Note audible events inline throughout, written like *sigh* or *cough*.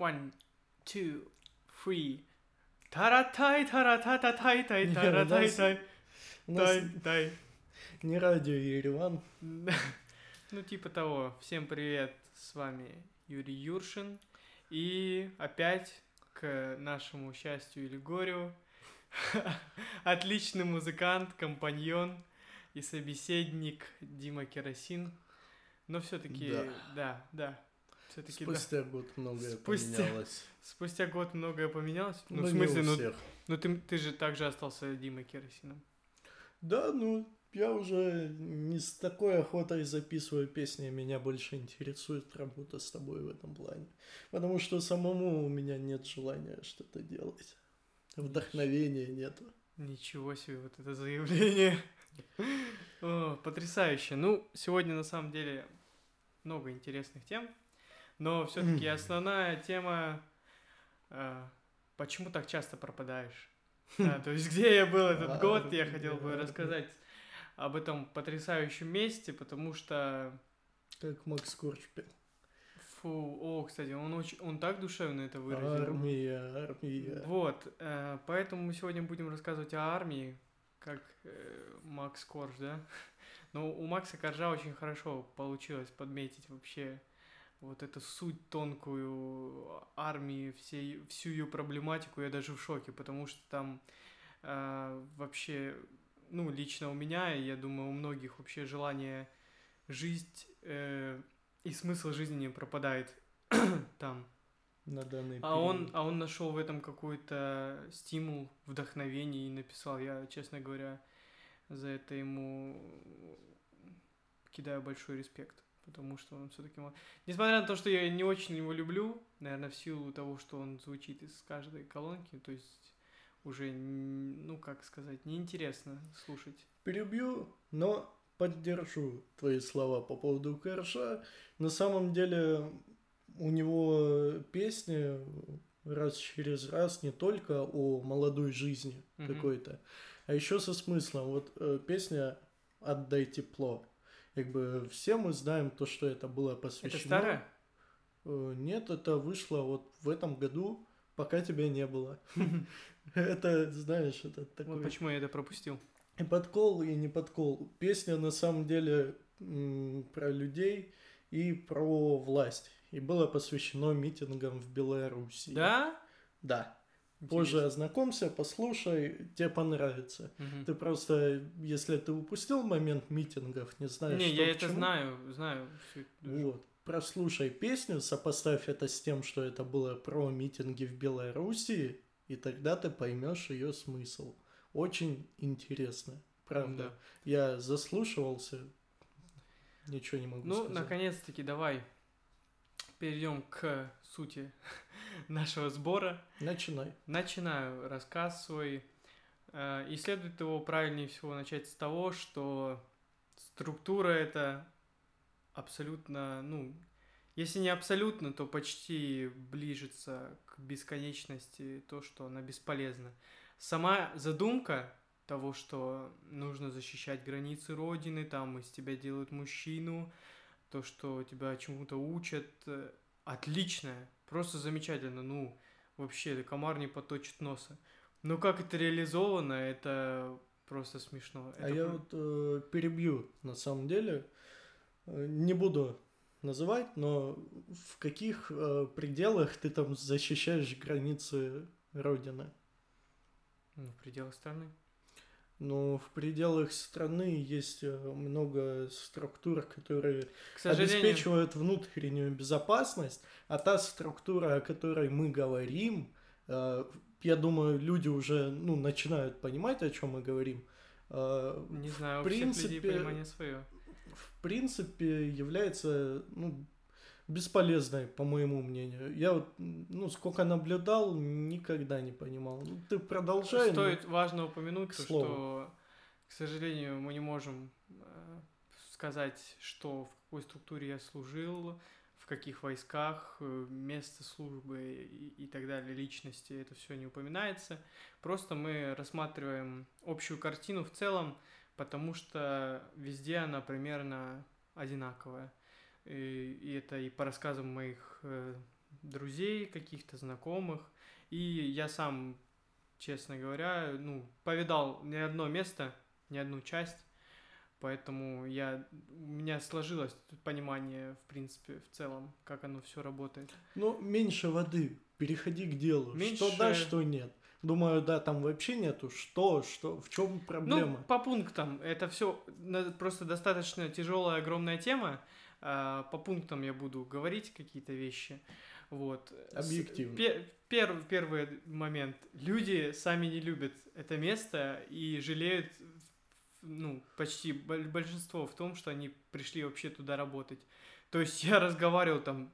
One, two, three. Таратай, таратата-тай, тай, Не, у таратай, тай, тай, тай. не радио Ереван. *laughs* Ну, типа того. Всем привет, с вами Юрий Юршин. И опять, к нашему счастью или горю, *laughs* отличный музыкант, компаньон и собеседник Дима Керосин. Но все-таки, Да. да, да. Все-таки да. Спустя год многое Спустя- поменялось. Спустя год многое поменялось. Ну, Но в смысле, ну, ну ты, ты же также остался Димой Керосином. Да, ну, я уже не с такой охотой записываю песни, меня больше интересует работа с тобой в этом плане. Потому что самому у меня нет желания что-то делать. Вдохновения нету. Ничего себе, вот это заявление. О, потрясающе. Ну, сегодня на самом деле много интересных тем, но *clears throat* все-таки основная тема э, почему так часто пропадаешь? *laughs* Да, то есть где я был этот год, я хотел бы рассказать об этом потрясающем месте, потому что Как Макс Корж пел. фу, о, кстати, он очень, он так душевно это выразил. Армия, армия. Вот, э, поэтому мы сегодня будем рассказывать о армии, как э, Макс Корж, да? *laughs* Но у Макса Коржа очень хорошо получилось подметить вообще вот эту суть тонкую армии, всей, всю ее проблематику, я даже в шоке, потому что там э, вообще, ну, лично у меня, и я думаю, у многих вообще желание жить э, и смысл жизни не пропадает *clears throat* там. На данный А он, период. а он нашел в этом какой-то стимул, вдохновение и написал. Я, честно говоря, за это ему кидаю большой респект, потому что он все-таки... Несмотря на то, что я не очень его люблю, наверное, в силу того, что он звучит из каждой колонки, то есть уже, ну, как сказать, неинтересно слушать. Перебью, но поддержу твои слова по поводу Коржа. На самом деле у него песни раз через раз не только о молодой жизни Мгм. какой-то, а еще со смыслом. Вот э, песня «Отдай тепло». Как бы все мы знаем то, что это было посвящено. Это старое? Э, Нет, это вышло вот в этом году, пока тебя не было. *laughs* Это, знаешь, это Вот такой... почему я это пропустил. И подкол, и не подкол. Песня на самом деле про людей и про власть. И было посвящено митингам в Беларуси. Да? Да. Позже ознакомься, послушай, тебе понравится. Мгм. Ты просто, если ты упустил момент митингов, не знаешь, Не, что я это чему, знаю, знаю. Вот. Прослушай песню, сопоставь это с тем, что это было про митинги в Беларуси, и тогда ты поймешь ее смысл. Очень интересно, правда. Да. Я заслушивался, ничего не могу Ну, сказать. наконец-таки, давай перейдем к сути нашего сбора. Начинай. Начинаю рассказ свой. Э, И следует его правильнее всего начать с того, что структура это абсолютно, ну, если не абсолютно, то почти ближется к бесконечности то, что она бесполезна. Сама задумка того, что нужно защищать границы Родины, там из тебя делают мужчину, то, что тебя чему-то учат, э, отличная, просто замечательно, ну, вообще, комар не поточит носа. Но как это реализовано, это просто смешно. А Это я вот э, перебью, на самом деле. Э, Не буду называть, но в каких э, пределах ты там защищаешь границы Родины? ну, в пределах страны. Но в пределах страны есть э, много структур, которые сожалению, обеспечивают внутреннюю безопасность, а та структура, о которой мы говорим, э, я думаю, люди уже ну, начинают понимать, о чем мы говорим. э, не знаю, в у всех людей принципе, понимание свое. в принципе, является ну, бесполезной, по моему мнению. Я вот, ну, сколько наблюдал, никогда не понимал. Ну, ты продолжай. но- Стоит важно упомянуть, то, что, к сожалению, мы не можем э, сказать, что в какой структуре я служил, в каких войсках, э, место службы и, и так далее, личности, это все не упоминается. Просто мы рассматриваем общую картину в целом, потому что везде она примерно одинаковая. И, это и по рассказам моих э, друзей, каких-то знакомых. И я сам, честно говоря, ну, повидал не одно место, не одну часть. Поэтому я, у меня сложилось понимание, в принципе, в целом, как оно все работает. Ну, меньше воды, переходи к делу. Меньше- Что да, что нет. Думаю, да, там вообще нету. Что, что, в чем проблема? Ну, по пунктам. Это все просто достаточно тяжелая, огромная тема. А, По пунктам я буду говорить какие-то вещи. Вот. Объективно. пе- пер- первый момент. Люди сами не любят это место и жалеют, ну, почти боль- большинство в том, что они пришли вообще туда работать. То есть я разговаривал там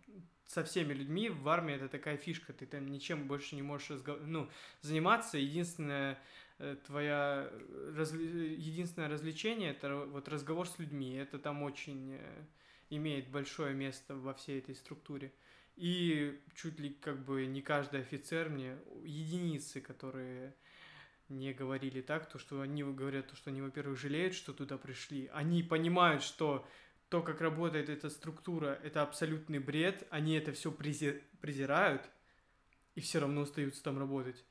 со всеми людьми, в армии это такая фишка, ты там ничем больше не можешь разго- ну, заниматься. Единственное э, твоя э, разли- единственное развлечение это вот разговор с людьми. Это там очень э, имеет большое место во всей этой структуре. И чуть ли как бы не каждый офицер мне, единицы, которые не говорили так, то что они говорят, то, что они, во-первых, жалеют, что туда пришли. Они понимают, что то, как работает эта структура, это абсолютный бред, они это все презирают и все равно остаются там работать.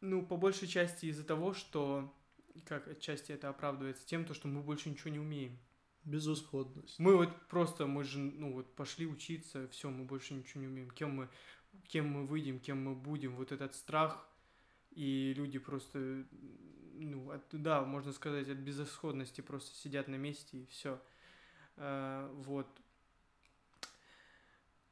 Ну, по большей части из-за того, что, как отчасти это оправдывается тем, то, что мы больше ничего не умеем. Безысходность. Мы вот просто, мы же, ну вот пошли учиться, все, мы больше ничего не умеем. Кем мы, кем мы выйдем, кем мы будем, вот этот страх, и люди просто, ну, от, да, можно сказать, от безысходности просто сидят на месте и все. Вот.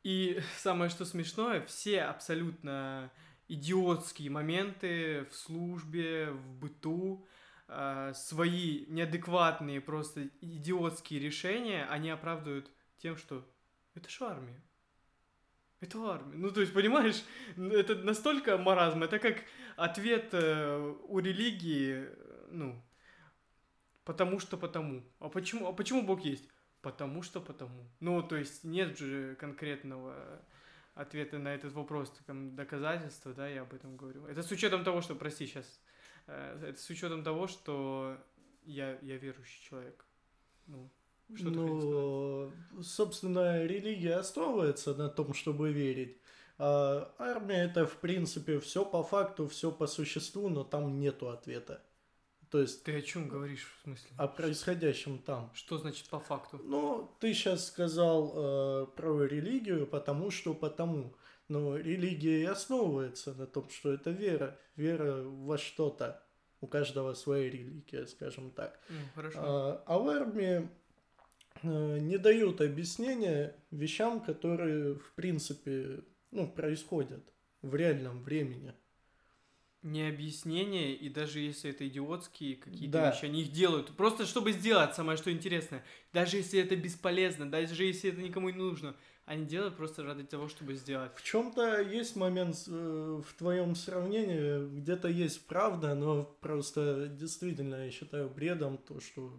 И *laughs* самое что смешное, все абсолютно идиотские моменты в службе, в быту, э, свои неадекватные, просто идиотские решения, они оправдывают тем, что это же армия. Это армия. Ну, то есть, понимаешь, это настолько маразм, это как ответ э, у религии, э, ну, потому что потому. А почему, а почему Бог есть? Потому что потому. Ну, то есть, нет же конкретного ответа на этот вопрос, там, доказательства, да, я об этом говорю. Это с учетом того, что, прости, сейчас, это с учетом того, что я, я верующий человек. Ну, что ну, собственно, религия основывается на том, чтобы верить. А армия это, в принципе, все по факту, все по существу, но там нету ответа. То есть Ты о чем говоришь, в смысле? о происходящем там. Что значит по факту? Ну, ты сейчас сказал э, про религию, потому что потому. Но религия и основывается на том, что это вера. Вера во что-то. У каждого своя религия, скажем так. Ну, хорошо. А, а в армии э, не дают объяснения вещам, которые, в принципе, ну, происходят в реальном времени. Не объяснение, и даже если это идиотские какие-то Да. вещи, они их делают. Просто чтобы сделать самое что интересное. Даже если это бесполезно, даже если это никому не нужно. Они делают просто ради того, чтобы сделать. В чем-то есть момент э, в твоем сравнении, где-то есть правда, но просто действительно я считаю бредом то, что,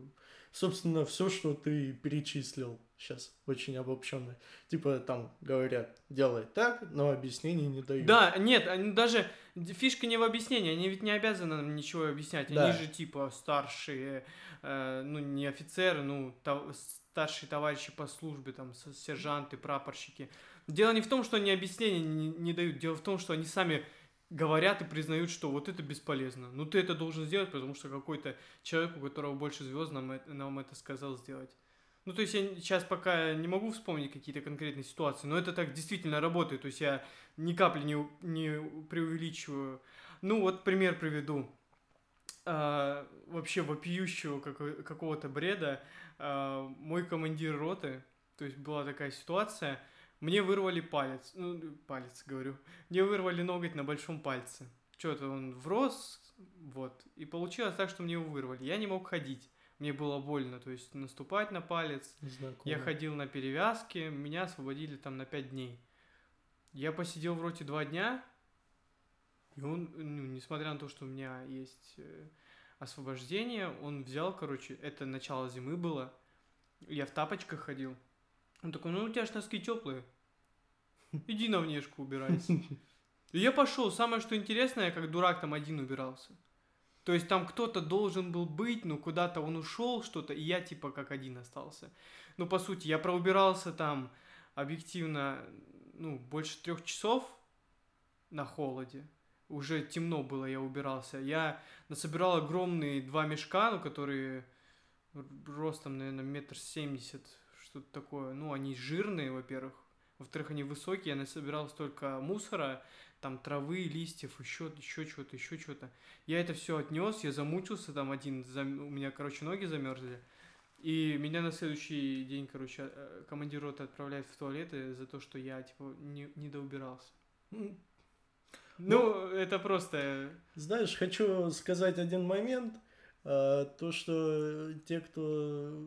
собственно, все, что ты перечислил сейчас, очень обобщенно. Типа там говорят, делай так, но объяснений не дают. Да, нет, они даже фишка не в объяснении, они ведь не обязаны нам ничего объяснять. Да. Они же типа старшие, э, ну не офицеры, ну тов- старшие товарищи по службе, там сержанты, прапорщики. Дело не в том, что они объяснения не, не дают, дело в том, что они сами говорят и признают, что вот это бесполезно. Ну ты это должен сделать, потому что какой-то человек, у которого больше звезд, нам, это- нам это сказал сделать. Ну, то есть я сейчас пока не могу вспомнить какие-то конкретные ситуации, но это так действительно работает. То есть я ни капли не, не преувеличиваю. Ну, вот пример приведу. А, вообще вопиющего како- какого-то бреда. А, мой командир роты, то есть была такая ситуация, мне вырвали палец, ну, палец, говорю, мне вырвали ноготь на большом пальце. Что-то он врос, вот, и получилось так, что мне его вырвали. Я не мог ходить, мне было больно, то есть наступать на палец, Знакомо. я ходил на перевязке, меня освободили там на 5 дней. Я посидел в роте 2 дня, и он, ну, несмотря на то, что у меня есть э, освобождение, он взял, короче, это начало зимы было, я в тапочках ходил. Он такой, ну у тебя ж носки теплые, иди на внешку убирайся. И я пошел, самое что интересное, я как дурак там один убирался. То есть там кто-то должен был быть, но куда-то он ушел, что-то, и я типа как один остался. Ну, по сути, я проубирался там объективно, ну, больше трех часов на холоде. Уже темно было, я убирался. Я насобирал огромные два мешка, ну, которые ростом, наверное, метр семьдесят, что-то такое. Ну, они жирные, во-первых. Во-вторых, они высокие, я насобирал столько мусора, там травы, листьев, еще, еще что-то, еще что-то. Я это все отнес, я замучился там один, зам... у меня, короче, ноги замерзли. И меня на следующий день, короче, э, командир роты отправляет в туалеты за то, что я, типа, не, не доубирался. Ну, ну, это просто... Знаешь, хочу сказать один момент. А, то, что те, кто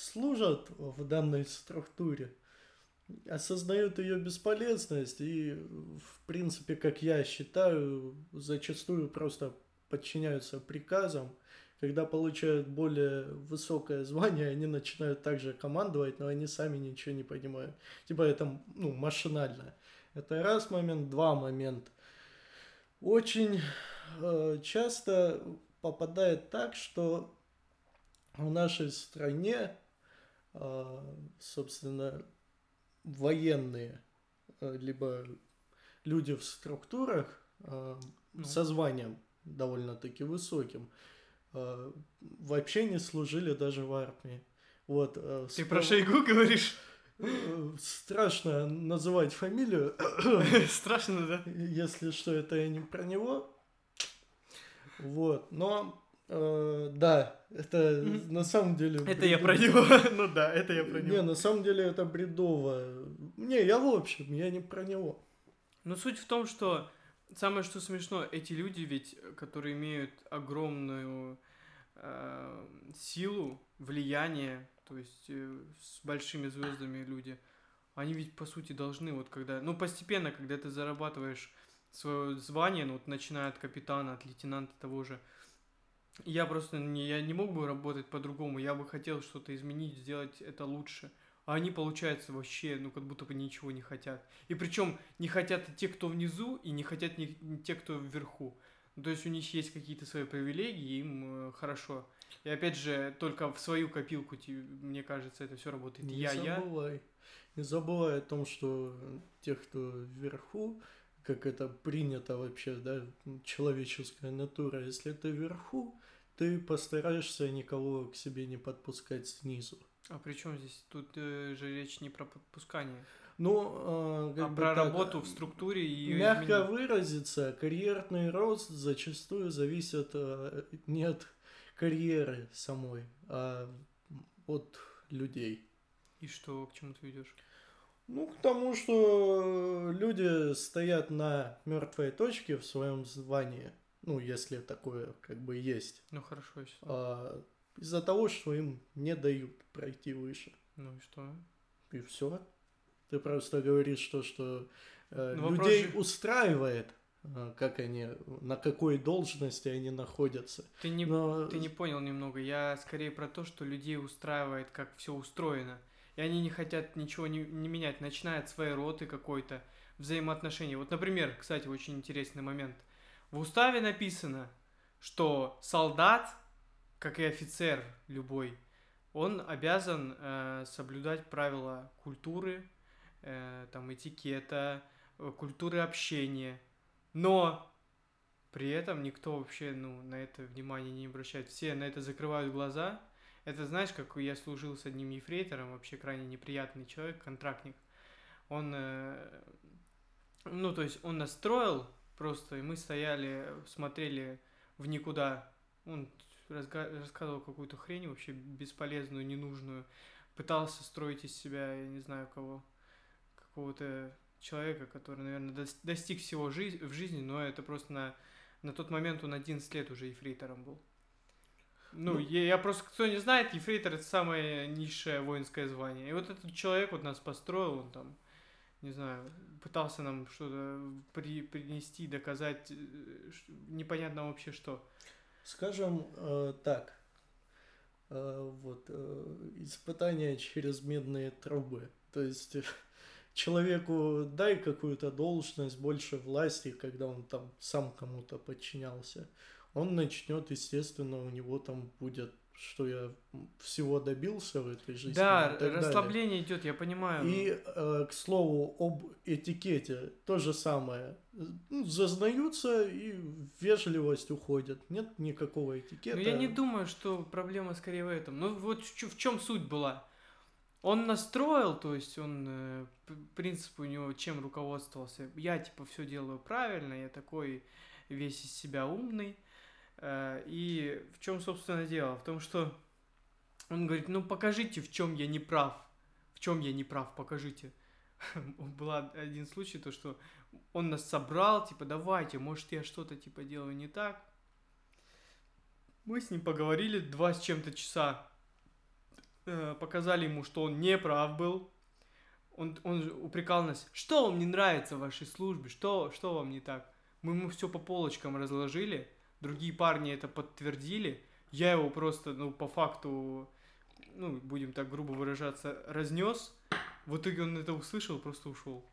служат в данной структуре, осознают ее бесполезность и, в принципе, как я считаю, зачастую просто подчиняются приказам когда получают более высокое звание, они начинают также командовать, но они сами ничего не понимают. Типа это, ну, машинально. Это раз момент, два момент. Очень э, часто попадает так, что в нашей стране, собственно, военные, э, либо люди в структурах э, ну. со званием довольно-таки высоким, э, вообще не служили даже в армии. Вот, э, Ты спро... про Шойгу говоришь? Э, страшно называть фамилию. *laughs* Страшно, да? Если что, это я не про него. Вот, но да, это на самом деле... Это я про него, *laughs* ну да, это я про него. Не, на самом деле это бредово. Не, я в общем, я не про него. Ну суть в том, что Самое что смешно, эти люди ведь, которые имеют огромную э, силу, влияние, то есть э, с большими звездами люди, они ведь по сути должны, вот когда, ну постепенно, когда ты зарабатываешь свое звание, ну вот начиная от капитана, от лейтенанта того же, я просто не, я не мог бы работать по-другому, я бы хотел что-то изменить, сделать это лучше а они, получается, вообще, ну, как будто бы ничего не хотят. И причем не хотят те, кто внизу, и не хотят не, не те, кто вверху. Ну, то есть у них есть какие-то свои привилегии, им э, хорошо. И опять же, только в свою копилку, мне кажется, это все работает. Не я, забывай. я. Не забывай о том, что те, кто вверху, как это принято вообще, да, человеческая натура, если ты вверху, ты постараешься никого к себе не подпускать снизу. А при чем здесь? Тут э, же речь не про подпускание. Ну, э, а бы про так, работу в структуре и мягко изменения. выразиться, карьерный рост зачастую зависит э, не от карьеры самой, а от людей. И что, к чему ты ведешь? Ну, к тому, что люди стоят на мертвой точке в своем звании. Ну, если такое как бы есть. Ну хорошо, если. А, из-за того, что им не дают пройти выше. Ну и что? И все. Ты просто говоришь то, что э, ну, людей вопрос... устраивает, э, как они, на какой должности они находятся. Ты не, Но... ты не понял немного. Я скорее про то, что людей устраивает, как все устроено. И они не хотят ничего не, не менять, начиная от своей роты какой-то, взаимоотношений. Вот, например, кстати, очень интересный момент. В уставе написано, что солдат как и офицер любой, он обязан э, соблюдать правила культуры, э, там, этикета, э, культуры общения. Но при этом никто вообще ну, на это внимание не обращает. Все на это закрывают глаза. Это знаешь, как я служил с одним ефрейтором, вообще крайне неприятный человек, контрактник. Он, э, ну, то есть он настроил просто, и мы стояли, смотрели в никуда. Он рассказывал какую-то хрень вообще бесполезную, ненужную, пытался строить из себя, я не знаю кого, какого-то человека, который, наверное, достиг всего жи- в жизни, но это просто на, на тот момент он 11 лет уже ефрейтором был. Ну, ну я, я просто, кто не знает, ефрейтор это самое низшее воинское звание. И вот этот человек вот нас построил, он там, не знаю, пытался нам что-то при, принести, доказать, э, непонятно вообще что. Скажем э, так, э, вот э, испытание через медные трубы. То есть человеку дай какую-то должность, больше власти, когда он там сам кому-то подчинялся, он начнет, естественно, у него там будет что я всего добился в этой жизни. Да, так далее. расслабление идет, я понимаю. И, э, к слову, об этикете то же самое. Ну, зазнаются и вежливость уходят. Нет никакого этикета. Но я не думаю, что проблема скорее в этом. Ну вот в чем суть была? Он настроил, то есть он, э, принцип у него чем руководствовался? Я типа все делаю правильно, я такой весь из себя умный. Э, И в чем, собственно, дело? В том, что он говорит, ну покажите, в чем я не прав. В чем я не прав, покажите. *laughs* Был один случай, то, что он нас собрал, типа, давайте, может, я что-то, типа, делаю не так. Мы с ним поговорили два с чем-то часа. Э, Показали ему, что он не прав был. Он, он упрекал нас, что вам не нравится в вашей службе, что, что вам не так. Мы ему все по полочкам разложили, другие парни это подтвердили. Я его просто, ну, по факту, ну, будем так грубо выражаться, разнес. В итоге он это услышал, просто ушел.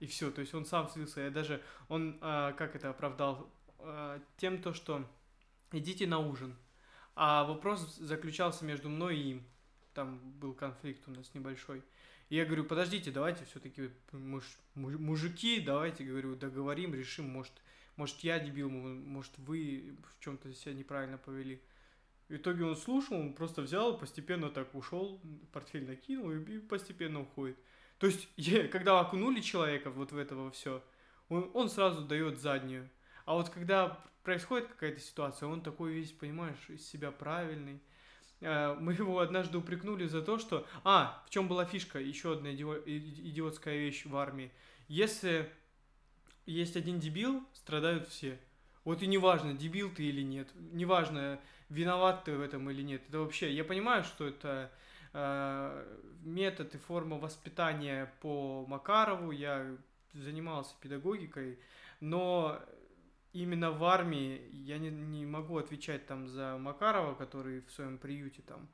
И все, то есть он сам слился. Я даже, он, а, как это оправдал, А, тем то, что идите на ужин. А вопрос заключался между мной и им. Там был конфликт у нас небольшой. И я говорю, подождите, давайте все-таки мужики, давайте, говорю, договорим, решим, может, может я дебил, может вы в чем-то себя неправильно повели. В итоге он слушал, он просто взял, постепенно так ушел, портфель накинул и, и постепенно уходит. То есть, *laughs* е- когда окунули человека вот в этого все, он, он сразу дает заднюю. А вот когда происходит какая-то ситуация, он такой весь, понимаешь, из себя правильный. Э, Мы его однажды упрекнули за то, что... А, в чем была фишка? Еще одна идиотская вещь в армии. Если есть один дебил, страдают все. Вот и неважно, дебил ты или нет, неважно, виноват ты в этом или нет. Это вообще, я понимаю, что это э, метод и форма воспитания по Макарову, я занимался педагогикой, но именно в армии я не, не могу отвечать там за Макарова, который в своем приюте там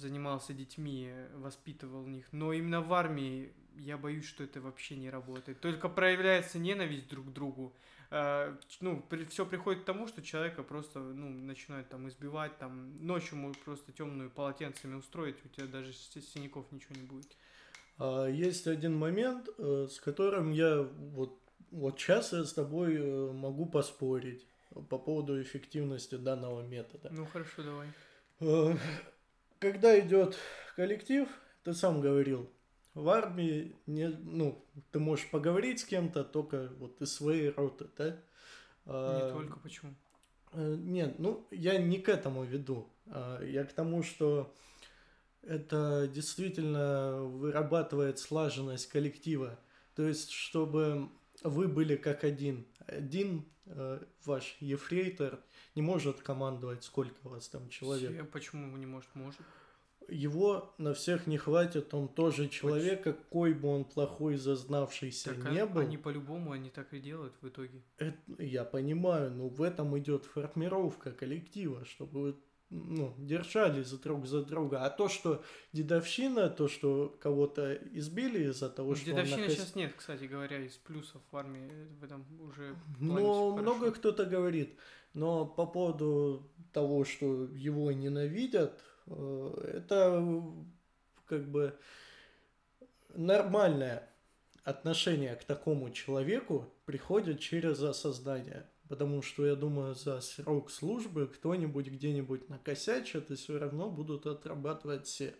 занимался детьми, воспитывал них, но именно в армии я боюсь, что это вообще не работает. Только проявляется ненависть друг к другу. Э, Ну, все приходит к тому, что человека просто, ну, начинают там избивать, там, ночью могут просто темную полотенцами устроить, у тебя даже синяков ничего не будет. А, Есть один момент, э, с которым я вот, вот сейчас я с тобой э, могу поспорить по поводу эффективности данного метода. Ну, хорошо, давай. Когда идет коллектив, ты сам говорил, в армии не, ну, ты можешь поговорить с кем-то только вот из своей роты, да? Не А, только, почему? Э, Нет, ну я не к этому веду. А, Я к тому, что это действительно вырабатывает слаженность коллектива. То есть, чтобы вы были как один. Один э, ваш ефрейтор не может командовать, сколько у вас там человек. Все, Почему не может? Может. Его на всех не хватит, он тоже человек, какой бы он плохой, зазнавшийся Так, а- не был. они по-любому, они так и делают в итоге. Это я понимаю, но в этом идет формировка коллектива, чтобы ну, держались друг за друга. А то, что дедовщина, то, что кого-то избили из-за того, что он Дедовщины накос- сейчас нет, кстати говоря, из плюсов в армии. В этом уже Ну, много кто-то говорит. Но по поводу того, что его ненавидят, э, это как бы нормальное отношение к такому человеку приходит через осознание. Потому что, я думаю, за срок службы кто-нибудь где-нибудь накосячит, и все равно будут отрабатывать все.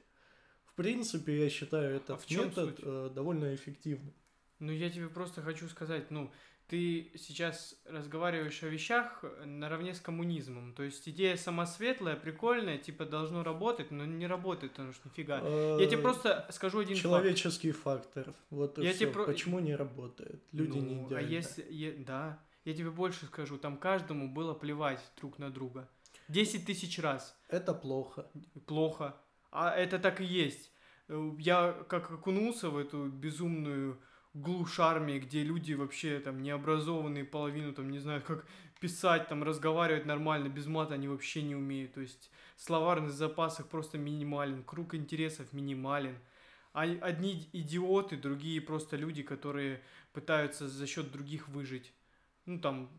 В принципе, я считаю этот в чём метод суть? э, довольно эффективным. Ну, я тебе просто хочу сказать, ну, ты сейчас разговариваешь о вещах э, наравне с коммунизмом. То есть идея сама светлая, прикольная, типа должно работать, но не работает, потому что нифига. Я тебе Э, просто скажу один факт. Человеческий фактор. Вот и Я всё. тебе про- Почему не работает? Люди не Ну, идеальны. А если, да, я тебе больше скажу, там каждому было плевать друг на друга. 10 тысяч раз. Это плохо. плохо. А это так и есть. Э, Я как окунулся в эту безумную глушь армии, где люди вообще там необразованные, половину там не знают, как писать, там разговаривать нормально, без мата они вообще не умеют. То есть словарный запас их просто минимален, круг интересов минимален. А одни идиоты, другие просто люди, которые пытаются за счет других выжить. Ну там,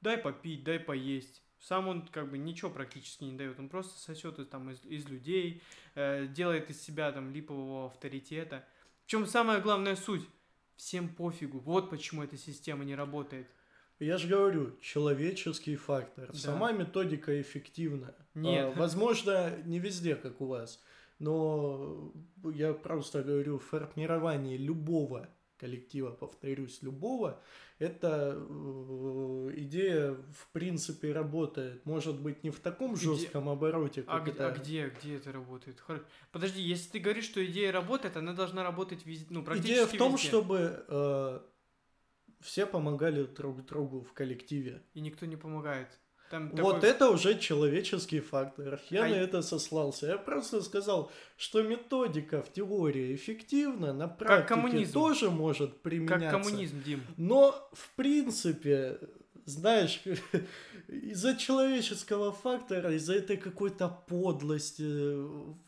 дай попить, дай поесть. Сам он как бы ничего практически не дает, он просто сосет из, там, из, из людей, э, делает из себя там липового авторитета. В чем самая главная суть? Всем пофигу. Вот почему эта система не работает. Я же говорю, человеческий фактор. Да. Сама методика эффективна. Нет. А, возможно, не везде, как у вас. Но я просто говорю, формирование любого коллектива, повторюсь, любого, эта э, идея в принципе работает. Может быть, не в таком Где- жестком обороте, А, как г- это. а где, где это работает? Подожди, если ты говоришь, что идея работает, она должна работать везде, ну, практически Идея в том, везде. чтобы э, все помогали друг другу в коллективе. И никто не помогает. Там Вот такой- это уже человеческий фактор. Я А на это сослался. Я просто сказал, что методика в теории эффективна, на практике коммунизм. тоже может применяться. Как коммунизм, Дим. Но, в принципе, знаешь, *laughs* из-за человеческого фактора, из-за этой какой-то подлости,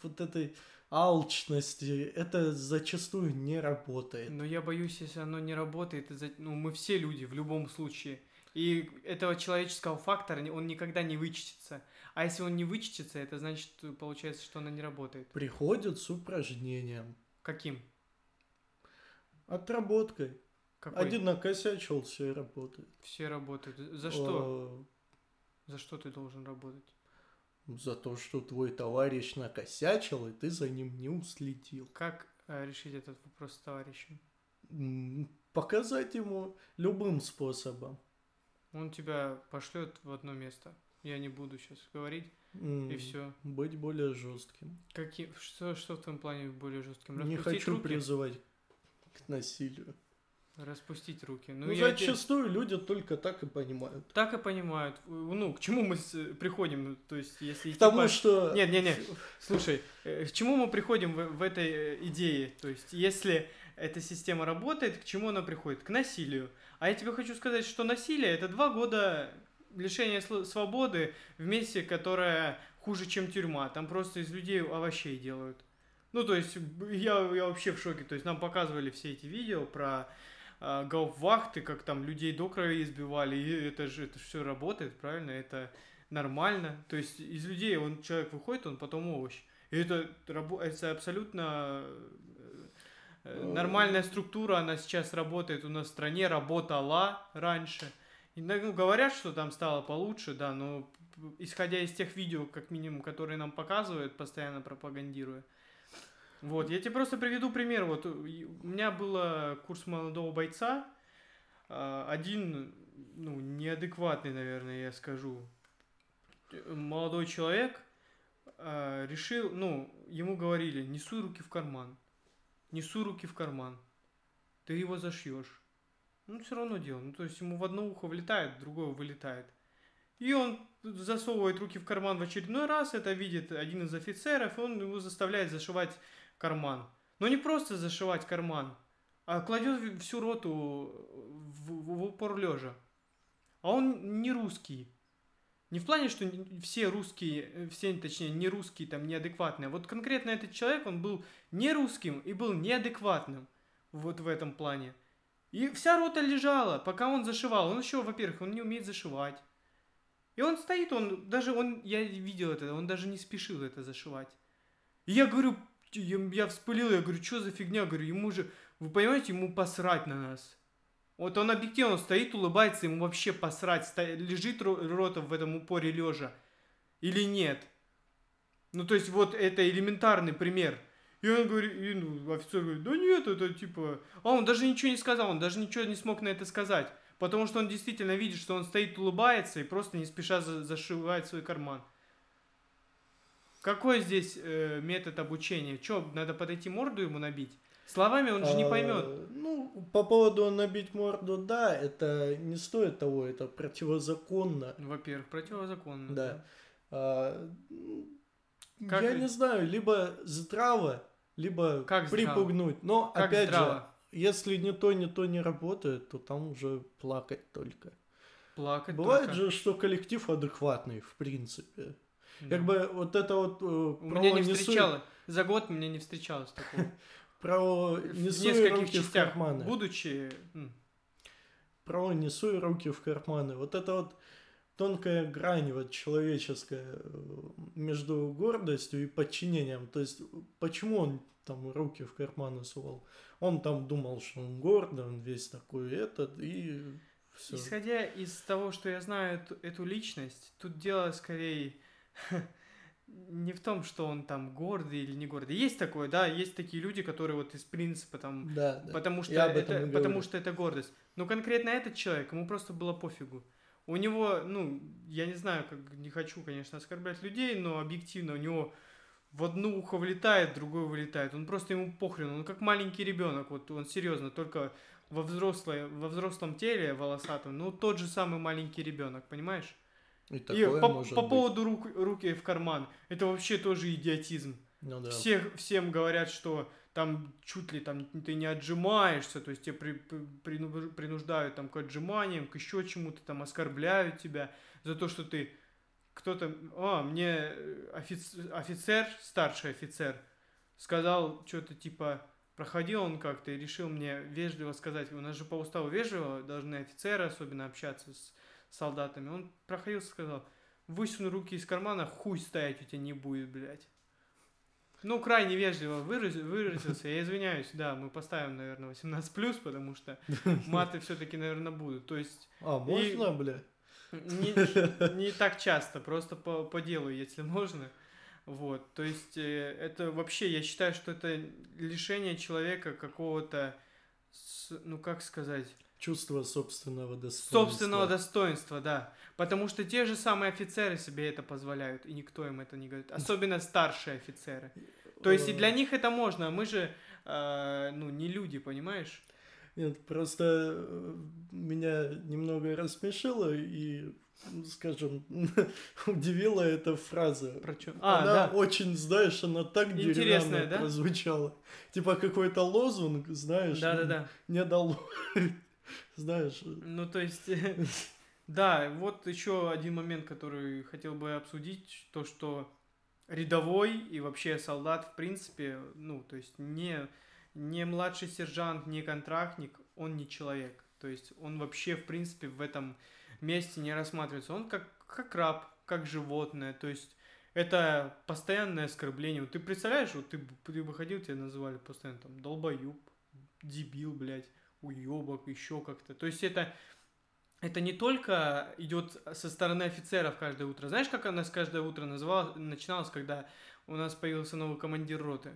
вот этой алчности, это зачастую не работает. Но я боюсь, если оно не работает, ну, мы все люди в любом случае. И этого человеческого фактора он никогда не вычтется. А если он не вычтется, это значит, э, получается, что она не работает. Приходят с упражнением, Каким? отработкой. Какой? Один накосячил, все работает. Все работают. За что? За что ты должен работать? За то, что твой товарищ накосячил, и ты за ним не уследил. Как э, решить этот вопрос с товарищем? Показать ему любым способом. Он тебя пошлет в одно место. Я не буду сейчас говорить. М, И все. Быть более жестким. Какие, что, что в твоем плане более жестким? Не Распустить хочу руки? призывать к насилию. Распустить руки. Ну, Ну, я зачастую люди только так и понимают. Так и понимают. Ну, к чему мы с- приходим? То есть, если... К тому, по- что... Нет, нет, нет. Слушай, э, к чему мы приходим в, в этой э, идее? То есть, если эта система работает, к чему она приходит? К насилию. А я тебе хочу сказать, что насилие это два года лишения свободы в месте, которое хуже, чем тюрьма. Там просто из людей овощей делают. Ну, то есть, я, я вообще в шоке. То есть, нам показывали все эти видео про а, гауптвахты, как там людей до крови избивали, и это же это все работает, правильно? Это нормально. То есть из людей он человек выходит, он потом овощ. И это, это абсолютно э, э, нормальная структура, она сейчас работает у нас в стране, работала раньше. И, ну, говорят, что там стало получше, да, но исходя из тех видео, как минимум, которые нам показывают, постоянно пропагандируя. Вот, я тебе просто приведу пример. Вот у и- у меня был курс молодого бойца. а, Один, ну, неадекватный, наверное, я скажу, э, молодой человек а, решил, ну, ему говорили, не суй руки в карман, не суй руки в карман, ты его зашьешь. Ну, все равно делал. Ну, то есть ему в одно ухо влетает, в другое вылетает. И он засовывает руки в карман в очередной раз, это видит один из офицеров, и он его заставляет зашивать карман. Но не просто зашивать карман, а кладет всю роту в, в- в упор лежа. А он не русский. Не в плане, что все русские, э, все, точнее, не русские, там, неадекватные. Вот конкретно этот человек, он был не русским и был неадекватным. Вот в этом плане. И вся рота лежала, пока он зашивал. Он еще, во-первых, он не умеет зашивать. И он стоит, он даже, он, я видел это, он даже не спешил это зашивать. И я говорю, я, я вспылил, я говорю, что за фигня, говорю, ему же, вы понимаете, ему посрать на нас. Вот он объективно стоит, улыбается, ему вообще посрать, ста- лежит ро- рота в этом упоре лежа или нет. Ну, то есть, вот это элементарный пример. И он говорит, и, ну, офицер говорит, да нет, это типа... А он даже ничего не сказал, он даже ничего не смог на это сказать. Потому что он действительно видит, что он стоит, улыбается и просто не спеша за- зашивает свой карман. Какой здесь э, метод обучения? Че, надо подойти морду ему набить? Словами он же не А, поймет. Ну, по поводу набить морду, да, это не стоит того, это противозаконно. Во-первых, противозаконно. Да. А, Как я не знаю, либо здраво, либо Как здраво? припугнуть. Но, Как опять же, здраво? если ни то, ни то не работает, то там уже плакать только. Плакать Бывает только. же, что коллектив адекватный, в принципе. Да. Как бы вот это вот э, У меня не встречалось. За год меня не встречалось такого. *laughs* про В не суй нескольких руки в частях. карманы. Будучи... Про не суй руки в карманы. Вот это вот тонкая грань вот человеческая э, между гордостью и подчинением. То есть, почему он там руки в карманы сувал? Он там думал, что он гордый, он весь такой этот, и все. Исходя из того, что я знаю эту, эту личность, тут дело скорее *laughs* не в том, что он там гордый или не гордый. Есть такое, да, есть такие люди, которые вот из принципа там, Да, да. потому что это, потому что это гордость. Но конкретно этот человек, ему просто было пофигу. У него, ну, я не знаю, как не хочу, конечно, оскорблять людей, но объективно у него в одно ухо влетает, в другое вылетает. Он просто ему похрен, он как маленький ребенок, вот он серьезно, только во, взрослое, во взрослом теле волосатом, ну тот же самый маленький ребенок, понимаешь? И И по, по быть. поводу рук, руки в карман, это вообще тоже идиотизм. Ну да. Всех, всем говорят, что там чуть ли там ты не отжимаешься, то есть тебя при- при- прину- принуждают там к отжиманиям, к еще чему-то, там оскорбляют тебя за то, что ты кто-то, а, мне э, офиц- офицер, старший офицер, сказал что-то типа, проходил он как-то и решил мне вежливо сказать, у нас же по уставу вежливо должны офицеры особенно общаться с солдатами. Он проходил и сказал, высуну руки из кармана, хуй стоять у тебя не будет, блядь. Ну, крайне вежливо выраз- выразился, я извиняюсь, да, мы поставим, наверное, 18+, потому что маты все-таки, наверное, будут. То есть А, можно, бля? не, не так часто, просто по, по делу, если можно. Вот, то есть э, это вообще, я считаю, что это лишение человека какого-то, ну как сказать, Чувство собственного достоинства. собственного достоинства, да. Потому что те же самые офицеры себе это позволяют, и никто им это не говорит. Особенно старшие офицеры. То есть и для них это можно, а мы же, э, ну, не люди, понимаешь? Нет, просто э, меня немного рассмешило и, ну, скажем, *laughs* удивила эта фраза. Про чё? А, она да. очень, знаешь, она так Интересная, деревянно да? прозвучала. Типа какой-то лозунг, знаешь, Да-да-да. не дало. *laughs* Знаешь, Ну, то есть, *laughs* да, вот еще один момент, который хотел бы обсудить, то, что рядовой и вообще солдат, в принципе, ну, то есть, не, не младший сержант, не контрактник, он не человек. То есть, он вообще, в принципе, в этом месте не рассматривается. Он как, как раб, как животное, то есть, это постоянное оскорбление. Вот ты представляешь, вот ты, ты бы ходил, тебя называли постоянно там долбоюб, дебил, блядь, уебок, еще как-то. То есть это, это не только идет со стороны офицеров каждое утро. Знаешь, как у нас каждое утро называлось, начиналось, когда у нас появился новый командир роты?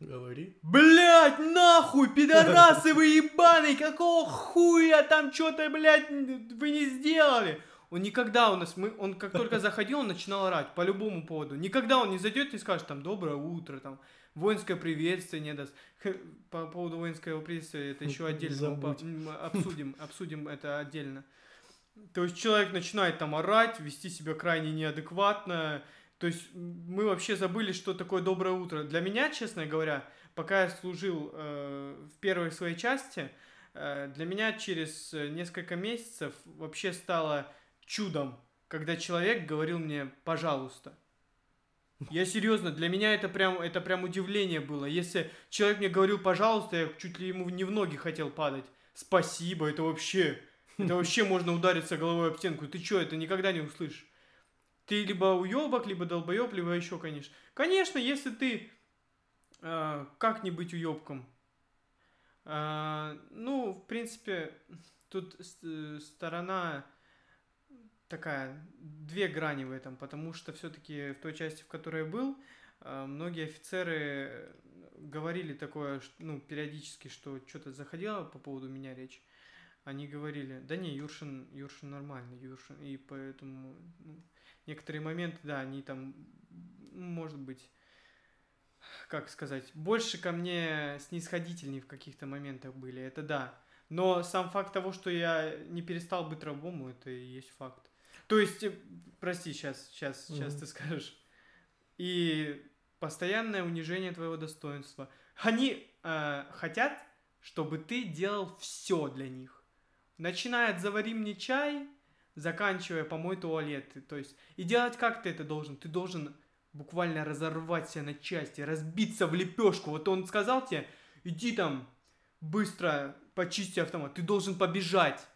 говори. Блять, нахуй, *laughs* пидорасы вы ебаные, какого хуя там что-то, блядь, вы не сделали? Он никогда у нас, мы, он как только *laughs* заходил, он начинал орать по любому поводу. Никогда он не зайдет и скажет там доброе утро, там воинское приветствие не даст. По поводу воинского приветствия это еще отдельно мы обсудим, обсудим это отдельно. То есть человек начинает там орать, вести себя крайне неадекватно. То есть мы вообще забыли, что такое доброе утро. Для меня, честно говоря, пока я служил э, в первой своей части, э, для меня через несколько месяцев вообще стало чудом, когда человек говорил мне «пожалуйста». Я серьезно, для меня это прям, это прям удивление было. Если человек мне говорил «пожалуйста», я чуть ли ему не в ноги хотел падать. Спасибо, это вообще, это вообще можно удариться головой об стенку. Ты что, это никогда не услышишь. Ты либо уебок, либо долбоеб, либо еще, конечно. Конечно, если ты э, как не быть уебком? Э, ну, в принципе, тут э, сторона такая, две грани в этом, потому что все-таки в той части, в которой я был, э, многие офицеры говорили такое, ну, периодически, что что-то заходило по поводу меня речь. Они говорили, да не, Юршин, Юршин нормальный, Юршин, и поэтому ну, некоторые моменты, да, они там, может быть, как сказать, больше ко мне снисходительней в каких-то моментах были, это да. Но сам факт того, что я не перестал быть рабом, это и есть факт. То есть, э, прости, сейчас, сейчас, сейчас Мгм. ты скажешь. И постоянное унижение твоего достоинства. Они э, хотят, чтобы ты делал все для них. Начиная от завари мне чай, заканчивая помой туалет. То есть, и делать как ты это должен? Ты должен буквально разорвать себя на части, разбиться в лепешку. Вот он сказал тебе, иди там быстро почисти автомат. Ты должен побежать.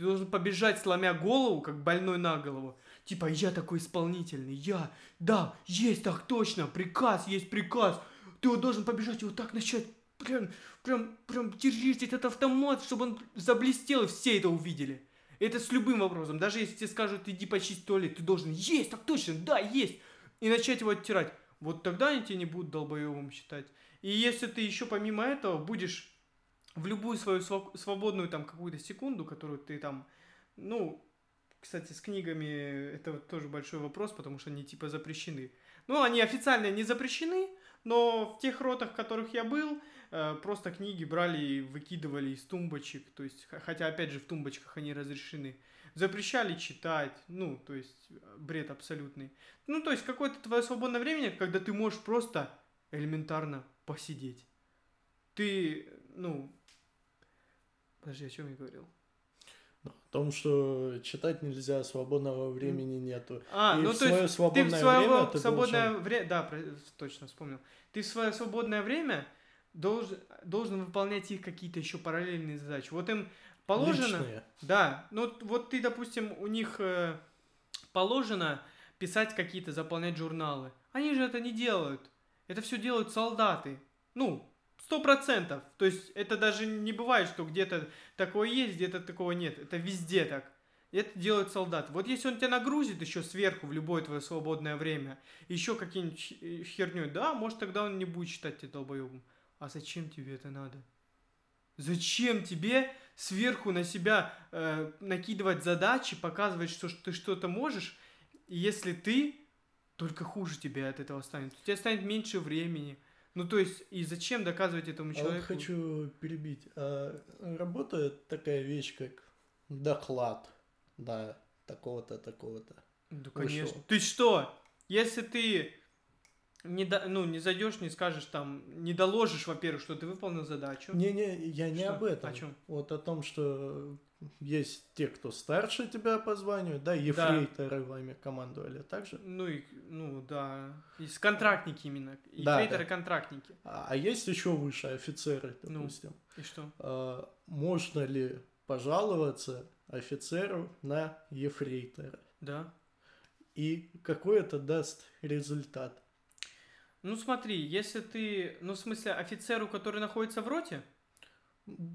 Ты должен побежать, сломя голову, как больной на голову. Типа, я такой исполнительный, я, да, есть так точно, приказ, есть приказ. Ты вот должен побежать и вот так начать прям, прям, прям держите этот автомат, чтобы он заблестел, и все это увидели. Это с любым вопросом. Даже если тебе скажут, иди почисть туалет, ты должен, есть, так точно, да, есть. И начать его оттирать. Вот тогда они тебя не будут долбоевым считать. И если ты еще помимо этого будешь в любую свою свободную там какую-то секунду, которую ты там, ну, кстати, с книгами это вот тоже большой вопрос, потому что они типа запрещены. Ну, они официально не запрещены, но в тех ротах, в которых я был, э, просто книги брали и выкидывали из тумбочек, то есть, хотя, опять же, в тумбочках они разрешены. Запрещали читать, ну, то есть, бред абсолютный. Ну, то есть, какое-то твое свободное время, когда ты можешь просто элементарно посидеть. Ты, ну... Подожди, о чем я говорил? О том, что читать нельзя, свободного времени нету. А, и ну в то свое есть ты в свое время ты свободное должен... время, да, точно вспомнил. Ты в свое свободное время должен, должен выполнять их какие-то еще параллельные задачи. Вот им положено... Личные. Да, ну вот ты, допустим, у них э, положено писать какие-то, заполнять журналы. Они же это не делают. Это все делают солдаты. Ну, Сто процентов. То есть это даже не бывает, что где-то такое есть, где-то такого нет. Это везде так. Это делают солдаты. Вот если он тебя нагрузит еще сверху в любое твое свободное время, еще какие-нибудь э, херню, да, может тогда он не будет считать тебя долбоебом. А зачем тебе это надо? Зачем тебе сверху на себя э, накидывать задачи, показывать, что ты что-то можешь, если ты только хуже тебе от этого станет. У тебя станет меньше времени, ну, то есть, и зачем доказывать этому человеку? А вот хочу перебить. А, работает такая вещь, как доклад, да, такого-то, такого-то. Да, конечно. Вышел. Ты что? Если ты не, до, ну, не зайдешь, не скажешь там, не доложишь, во-первых, что ты выполнил задачу. Не-не, я не что? об этом. О чем? Вот о том, что есть те, кто старше тебя по званию, да, ефрейторы да. вами командовали также. Ну и, ну да, есть контрактники именно, ефрейторы да, да. А, а есть еще выше офицеры, ну, допустим. Ну, и что? А, можно ли пожаловаться офицеру на ефрейтора? Да. И какой это даст результат? Ну смотри, если ты, ну в смысле офицеру, который находится в роте,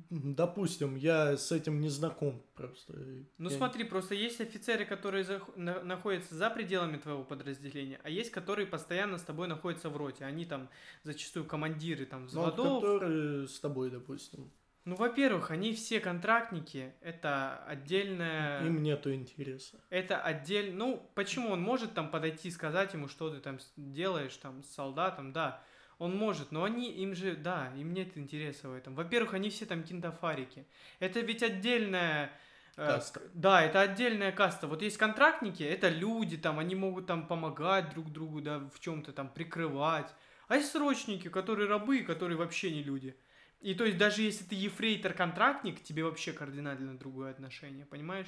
Допустим, я с этим не знаком просто. Ну я... смотри, просто есть офицеры, которые за... на... находятся за пределами твоего подразделения, а есть, которые постоянно с тобой находятся в роте. Они там зачастую командиры там взводов. Ну, которые с тобой, допустим. Ну, во-первых, они все контрактники, это отдельная... Им нету интереса. Это отдельно... Ну, почему он может там подойти и сказать ему, что ты там делаешь там с солдатом, да. Он может, но они, им же, да, им нет интереса в этом. Во-первых, они все там кинтофарики. Это ведь отдельная... Э, каста. Э, да, это отдельная каста. Вот есть контрактники, это люди, там, они могут там помогать друг другу, да, в чем-то там прикрывать. А есть срочники, которые рабы, которые вообще не люди. И то есть даже если ты ефрейтор-контрактник, тебе вообще кардинально другое отношение, понимаешь?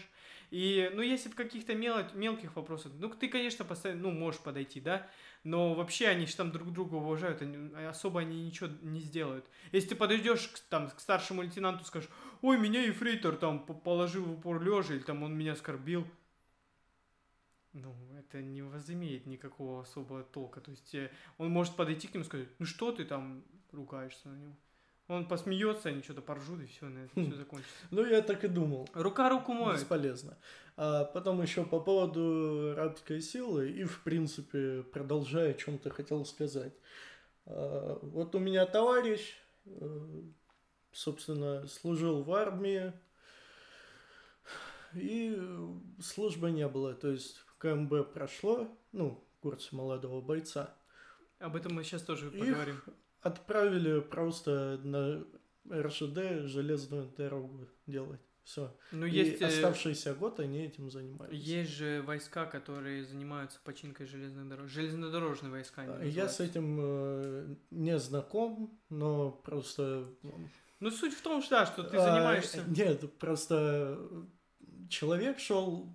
И, ну, если в каких-то мел- мелких вопросах, ну, ты, конечно, постоянно, ну, можешь подойти, да, но вообще они же там друг друга уважают, они, особо они ничего не сделают. Если ты подойдешь к, там, к старшему лейтенанту, скажешь, ой, меня ефрейтор там положил в упор лежа, или там он меня оскорбил, ну, это не возымеет никакого особого толка. То есть э, он может подойти к нему и сказать, ну что ты там ругаешься на него? Он посмеется, они что-то поржут, и все, на этом все закончится. Ну, я так и думал. Рука руку моет. Бесполезно. А потом еще по поводу рабской силы, и, в принципе, продолжая, о чем ты хотел сказать. А, вот у меня товарищ, э, собственно, служил в армии, и службы не было. То есть КМБ прошло, ну, курс молодого бойца. Об этом мы сейчас тоже поговорим. Их отправили просто на РЖД железную дорогу делать. Все. Ну, и есть, э, оставшийся год они этим занимались. Есть же войска, которые занимаются починкой железных дорог. Железнодорожные войска. Я с этим э, не знаком, но просто... Ну, суть в том, что, да, что ты а, занимаешься... Нет, просто человек шел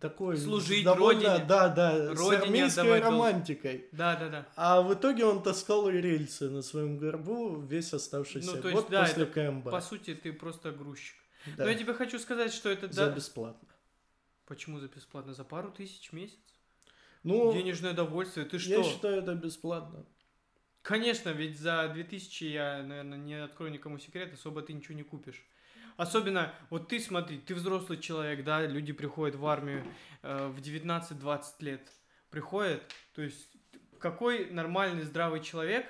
такой служить довольно, родине, да, да, родине с армейской романтикой. Да, да, да. А в итоге он таскал рельсы на своем горбу весь оставшийся ну, то есть, год да, после это, КМБ. По сути, ты просто грузчик. Да. Но я тебе хочу сказать, что это... За да- бесплатно. Почему за бесплатно? За пару тысяч в месяц? Ну, Денежное удовольствие, ты я что? считаю, это бесплатно. Конечно, ведь за 2000 я, наверное, не открою никому секрет, особо ты ничего не купишь. Особенно, вот ты смотри, ты взрослый человек, да, люди приходят в армию э, в 19-20 лет. Приходят, то есть какой нормальный здравый человек,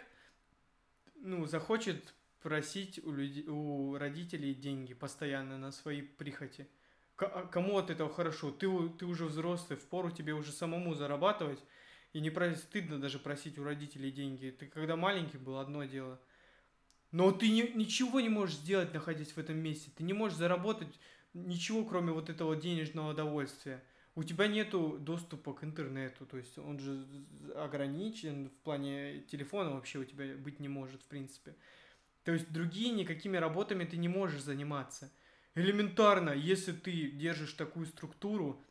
ну, захочет просить у, людей, у родителей деньги постоянно на свои прихоти. К- а кому от этого хорошо? Ты, ты уже взрослый, впору тебе уже самому зарабатывать, и не про- стыдно даже просить у родителей деньги. Ты когда маленький был, одно дело. Но ты ни- ничего не можешь сделать, находясь в этом месте. Ты не можешь заработать ничего, кроме вот этого денежного удовольствия. У тебя нету доступа к интернету, то есть он же ограничен в плане телефона вообще у тебя быть не может, в принципе. То есть другие никакими работами ты не можешь заниматься. Элементарно, если ты держишь такую структуру,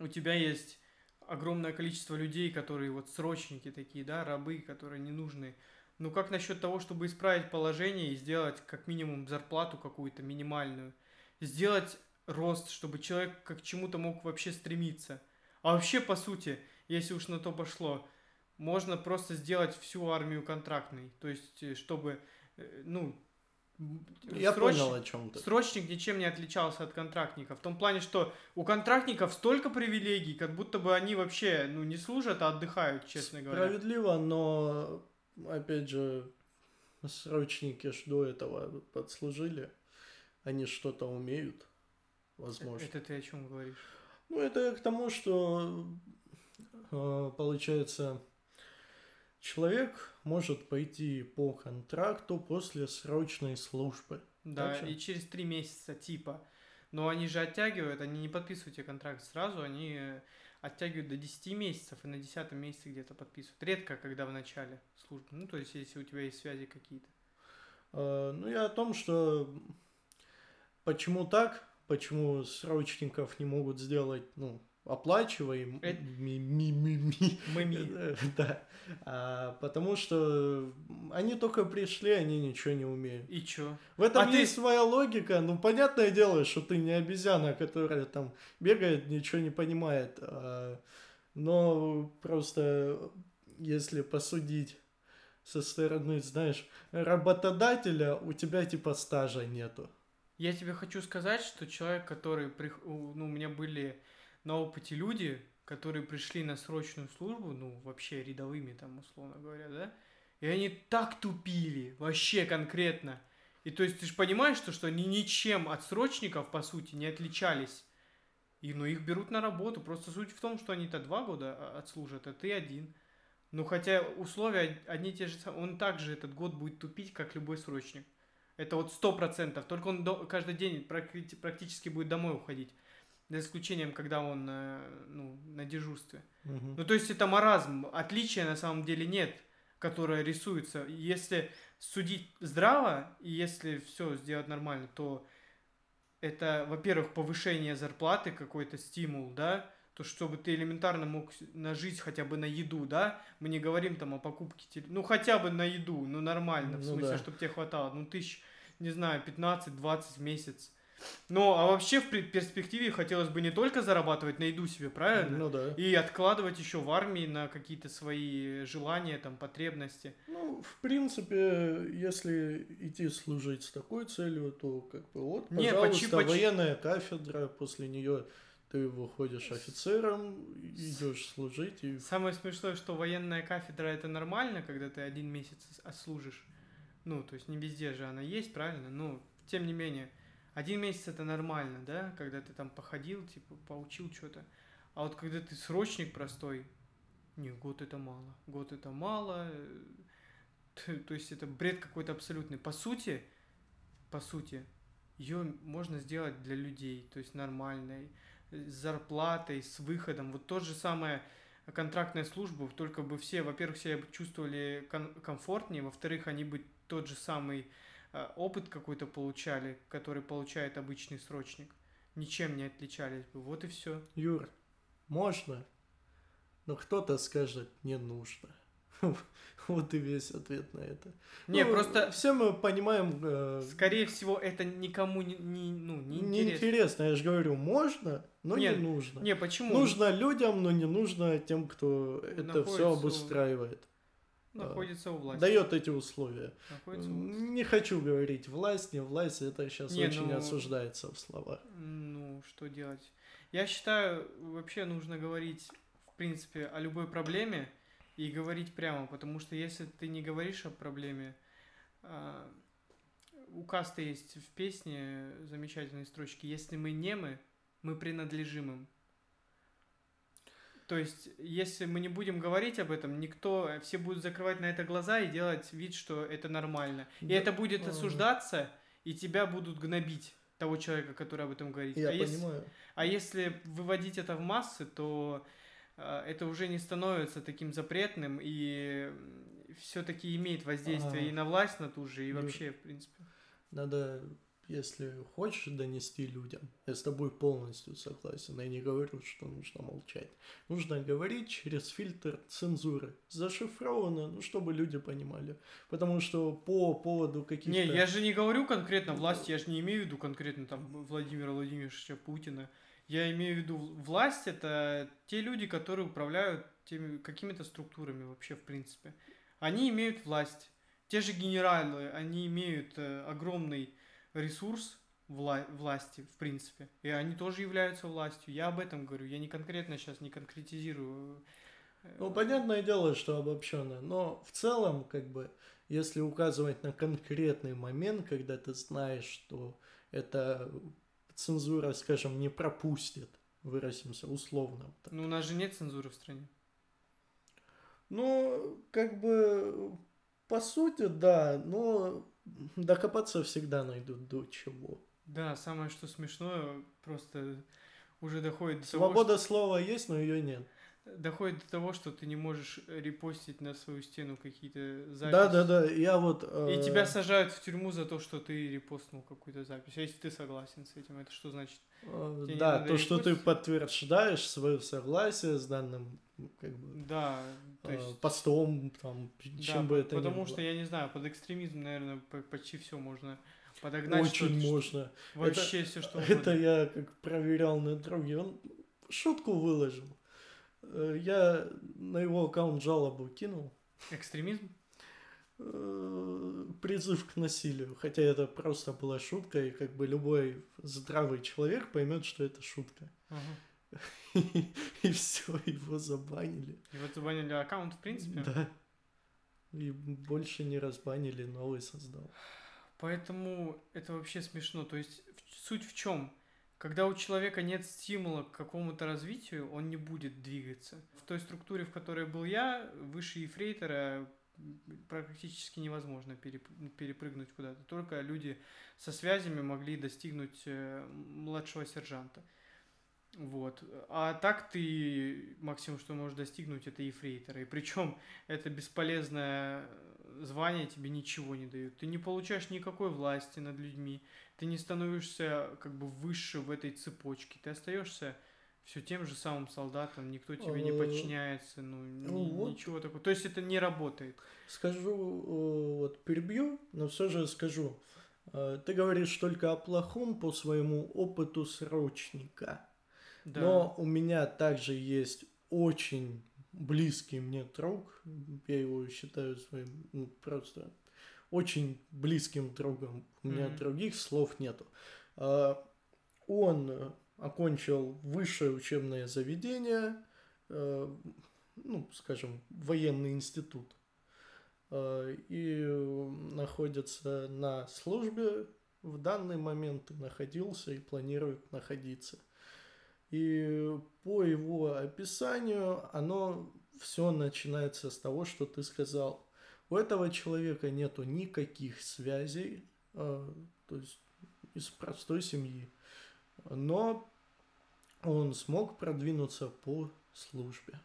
у тебя есть огромное количество людей, которые вот срочники такие, да, рабы, которые не нужны. Ну как насчет того, чтобы исправить положение и сделать как минимум зарплату какую-то минимальную? Сделать рост, чтобы человек как к чему-то мог вообще стремиться. А вообще, по сути, если уж на то пошло, можно просто сделать всю армию контрактной. То есть, э, чтобы, э, ну, Я сроч- понял, о чем ты. Срочник ничем не отличался от контрактника. В том плане, что у контрактников столько привилегий, как будто бы они вообще ну, не служат, а отдыхают, честно говоря. Справедливо, но, опять же, срочники ж до этого подслужили. Они что-то умеют, возможно. Это ты о чем говоришь? Ну, это к тому, что, э, получается, человек может пойти по контракту после срочной службы. Да, и через три месяца типа. Но они же оттягивают, они не подписывают тебе контракт сразу, они оттягивают до 10 месяцев и на 10 месяце где-то подписывают. Редко, когда в начале службы. Ну, то есть, если у тебя есть связи какие-то. Э, Ну, я о том, что почему так, почему срочников не могут сделать, ну, оплачиваем, ми- ми- ми- ми- *laughs* Да. А, потому что они только пришли, они ничего не умеют. И чё? В этом А ты- есть своя логика. Ну, понятное дело, что ты не обезьяна, которая там бегает, ничего не понимает. А, Но просто если посудить со стороны, знаешь, работодателя, у тебя типа стажа нету. Я тебе хочу сказать, что человек, который... у- Ну, у меня были на опыте люди, которые пришли на срочную службу, ну, вообще рядовыми там, условно говоря, да? И они так тупили, вообще конкретно. И то есть ты же понимаешь, что, что они ничем от срочников, по сути, не отличались. И, ну, их берут на работу. Просто суть в том, что они-то два года а, отслужат, а ты один. Ну, хотя условия одни и те же. Он также этот год будет тупить, как любой срочник. Это вот сто процентов. Только он до- каждый день практи- практически будет домой уходить. За исключением, когда он э, ну, на дежурстве. Мгм. Ну, то есть это маразм. Отличия на самом деле нет, которое рисуется. Если судить здраво, и если все сделать нормально, то это, во-первых, повышение зарплаты, какой-то стимул, да, то чтобы ты элементарно мог с- нажить хотя бы на еду, да, мы не говорим там о покупке, теле- ну хотя бы на еду, ну нормально, в Ну смысле, да. чтобы тебе хватало, ну тысяч, не знаю, 15-20 в месяц. Ну, а вообще в перспективе хотелось бы не только зарабатывать на еду себе, правильно? Ну да. И откладывать еще в армии на какие-то свои желания, там, потребности. Ну, в принципе, если идти служить с такой целью, то как бы вот, Не, пожалуйста, почи- военная кафедра, после нее ты выходишь офицером, идешь служить и Самое смешное, что военная кафедра это нормально, когда ты один месяц отслужишь. Ну, то есть не везде же она есть, правильно? Но, тем не менее, один месяц это нормально, да? Когда ты там походил, типа, поучил что-то. А вот когда ты срочник простой, не, год это мало. Год это мало. э, То есть это бред какой-то абсолютный. По сути, по сути, ее можно сделать для людей, то есть нормальной, э, с зарплатой, с выходом. Вот то же самое контрактная служба, только бы все, во-первых, себя чувствовали комфортнее, во-вторых, они бы тот же самый опыт какой-то получали, который получает обычный срочник. Ничем не отличались бы. Вот и все. Юр, можно, но кто-то скажет, не нужно. *laughs* Вот и весь ответ на это. Не, Ну, просто, Все мы понимаем... э, скорее всего, это никому не, не- ну, не интересно. Неинтересно, я же говорю, можно, но Нет, не нужно. Не, почему? Нужно людям, но не нужно тем, кто это Находится все обустраивает. Находится у власти. Дает эти условия. Находится. Не хочу говорить власть, не власть, это сейчас Не, очень ну- осуждается в словах. Ну, что делать? Я считаю, вообще нужно говорить, в принципе, о любой проблеме и говорить прямо, потому что если ты не говоришь о проблеме, а, у Каста есть в песне замечательные строчки «Если мы немы, мы принадлежим им». То есть, если мы не будем говорить об этом, никто, все будут закрывать на это глаза и делать вид, что это нормально. И Да, это будет осуждаться, и тебя будут гнобить, того человека, который об этом говорит. Я а, если, понимаю. а если выводить это в массы, то а, это уже не становится таким запретным и все-таки имеет воздействие Ага. и на власть, на ту же, и вообще, в принципе. Надо, если хочешь донести людям, я с тобой полностью согласен, я не говорю, что нужно молчать. Нужно говорить через фильтр цензуры. Зашифровано, ну, чтобы люди понимали. Потому что по поводу каких-то... Не, я же не говорю конкретно власть, я же не имею в виду конкретно там Владимира Владимировича Путина. Я имею в виду власть это те люди, которые управляют теми какими-то структурами вообще в принципе. Они имеют власть. Те же генералы, они имеют э, огромный ресурс вла- власти в принципе, и они тоже являются властью. Я об этом говорю. Я не конкретно сейчас не конкретизирую. э, Ну, понятное дело, что обобщенно, но в целом, как бы, если указывать на конкретный момент, когда ты знаешь, что это цензура, скажем, не пропустит, выразимся условно. так. Ну, у нас же нет цензуры в стране. Ну, как бы, по сути, да, но докопаться всегда найдут до чего. Да, самое что смешное, просто уже доходит до того, Свобода слова есть, но ее нет. что, доходит до того, что ты не можешь репостить на свою стену какие-то записи. Да, да, да. Я вот. И э, тебя сажают в тюрьму за то, что ты репостнул какую-то запись. А если ты согласен с этим, это что значит? э, да, то, что ты репостить? подтверждаешь свое согласие с данным, как бы, Да, то э, есть... постом, там, чем да, бы это потому было. что, я не знаю, под экстремизм, наверное, по- почти все можно подогнать. Очень что- можно. Вообще все, что *laughs* Это угодно. я как проверял на друге. Он шутку выложил. Э, Я на его аккаунт жалобу кинул. Экстремизм? Э, Призыв к насилию. Хотя это просто была шутка, и как бы любой здравый человек поймет, что это шутка. Ага. *laughs* И все, его забанили. Вот забанили аккаунт, в принципе. Да. И больше не разбанили, новый создал. Поэтому это вообще смешно. То есть суть в чем? Когда у человека нет стимула к какому-то развитию, он не будет двигаться. В той структуре, в которой был я, выше ефрейтора практически невозможно переп- перепрыгнуть куда-то. Только люди со связями могли достигнуть э, младшего сержанта. Вот. А так ты максимум, что можешь достигнуть, это ефрейтора. И причем это бесполезное звание тебе ничего не дает. Ты не получаешь никакой власти над людьми. Ты не становишься как бы выше в этой цепочке. Ты остаешься все тем же самым солдатом, никто тебе не Э, подчиняется, ну, ни- ну вот. ничего такого. То есть это не работает. Скажу, э, вот перебью, но все же скажу. Э, Ты говоришь только о плохом по своему опыту срочника. Да. Но у меня также есть очень близкий мне друг, я его считаю своим ну, просто очень близким другом. У меня Мгм. других слов нету. А, Он окончил высшее учебное заведение, э, ну, скажем, военный институт, э, и находится на службе в данный момент и находился и планирует находиться. И по его описанию оно все начинается с того, что ты сказал. У этого человека нету никаких связей, э, то есть из простой семьи, но он смог продвинуться по службе.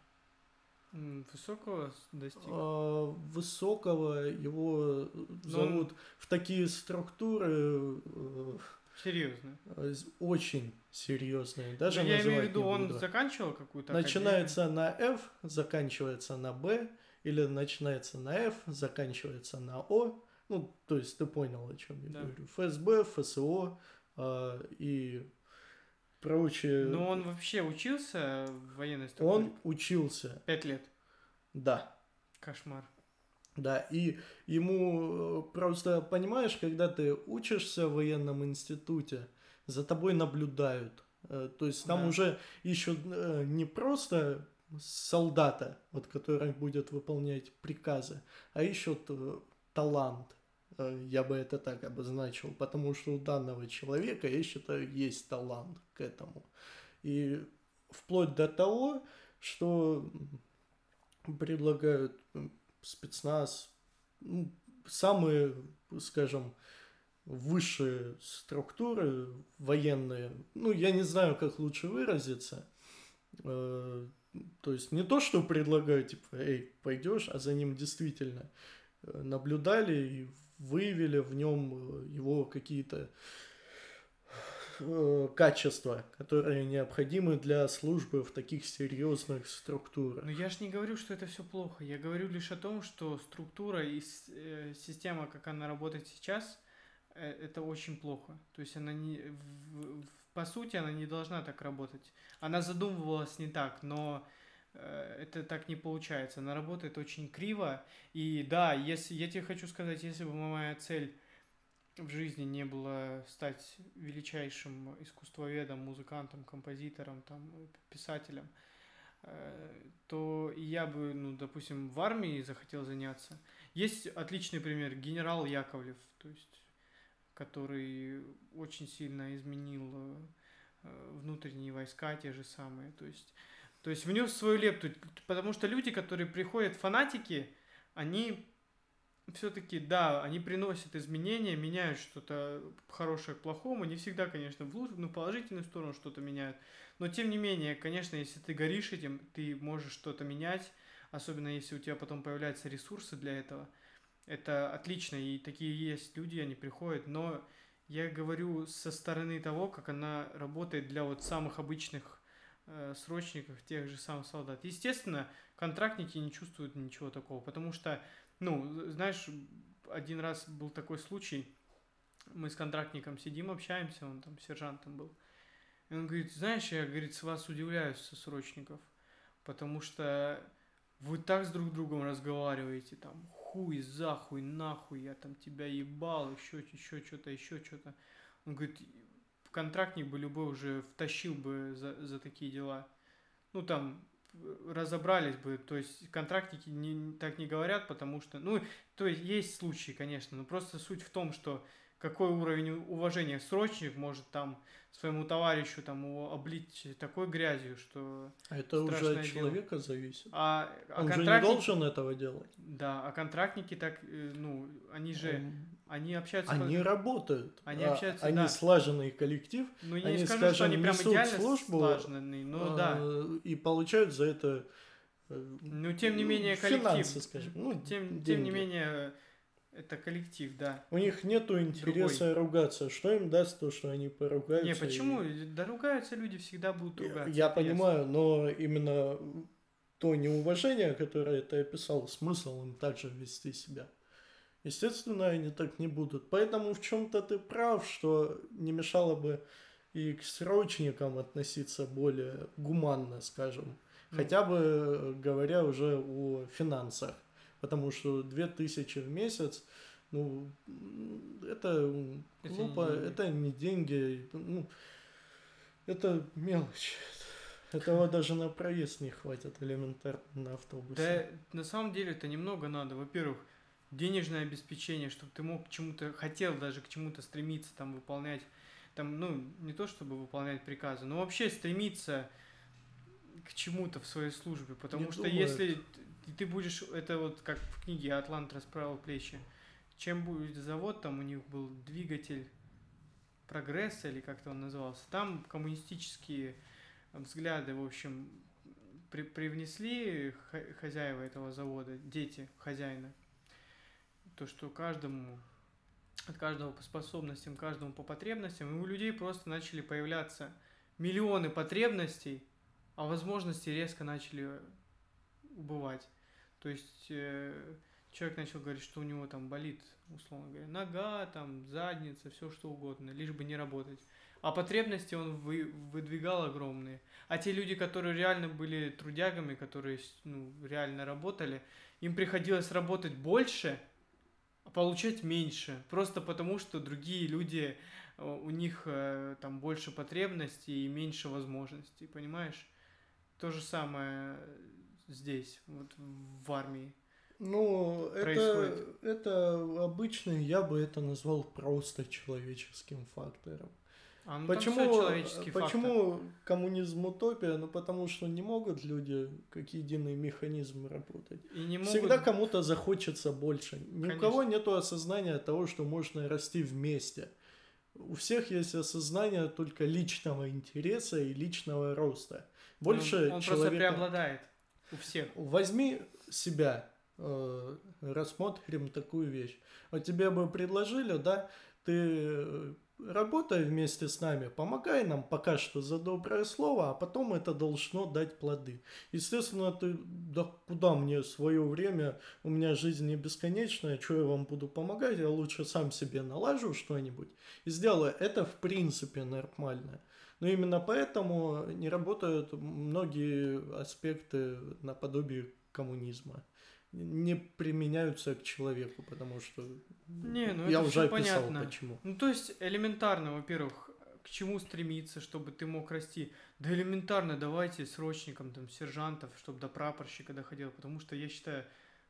Высокого достиг. А, Высокого его зовут в такие структуры э, Серьезно. э, очень серьезные. Даже Ну, я имею в виду, он буду. заканчивал какую-то Начинается на F, заканчивается на B или начинается на F, заканчивается на О. Ну, то есть ты понял, о чем я Да. говорю. ФСБ, ФСО а, и прочее. Но он вообще учился в военной структуре? Он учился, Пять лет. да. Кошмар. Да, и ему э, просто, понимаешь, когда ты учишься в военном институте, за тобой наблюдают. Э, То есть там Да. уже ищут э, не просто солдата, вот, который будет выполнять приказы, а э, талант. Я бы это так обозначил, потому что у данного человека, я считаю, есть талант к этому. И вплоть до того, что предлагают спецназ, ну, самые, скажем, высшие структуры военные, ну, я не знаю, как лучше выразиться, э, то есть не то, что предлагают, типа, эй, пойдешь, а за ним действительно э, наблюдали и выявили в нем э, его какие-то э, качества, которые необходимы для службы в таких серьезных структурах. Но я же не говорю, что это все плохо. Я говорю лишь о том, что структура и э, система, как она работает сейчас, э, это очень плохо. То есть она не, в- в- по сути, она не должна так работать. Она задумывалась не так, но э, это так не получается. Она работает очень криво. И да, если я тебе хочу сказать, если бы моя цель в жизни не было стать величайшим искусствоведом, музыкантом, композитором, там, писателем, э, то я бы, ну, допустим, в армии захотел заняться. Есть отличный пример, генерал Яковлев, то есть, который очень сильно изменил э, внутренние войска те же самые, то есть, то есть внес свою лепту, потому что люди, которые приходят фанатики, они все-таки, да, они приносят изменения, меняют что-то хорошее к плохому, не всегда, конечно, в лучшую, ну, положительную сторону что-то меняют, но тем не менее, конечно, если ты горишь этим, ты можешь что-то менять, особенно если у тебя потом появляются ресурсы для этого. Это отлично, и такие есть люди, они приходят, но я говорю со стороны того, как она работает для вот самых обычных э, срочников, тех же самых солдат. Естественно, контрактники не чувствуют ничего такого, потому что, ну, знаешь, один раз был такой случай, мы с контрактником сидим, общаемся, он там сержантом был. И он говорит, знаешь, я, говорит, с вас удивляюсь, со срочников, потому что вы так с друг другом разговариваете, там, хуй, захуй, нахуй, я там тебя ебал, еще, еще что-то, еще что-то. Он говорит, контрактник бы любой уже втащил бы за, за такие дела. Ну, там, разобрались бы, то есть контрактники не, так не говорят, потому что, ну, то есть есть случаи, конечно, но просто суть в том, что какой уровень уважения срочник может там своему товарищу там его облить такой грязью, что... А это уже от дело. человека зависит. А, а Он же не должен этого делать. Да, а контрактники так, э, ну, они же, Он- они общаются... Они работают. Они А, общаются, Они да. слаженный коллектив. Ну, я они, не скажу, скажем, что они прям идеально службу, слаженные, ну да. а, И получают за это э, Но тем не ну, менее коллектив. финансы, скажем. Ну, тем, тем не менее, это коллектив, да. У них нету интереса ругаться. Что им даст то, что они поругаются? Не, почему? и- Да ругаются люди, всегда будут Я, ругаться. я ясно. понимаю, но именно то неуважение, которое ты описал, смысл им также вести себя. Естественно, они так не будут. Поэтому в чем-то ты прав, что не мешало бы и к срочникам относиться более гуманно, скажем. Хотя бы э, говоря уже о финансах. Потому что 2000 в месяц, ну, это м, Это не глупо, деньги. это не деньги, ну, это мелочь. Этого даже на проезд не хватит элементарно на автобусе. Да, на самом деле это немного надо. Во-первых, денежное обеспечение, чтобы ты мог к чему-то, хотел даже к чему-то стремиться, там, выполнять, там, ну, не то чтобы выполнять приказы, но вообще стремиться к чему-то в своей службе, потому Не что думаю. если ты будешь, это вот как в книге «Атлант расправил плечи», чем будет завод, там у них был двигатель прогресса, или как-то он назывался, там коммунистические взгляды, в общем, при- привнесли хозяева этого завода, дети хозяина, то, что каждому, от каждого по способностям, каждому по потребностям, и у людей просто начали появляться миллионы потребностей, а возможности резко начали убывать. То есть э, человек начал говорить, что у него там болит, условно говоря, нога, там, задница, все что угодно, лишь бы не работать. А потребности он вы, выдвигал огромные. А те люди, которые реально были трудягами, которые ну, реально работали, им приходилось работать больше, получать меньше. Просто потому, что другие люди, э, у них э, там больше потребностей и меньше возможностей, понимаешь? То же самое здесь, вот в армии. Ну, это, это обычный, я бы это назвал просто человеческим фактором. А, ну почему, почему фактор. коммунизм утопия? Ну потому что не могут люди как единый механизм работать. И не могут... Всегда кому-то захочется больше. Ни Конечно. у кого нет осознания того, что можно расти вместе. У всех есть осознание только личного интереса и личного роста. Больше он, он человека... просто преобладает у всех. Возьми себя, э, рассмотрим такую вещь. Вот тебе бы предложили, да, ты э, работай вместе с нами, помогай нам пока что за доброе слово, а потом это должно дать плоды. Естественно, ты, да куда мне свое время, у меня жизнь не бесконечная, что я вам буду помогать, я лучше сам себе налажу что-нибудь и сделаю. Это в принципе нормально. Но именно поэтому не работают многие аспекты наподобие коммунизма не применяются к человеку, потому что не, ну я это уже описал понятно. почему. Ну то есть элементарно, во-первых, к чему стремиться, чтобы ты мог расти. Да элементарно, давайте срочникам, там, сержантов, чтобы до прапорщика доходило, потому что я считаю,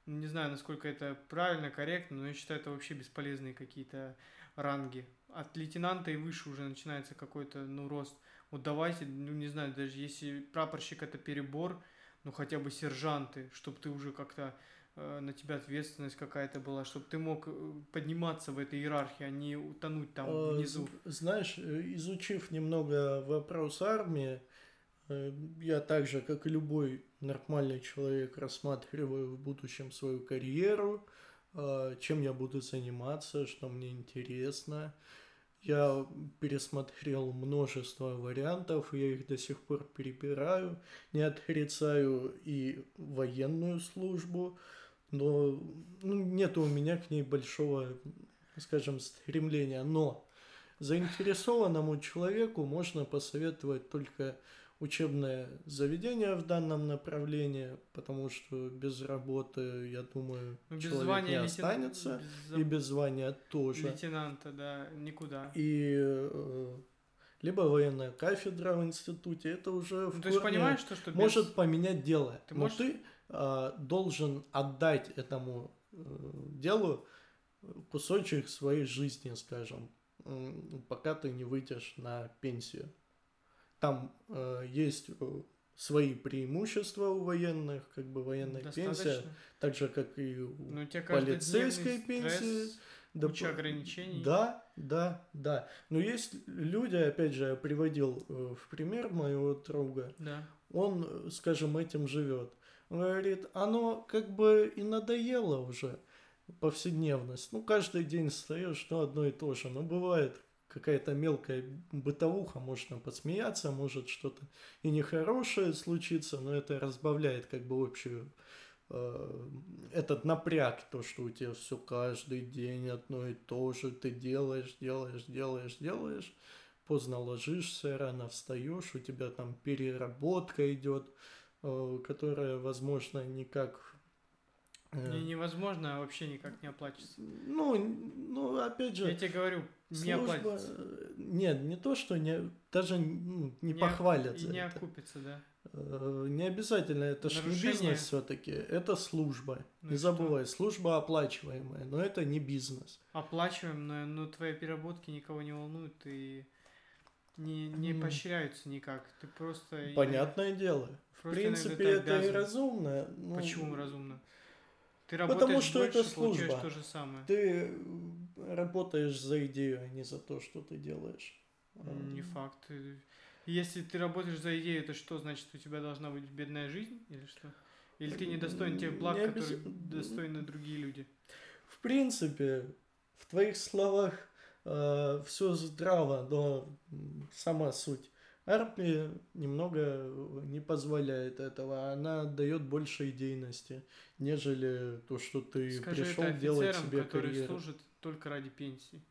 ну, не знаю, насколько это правильно, корректно, но я считаю, это вообще бесполезные какие-то ранги. От лейтенанта и выше уже начинается какой-то, ну, рост. Вот давайте, ну, не знаю, даже если прапорщик это перебор, ну хотя бы сержанты, чтобы ты уже как-то э, на тебя ответственность какая-то была, чтобы ты мог э, подниматься в этой иерархии, а не утонуть там э, внизу. Знаешь, изучив немного вопрос армии, я так же, как и любой нормальный человек, рассматриваю в будущем свою карьеру, чем я буду заниматься, что мне интересно. Я пересмотрел множество вариантов, я их до сих пор перебираю. Не отрицаю и военную службу, но ну, нет у меня к ней большого, скажем, стремления. Но заинтересованному человеку можно посоветовать только учебное заведение в данном направлении, потому что без работы, я думаю, без человек звания не останется, без... и без звания тоже. Лейтенанта, да, никуда. И э, либо военная кафедра в институте, это уже ну, в то понимаешь, что, что без... может поменять дело. Ты Но можешь... ты э, должен отдать этому э, делу кусочек своей жизни, скажем, пока ты не выйдешь на пенсию. Там э, есть э, свои преимущества у военных, как бы военная Достаточно. пенсия, так же, как и у ну, полицейской пенсии. Да, куча ограничений. Да, да, да. Но есть люди, опять же, я приводил э, в пример моего друга. Да. Он, скажем, этим живет. Он говорит, оно как бы и надоело уже повседневность. Ну, каждый день встаешь, что одно и то же. Но бывает какая-то мелкая бытовуха, можно посмеяться, может что-то и нехорошее случиться, но это разбавляет как бы общую э, этот напряг, то, что у тебя все каждый день одно и то же, ты делаешь, делаешь, делаешь, делаешь, поздно ложишься, рано встаешь, у тебя там переработка идет, э, которая, возможно, никак не, э, невозможно, а вообще никак не оплачивается. Ну, ну, опять же... Я тебе говорю, не служба... Нет, не то, что не, даже ну, не, не похвалят И не это. окупится, да. Э, не обязательно, это же не бизнес все-таки, это служба. Ну не забывай, что? служба оплачиваемая, но это не бизнес. Оплачиваемая, но твои переработки никого не волнуют и не, не mm. поощряются никак. Ты просто... Понятное дело. В принципе, это и разумно. Ну, Почему разумно? Ты работаешь Потому что больше, это служба. то же самое. Ты работаешь за идею, а не за то, что ты делаешь. Не факт. Если ты работаешь за идею, это что значит, у тебя должна быть бедная жизнь или что? Или ты не достоин тех благ, не которые достойны другие люди? В принципе, в твоих словах э, все здраво, но сама суть Армия немного не позволяет этого, она дает больше идейности, нежели то, что ты Скажи пришел делать себе которые карьеру. служат только ради пенсии.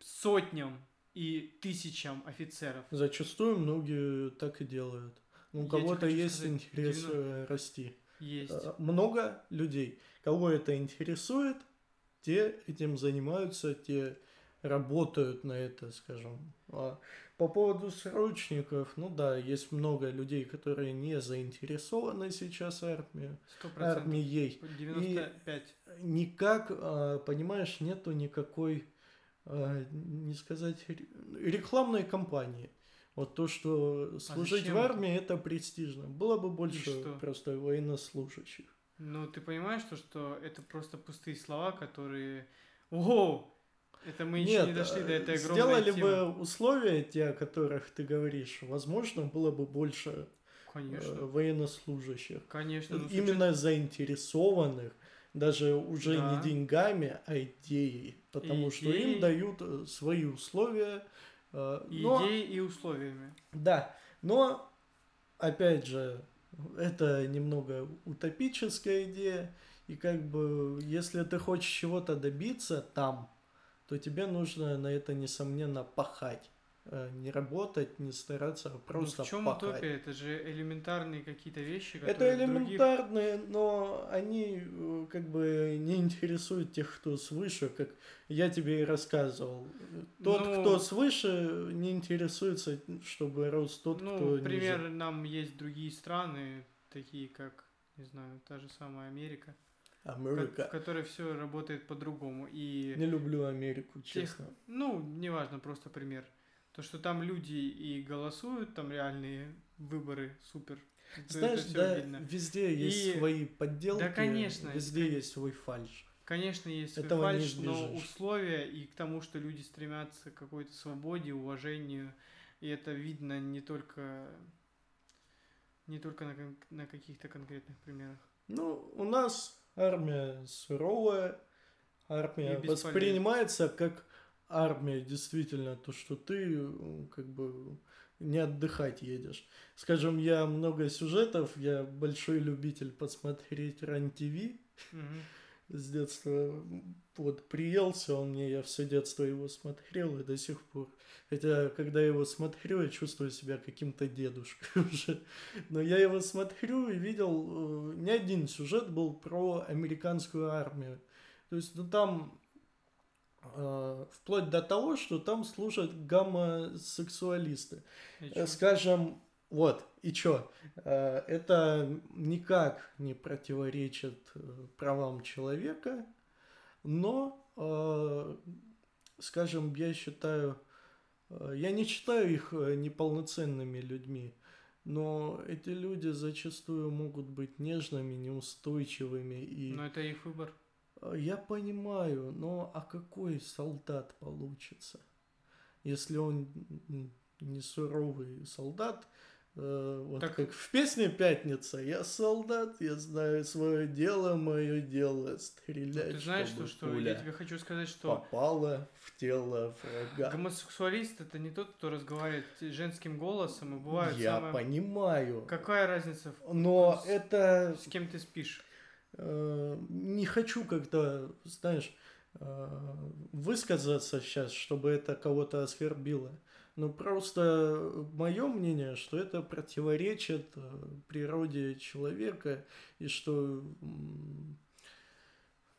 Сотням и тысячам офицеров. Зачастую многие так и делают. Ну, у кого-то есть сказать, интерес 90 э, расти. Есть. Э, Много людей, кого это интересует, те этим занимаются, те работают на это, скажем. А по поводу срочников, ну да, есть много людей, которые не заинтересованы сейчас армией, Сто процентов. армией. 95. Никак, а, понимаешь, нету никакой, а, не сказать, ре- рекламной кампании. Вот то, что служить зачем в армии, это престижно. Было бы больше просто военнослужащих. Ну, ты понимаешь, то, что это просто пустые слова, которые... О, это мы еще Нет, не дошли до этой огромной сделали темы. бы условия, те, о которых ты говоришь, возможно, было бы больше э, Конечно. военнослужащих. Конечно. ну, Именно заинтересованных, даже уже Да. не деньгами, а идеей. Потому что Идеей. им дают э, свои условия. э, но- Идеей и условиями. Да, но, опять же, это немного утопическая идея, и как бы, если ты хочешь чего-то добиться там, то тебе нужно на это, несомненно, пахать. Э, Не работать, не стараться, а просто ну, в чем пахать. утопия? Это же элементарные какие-то вещи, Это которые других- элементарные, но они э, как бы не интересуют тех, кто свыше, как я тебе и рассказывал. Тот, Ну- кто свыше, не интересуется, чтобы рос тот, ну, кто пример, ниже. нам есть другие страны, такие как, не знаю, та же самая Америка, Америка. в которой все работает по-другому. И Не люблю Америку, тех, честно. ну, неважно, просто пример. То, что там люди и голосуют, там реальные выборы, супер. Это- Знаешь, это да, видно. везде есть И- свои подделки, Да, конечно, везде кон- есть свой фальш. Конечно, есть свой Этого не фальшь, но условия и к тому, что люди стремятся к какой-то свободе, уважению, и это видно не только не только на, на каких-то конкретных примерах. Ну, у нас армия суровая, армия воспринимается как армия, действительно, то, что ты как бы не отдыхать едешь. Скажем, я много сюжетов, я большой любитель посмотреть РАН-ТВ Мгм. С детства. Вот приелся он мне, я все детство его смотрел и до сих пор. Хотя, когда я его смотрю, я чувствую себя каким-то дедушкой *laughs* уже. Но я его смотрю и видел, э, не один сюжет был про американскую армию. То есть, ну там э, вплоть до того, что там служат гомосексуалисты. Э, чё? Скажем, вот, и чё? Э, Это никак не противоречит э, правам человека, но, э, скажем, я считаю, я не считаю их неполноценными людьми, но эти люди зачастую могут быть нежными, неустойчивыми и... Но это их выбор. Я понимаю, но а какой солдат получится, если он не суровый солдат? Э, вот Так- как в песне «Пятница» «Я солдат, я знаю свое дело, мое дело стрелять, Ну, Ты знаешь, чтобы что, что я тебе хочу сказать, что попала в тело врага». гомосексуалист это не тот, кто разговаривает женским голосом и бывает Я самое- понимаю, Какая разница, в- но с- это с кем ты спишь? Э, не хочу как-то, знаешь, э, высказаться сейчас, чтобы это кого-то оскорбило. Но просто мое мнение, что это противоречит э, природе человека и что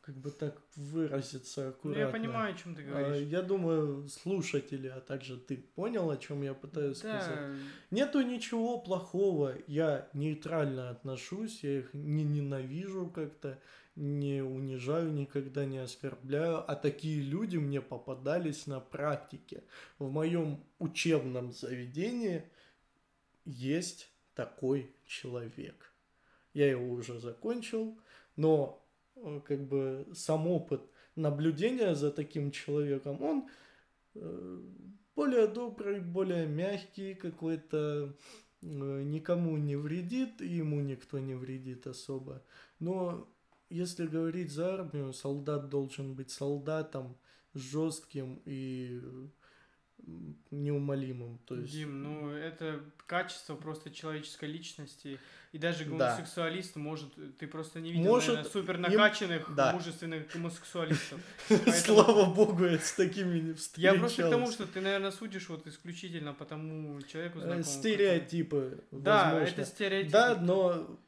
как бы так выразиться Ну, аккуратно. я понимаю, о чем ты А, говоришь. Я думаю, слушатели, а также ты понял, о чем я пытаюсь сказать. да, Нету ничего плохого, я нейтрально отношусь, я их не ненавижу как-то, не унижаю, никогда не оскорбляю, а такие люди мне попадались на практике. В моем учебном заведении есть такой человек. Я его уже закончил, но э, как бы сам опыт наблюдения за таким человеком, он э, более добрый, более мягкий какой-то, э, никому не вредит, и ему никто не вредит особо. Но если говорить за армию, солдат должен быть солдатом, жестким и неумолимым. То есть, Дим, ну это качество просто человеческой личности. И даже Да. гомосексуалист может... Ты просто не видел, Может, наверное, супер им- накачанных, да. мужественных гомосексуалистов. *laughs* слава богу, я с такими не Я встречался. просто к тому, что ты, наверное, судишь вот исключительно по тому человеку Э. Стереотипы, Да, это стереотипы. Да, но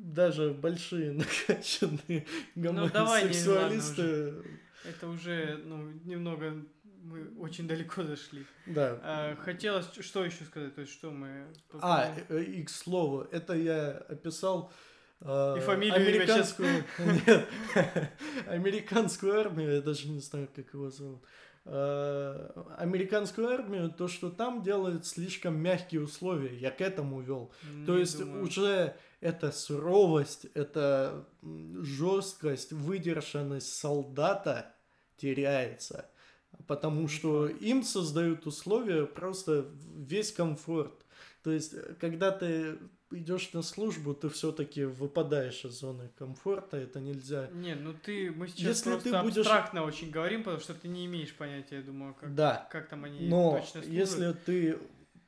даже большие *laughs* накачанные Ну, гомосексуалисты, Это уже, ну, немного... Мы очень далеко зашли. да. А, хотелось что еще сказать? То есть что мы... А, э, и к слову, это я описал э, И фамилию, американскую, *laughs* нет, *laughs* американскую армию, я даже не знаю, как его зовут. Э, Американскую армию, то, что там делают слишком мягкие условия, я к этому вел. То есть уже эта суровость, эта м, жесткость, выдержанность солдата теряется. Потому что им создают условия просто весь комфорт. То есть, э, когда ты идешь на службу, ты все-таки выпадаешь из зоны комфорта, это нельзя. Не, ну ты, мы сейчас Если просто ты будешь- абстрактно очень говорим, потому что ты не имеешь понятия, я думаю, как, Да, как там они но точно служат. если ты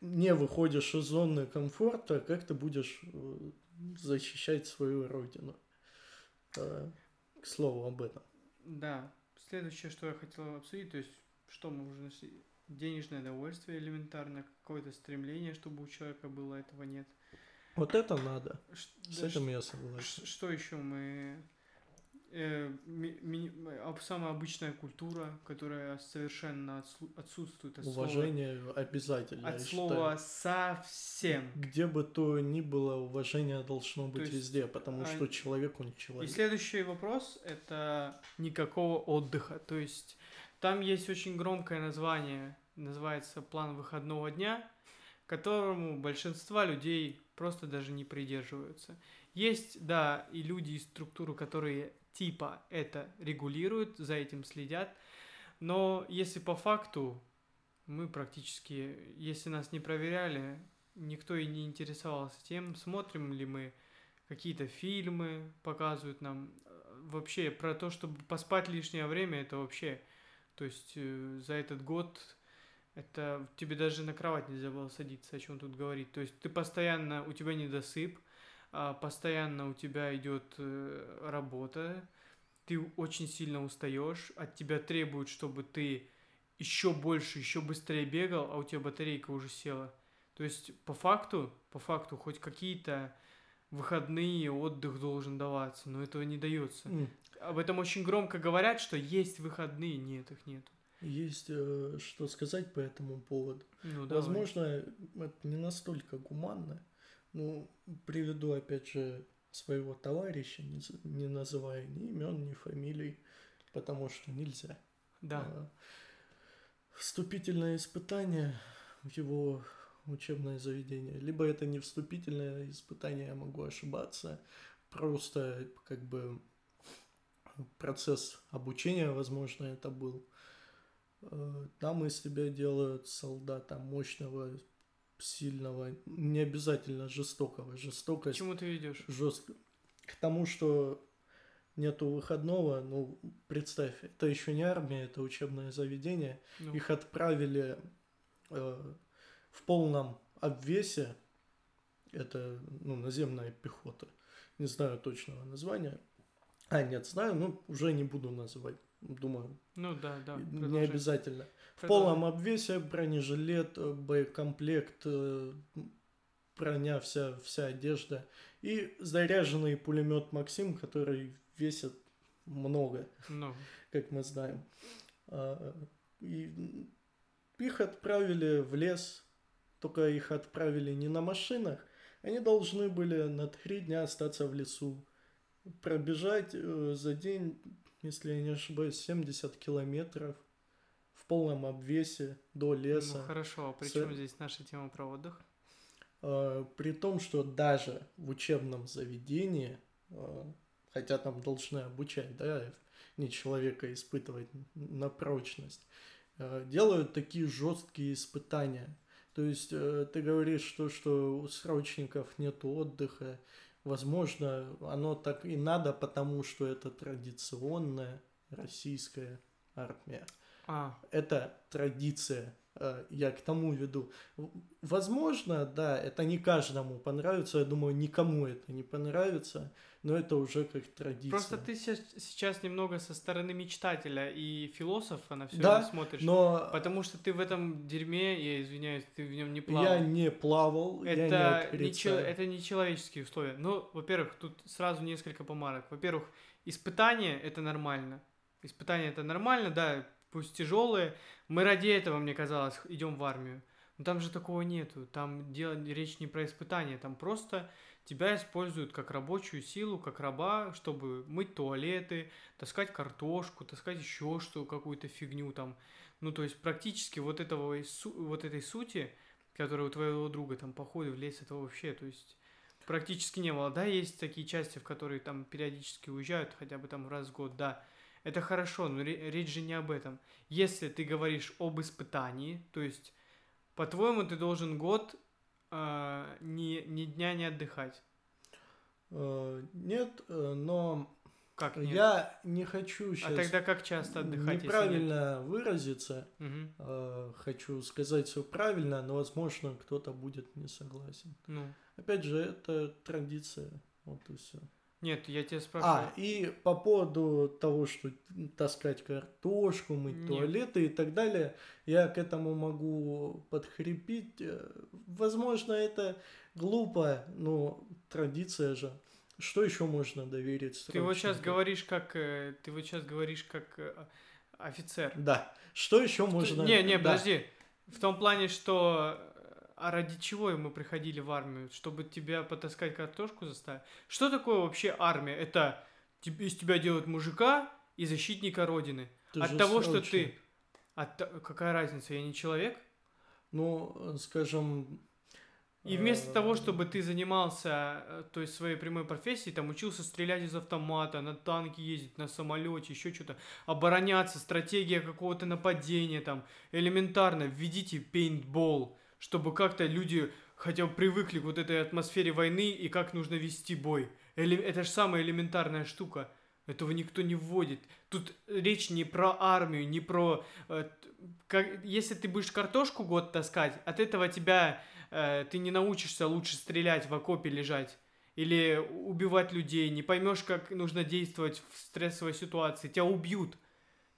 не выходишь из зоны комфорта, как ты будешь э, защищать свою родину? Э, К слову об этом. Да. Следующее, что я хотел обсудить, то есть, что мы уже нашли? Денежное довольствие элементарно, какое-то стремление, чтобы у человека было, этого нет. Вот это надо. Ш- С да этим я согласен. ш- Что еще мы... э, ми- ми- самая обычная культура, которая совершенно отсутствует от слова, Уважение обязательно. от слова считаю. совсем. Где бы то ни было, уважение должно быть есть, везде, потому а, что человек он И человек. следующий вопрос это никакого отдыха. То есть там есть очень громкое название, называется план выходного дня, которому большинство людей просто даже не придерживаются. Есть, да, и люди из структуры, которые типа это регулируют, за этим следят, но если по факту мы практически, если нас не проверяли, никто и не интересовался тем, смотрим ли мы какие-то фильмы, показывают нам э, вообще про то, чтобы поспать лишнее время, это вообще, то есть э, за этот год это тебе даже на кровать нельзя было садиться, о чем тут говорить. То есть ты постоянно, у тебя недосып, постоянно у тебя идет э, работа, ты очень сильно устаешь, от тебя требуют, чтобы ты еще больше, еще быстрее бегал, а у тебя батарейка уже села. То есть по факту, по факту хоть какие-то выходные, отдых должен даваться, но этого не дается. М, Об этом очень громко говорят, что есть выходные, нет, их нет. Есть э, что сказать по этому поводу. Ну, давай. Возможно, это не настолько гуманно. Ну, приведу опять же своего товарища, не, не называя ни имен, ни фамилий, потому что нельзя. Да. А, Вступительное испытание в его учебное заведение. Либо это не вступительное испытание, я могу ошибаться. Просто как бы процесс обучения, возможно, это был. Э, Там из тебя делают солдата мощного, сильного, не обязательно жестокого. К Жестокость чему ты ведешь? жестко. К тому, что нету выходного, ну, представь, это еще не армия, это учебное заведение. Ну, Их отправили э, в полном обвесе. Это, ну, наземная пехота. Не знаю точного названия. А, нет, знаю, но уже не буду называть. Думаю, ну да, да. не продолжай. обязательно. В Продолжай. полном обвесе бронежилет, э, боекомплект, э, броня, вся, вся одежда. И заряженный пулемет Максим, который весит много, Ну, как мы знаем. А, И их отправили в лес, только их отправили не на машинах. Они должны были на три дня остаться в лесу. Пробежать э, за день, если я не ошибаюсь, 70 километров в полном обвесе до леса. ну хорошо, а при С- чем здесь наша тема про отдых? Э, При том, что даже в учебном заведении, э, хотя там должны обучать, да, не человека испытывать на прочность, э, делают такие жесткие испытания. То есть э, ты говоришь, что, что у срочников нет отдыха. Возможно, оно так и надо, потому что это традиционная российская армия. А, Это традиция. Э, я к тому веду. Возможно, да, это не каждому понравится, я думаю, никому это не понравится, но это уже как традиция. Просто ты се- сейчас немного со стороны мечтателя и философа на все Да, это смотришь. но Потому что ты в этом дерьме, я извиняюсь, ты в нем не плавал. я не плавал, я не это, не чел- это не человеческие условия. Ну, во-первых, тут сразу несколько помарок. Во-первых, испытания это нормально. Испытания это нормально, да, пусть тяжелые. Мы ради этого, мне казалось, идем в армию. Но там же такого нету. Там дело, речь не про испытания, там просто тебя используют как рабочую силу, как раба, чтобы мыть туалеты, таскать картошку, таскать еще что, какую-то фигню там. Ну, то есть практически вот этого вот этой сути, которая у твоего друга там походы в лес, это вообще, то есть практически не было. Да, есть такие части, в которые там периодически уезжают, хотя бы там раз в год, да. Это хорошо, но ре- речь же не об этом. Если ты говоришь об испытании, то есть, по-твоему, ты должен год а, ни, ни дня не отдыхать. Э, Нет, э, но Как нет? я не хочу А сейчас тогда как часто отдыхать, если нет? неправильно выразиться. Мгм. Э, Хочу сказать все правильно, но, возможно, кто-то будет не согласен. Ну, Опять же, это традиция. Вот и все. Нет, я тебя спрашиваю. А, и по поводу того, что таскать картошку, мыть Нет. туалеты и так далее, я к этому могу подхрипить. Э, Возможно, это глупо, но традиция же. Что еще можно доверить? ты вот сейчас говоришь как, э, ты вот сейчас говоришь как э, офицер. Да. Что еще можно... Не, не, Да. подожди. В том плане, что а ради чего мы приходили в армию? Чтобы тебя потаскать картошку заставить? Что такое вообще армия? Это из тебя делают мужика и защитника родины. Ты От того, что срочник. ты... От... Какая разница? Я не человек? Ну, скажем... И вместо э, того, чтобы ты занимался, э, то есть своей прямой профессией, там учился стрелять из автомата, на танке ездить, на самолете, еще что-то, обороняться, стратегия какого-то нападения, там, элементарно, введите пейнтбол, чтобы как-то люди хотя бы привыкли к вот этой атмосфере войны и как нужно вести бой. Эле- Это же самая элементарная штука. Этого никто не вводит. Тут речь не про армию, не про... э, как, если ты будешь картошку год таскать, от этого тебя э, ты не научишься лучше стрелять в окопе лежать или убивать людей, не поймешь, как нужно действовать в стрессовой ситуации, тебя убьют.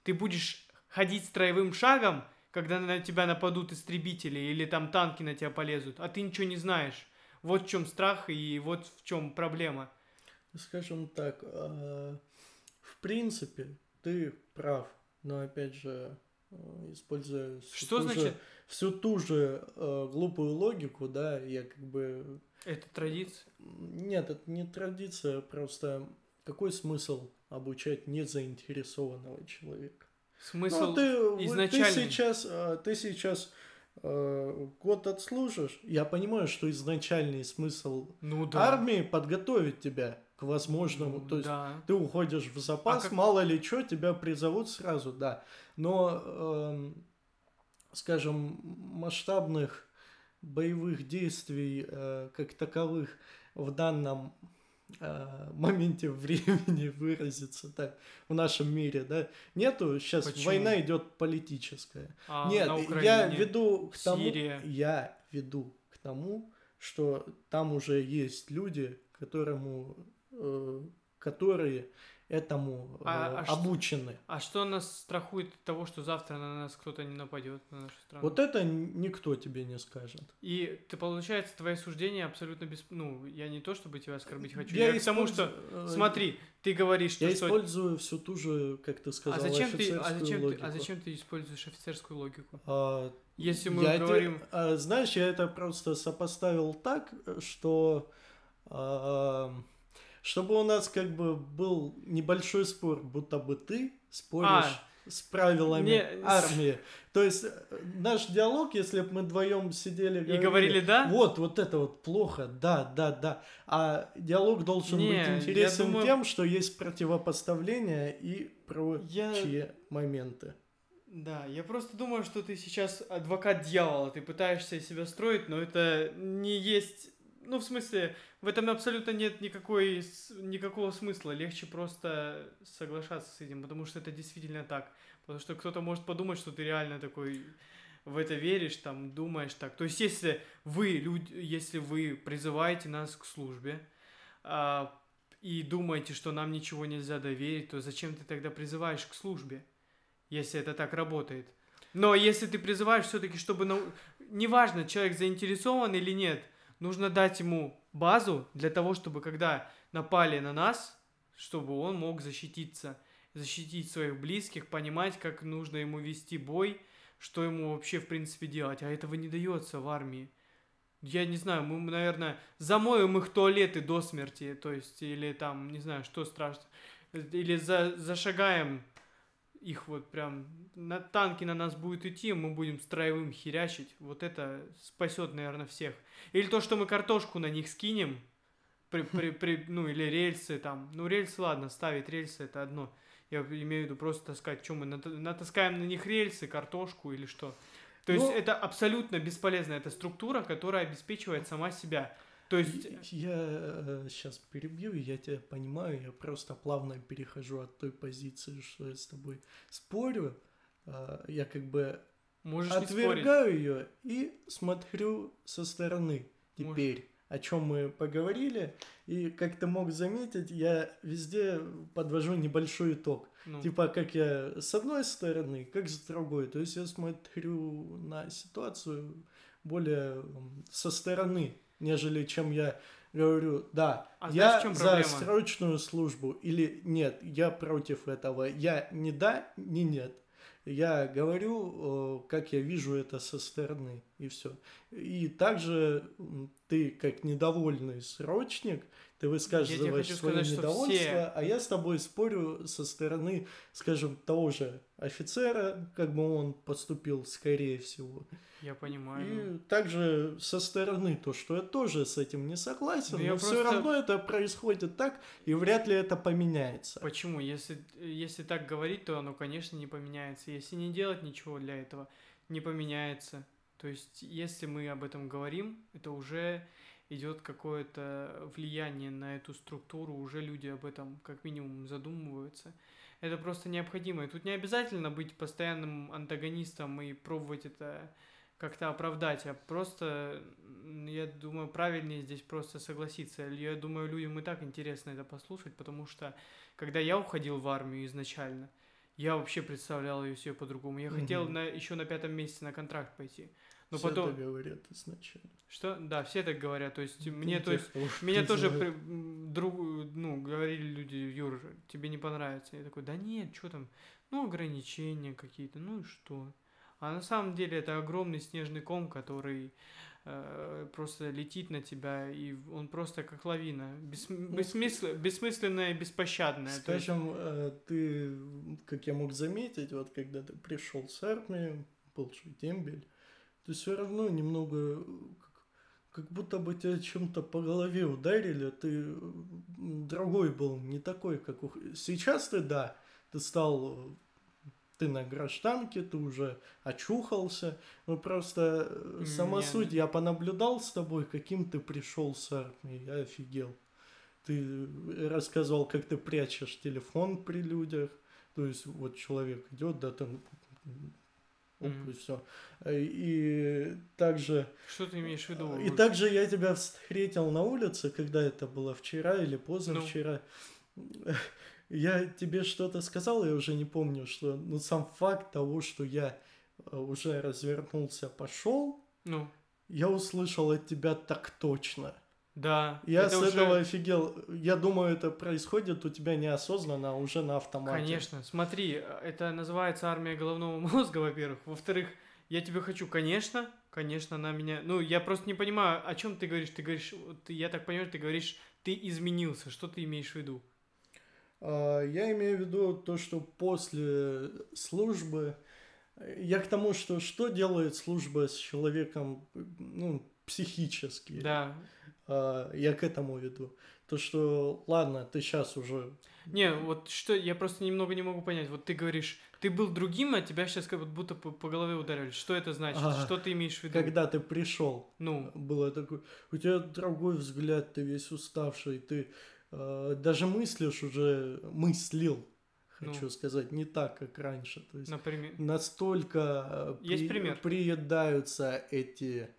Ты будешь ходить строевым шагом, когда на тебя нападут истребители или там танки на тебя полезут, а ты ничего не знаешь. Вот в чем страх и вот в чем проблема. Скажем так, э, в принципе, ты прав, но опять же, э, используя всю Что ту же- значит всю ту же э, глупую логику, да, я как бы это традиция? нет, это не традиция, просто какой смысл обучать незаинтересованного человека? Смысл Ну, ты, вот ты изначальный. сейчас, э, ты сейчас э, год отслужишь, я понимаю, что изначальный смысл ну да. армии подготовить тебя к возможному, Ну то есть да. ты уходишь в запас, А как- мало ли что, тебя призовут сразу, да. Но, эм, скажем, масштабных боевых действий э, как таковых в данном э, моменте времени *laughs* выразиться так в нашем мире, да, нету. Сейчас Почему? война идет политическая. А Нет, на я Украине? веду к тому, Сирия. я веду к тому, что там уже есть люди, которому, э, которые этому э, А- а что- обучены. А что нас страхует от того, что завтра на нас кто-то не нападет на нашу страну? Вот это никто тебе не скажет. И ты, получается, твои суждения абсолютно без... Ну, я не то, чтобы тебя оскорбить хочу. Я Я, к тому, использую, что... э, Смотри, ты говоришь, что... Я что- использую всю ту же, как ты сказал, а зачем ты, а офицерскую зачем ты, логику. а зачем ты используешь офицерскую логику? А, Если мы я те- говорим... а, знаешь, я это просто сопоставил так, что а, чтобы у нас как бы был небольшой спор, будто бы ты споришь А, с правилами не, армии. То есть э, наш диалог, если бы мы вдвоем сидели И говорили «да»? вот, вот это вот плохо, да, да, да. А диалог должен Не, быть я интересен думаю- тем, что есть противопоставление и Я- прочие моменты. Да, я просто думаю, что ты сейчас адвокат дьявола, ты пытаешься себя строить, но это не есть... Ну, в смысле, в этом абсолютно нет никакой, никакого смысла. Легче просто соглашаться с этим, потому что это действительно так. Потому что кто-то может подумать, что ты реально такой в это веришь, там, думаешь так. То есть, если вы, люди, если вы призываете нас к службе, а, и думаете, что нам ничего нельзя доверить, то зачем ты тогда призываешь к службе, если это так работает? Но если ты призываешь все-таки, чтобы... Ну, неважно, человек заинтересован или нет, нужно дать ему базу для того, чтобы когда напали на нас, чтобы он мог защититься, защитить своих близких, понимать, как нужно ему вести бой, что ему вообще, в принципе, делать. А этого не дается в армии. Я не знаю, мы, наверное, замоем их туалеты до смерти, то есть, или там, не знаю, что страшно. Или за, зашагаем их вот прям, на танки на нас будет идти, мы будем строевым херячить. Вот это спасет, наверное, всех. Или то, что мы картошку на них скинем, при, при, при, ну, или рельсы там. Ну, рельсы, ладно, ставить рельсы это одно. Я имею в виду просто таскать. Что мы натаскаем на них рельсы, картошку или что? То есть ну, это абсолютно бесполезная эта структура, которая обеспечивает сама себя. То есть... Я э, сейчас перебью, я тебя понимаю, я просто плавно перехожу от той позиции, что я с тобой спорю. Э, я как бы Можешь отвергаю ее и смотрю со стороны теперь. Можешь о чем мы поговорили. И как ты мог заметить, я везде подвожу небольшой итог. Ну. Типа, как я с одной стороны, как с другой. То есть я смотрю на ситуацию более со стороны, нежели чем я говорю, да, а я знаешь, за срочную службу или нет, я против этого. Я не да, не нет. Я говорю, как я вижу это со стороны, и все. И также ты, как недовольный срочник, ты высказываешь свое сказать, недовольство, все... а я с тобой спорю со стороны, скажем, того же офицера, как бы он поступил, скорее всего. Я понимаю. И также со стороны то, что я тоже с этим не согласен, но, но просто... все равно это происходит так, и вряд ли это поменяется. Почему? Если, если так говорить, то оно, конечно, не поменяется. Если не делать ничего для этого, не поменяется. То есть, если мы об этом говорим, это уже идет какое-то влияние на эту структуру, уже люди об этом как минимум задумываются. Это просто необходимо. И тут не обязательно быть постоянным антагонистом и пробовать это как-то оправдать, а просто, я думаю, правильнее здесь просто согласиться. Я думаю, людям и так интересно это послушать, потому что, когда я уходил в армию изначально, я вообще представлял ее себе по-другому. Я угу. хотел на, еще на пятом месяце на контракт пойти. Но все потом... так говорят изначально. Что? Да, все так говорят. То есть мне, то есть, *laughs* меня тоже при... друг, ну, говорили люди, Юр, тебе не понравится. Я такой, да нет, что там, ну, ограничения какие-то, ну и что? А на самом деле это огромный снежный ком, который э, просто летит на тебя, и он просто как лавина, бессм... Ну, бессмысл... бессмысленная и беспощадная. Скажем. Э, ты, как я мог заметить, вот когда ты пришел с армии, был дембель, ты все равно немного как, как будто бы тебя чем-то по голове ударили, ты другой был, не такой, как у... Сейчас ты, да, ты стал ты на гражданке, ты уже очухался. Ну просто э, сама Нет. суть, я понаблюдал с тобой, каким ты пришел с армии, я офигел. Ты рассказывал, как ты прячешь телефон при людях. То есть вот человек идет, да, там Оп, mm. и все. И также... Что ты имеешь в виду? И также я тебя встретил на улице, когда это было вчера или позавчера. Ну. *laughs* Я тебе что-то сказал, я уже не помню, что... Ну, сам факт того, что я э, уже развернулся, пошел, ну. я услышал от тебя так точно. Да. Я с уже... этого офигел. Я думаю, это происходит у тебя неосознанно, а уже на автомате. Конечно. Смотри, это называется армия головного мозга, во-первых. Во-вторых, я тебе хочу, конечно, конечно, на меня... Ну, я просто не понимаю, о чем ты говоришь. Ты говоришь, ты, я так понимаю, ты говоришь, ты изменился. Что ты имеешь в виду? А, я имею в виду то, что после службы... Я к тому, что что делает служба с человеком, ну, психически. Да. А, я к этому веду. То, что, ладно, ты сейчас уже... Не, вот что, я просто немного не могу понять. Вот ты говоришь, ты был другим, а тебя сейчас как будто по, по голове ударили. Что это значит? А, что ты имеешь в виду? Когда ты пришел, ну. было такое, у тебя другой взгляд, ты весь уставший, ты э, даже мыслишь уже, мыслил хочу Ну. сказать, не так, как раньше. То есть Например. настолько э, Есть пример? приедаются эти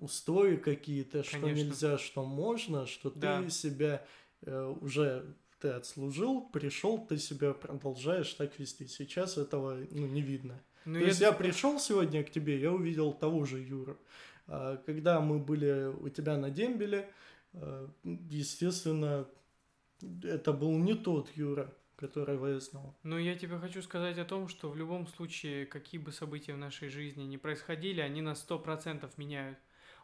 устои какие-то, что Конечно. нельзя, что можно, что Да. ты себя э, уже ты отслужил, пришел, ты себя продолжаешь так вести. Сейчас этого ну, не видно. Ну, То я есть я пришел сегодня к тебе, я увидел того же Юру. А, Когда мы были у тебя на дембеле, э, естественно, это был не тот Юра, которого я знал. Но я тебе хочу сказать о том, что в любом случае, какие бы события в нашей жизни не происходили, они на 100% меняют.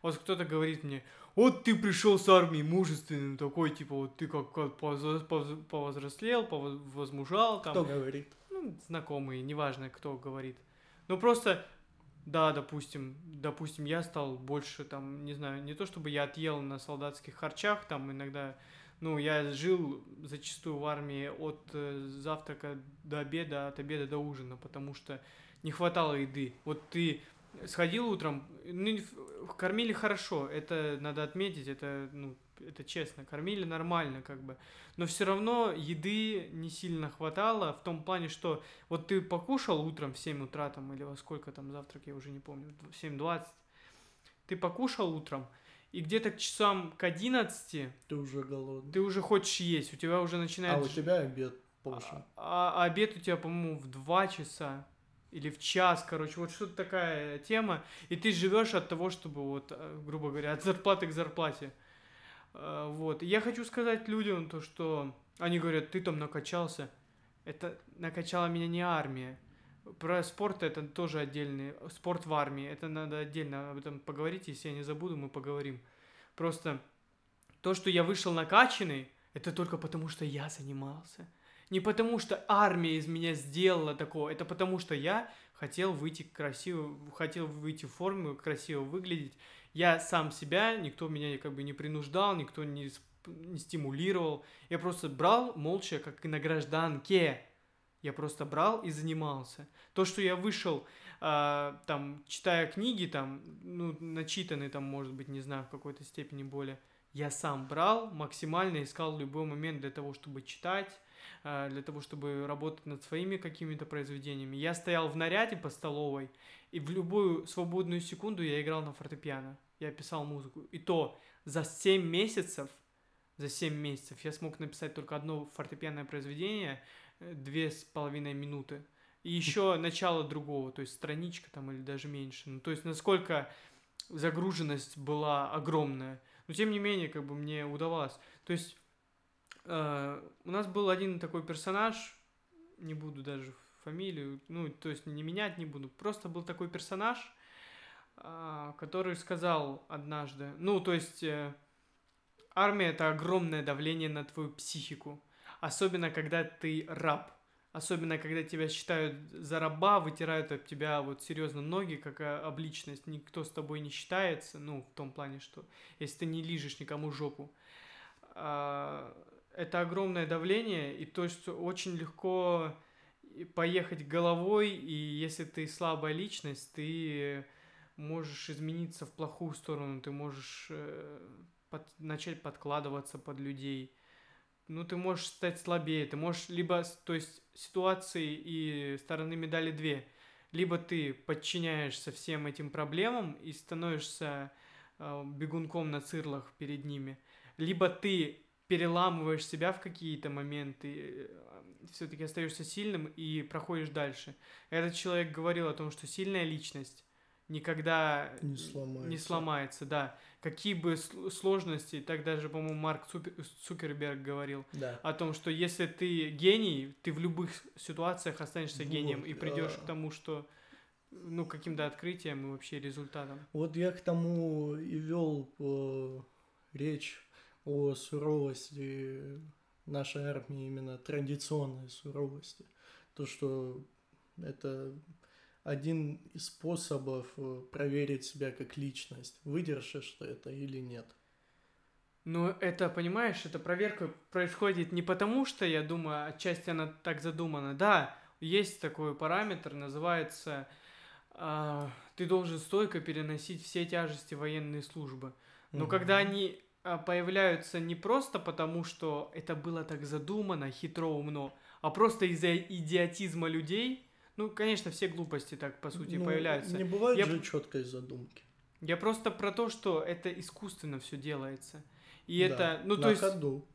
Вот кто-то говорит мне, вот ты пришел с армии мужественным, такой, типа, вот ты как, как повз- повз- повзрослел, повозмужал, там, Кто говорит? ну, знакомые, неважно, кто говорит. Ну, просто, да, допустим, допустим, я стал больше, там, не знаю, не то чтобы я отъел на солдатских харчах, там, иногда, ну, я жил зачастую в армии от э, завтрака до обеда, от обеда до ужина, потому что не хватало еды. Вот ты сходил утром, ну, кормили хорошо, это надо отметить, это, ну, это честно, кормили нормально, как бы. Но все равно еды не сильно хватало в том плане, что вот ты покушал утром в 7 утра там или во сколько там завтрак, я уже не помню, в 7.20, ты покушал утром, и где-то к часам к 11 Ты уже голодный. ты уже хочешь есть, у тебя уже начинает... А у тебя обед позже. а, а обед у тебя, по-моему, в 2 часа или в час, короче, вот что-то такая тема, и ты живешь от того, чтобы вот, э, грубо говоря, *laughs* от зарплаты к зарплате. Э, Вот. Я хочу сказать людям то, что они говорят, ты там накачался. Это накачала меня не армия. Про спорт это тоже отдельный. Спорт в армии. Это надо отдельно об этом поговорить. Если я не забуду, мы поговорим. Просто то, что я вышел накачанный, это только потому, что я занимался. Не потому, что армия из меня сделала такого. Это потому, что я хотел выйти красиво, хотел выйти в форму, красиво выглядеть. Я сам себя, никто меня как бы не принуждал, никто не, не стимулировал. Я просто брал молча, как и на гражданке. Я просто брал и занимался. То, что я вышел, а, там, читая книги, там, ну, начитанные, там, может быть, не знаю, в какой-то степени более, я сам брал, максимально искал любой момент для того, чтобы читать, для того, чтобы работать над своими какими-то произведениями. Я стоял в наряде по столовой, и в любую свободную секунду я играл на фортепиано. Я писал музыку. И то за 7 месяцев, за 7 месяцев я смог написать только одно фортепианное произведение, э, две с половиной минуты. И еще *laughs* начало другого, то есть страничка там или даже меньше. Ну, то есть насколько загруженность была огромная. Но тем не менее, как бы мне удавалось. То есть у нас был один такой персонаж, не буду даже фамилию, ну, то есть не менять не буду, просто был такой персонаж, а, который сказал однажды, ну, то есть э, армия это огромное давление на твою психику, особенно когда ты раб, особенно когда тебя считают за раба, вытирают от тебя вот серьезно ноги, как э, об личность, никто с тобой не считается, ну, в том плане, что если ты не лижешь никому жопу, а, это огромное давление, и то, что очень легко и поехать головой, и если ты слабая личность, ты можешь измениться в плохую сторону, ты можешь э, под- начать подкладываться под людей. Ну, ты можешь стать слабее, ты можешь либо, то есть ситуации и стороны медали две. Либо ты подчиняешься всем этим проблемам и становишься э, бегунком на цирлах перед ними, либо ты переламываешь себя в какие-то моменты, все-таки остаешься сильным и проходишь дальше. Этот человек говорил о том, что сильная личность никогда Не сломается. не сломается, да. Какие бы сл- сложности, так даже, по-моему, Марк Цукерберг говорил Да. о том, что если ты гений, ты в любых ситуациях останешься Вот, гением и придешь а. к тому, что ну, каким-то открытием и вообще результатом. Вот я к тому и вел э, речь о суровости нашей армии, именно традиционной суровости. То, что это один из способов э, проверить себя как личность. Выдержишь ты это или нет. Но это, понимаешь, эта проверка происходит не потому, что, я думаю, отчасти она так задумана. Да, есть такой параметр, называется а, ты должен стойко переносить все тяжести военной службы. Но Мгм. когда они появляются не просто потому, что это было так задумано, хитро, умно, а просто из-за идиотизма людей, ну, конечно, все глупости так, по сути, Ну, появляются. Не бывает Я же четкой задумки. Я просто про то, что это искусственно все делается. И Да, это, ну, то есть, ходу.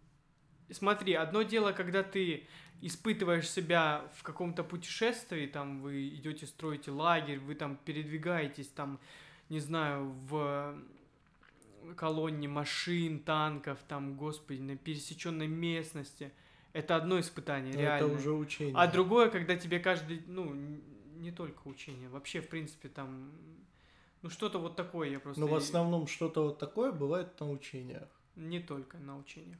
смотри, одно дело, когда ты испытываешь себя в каком-то путешествии, там вы идете, строите лагерь, вы там передвигаетесь, там, не знаю, в колонне машин, танков, там, господи, на пересеченной местности. Это одно испытание, Но реально. Это уже учение. А другое, когда тебе каждый, ну, не только учение, вообще, в принципе, там, ну, что-то вот такое я просто... Но в основном что-то вот такое бывает на учениях. Не только на учениях.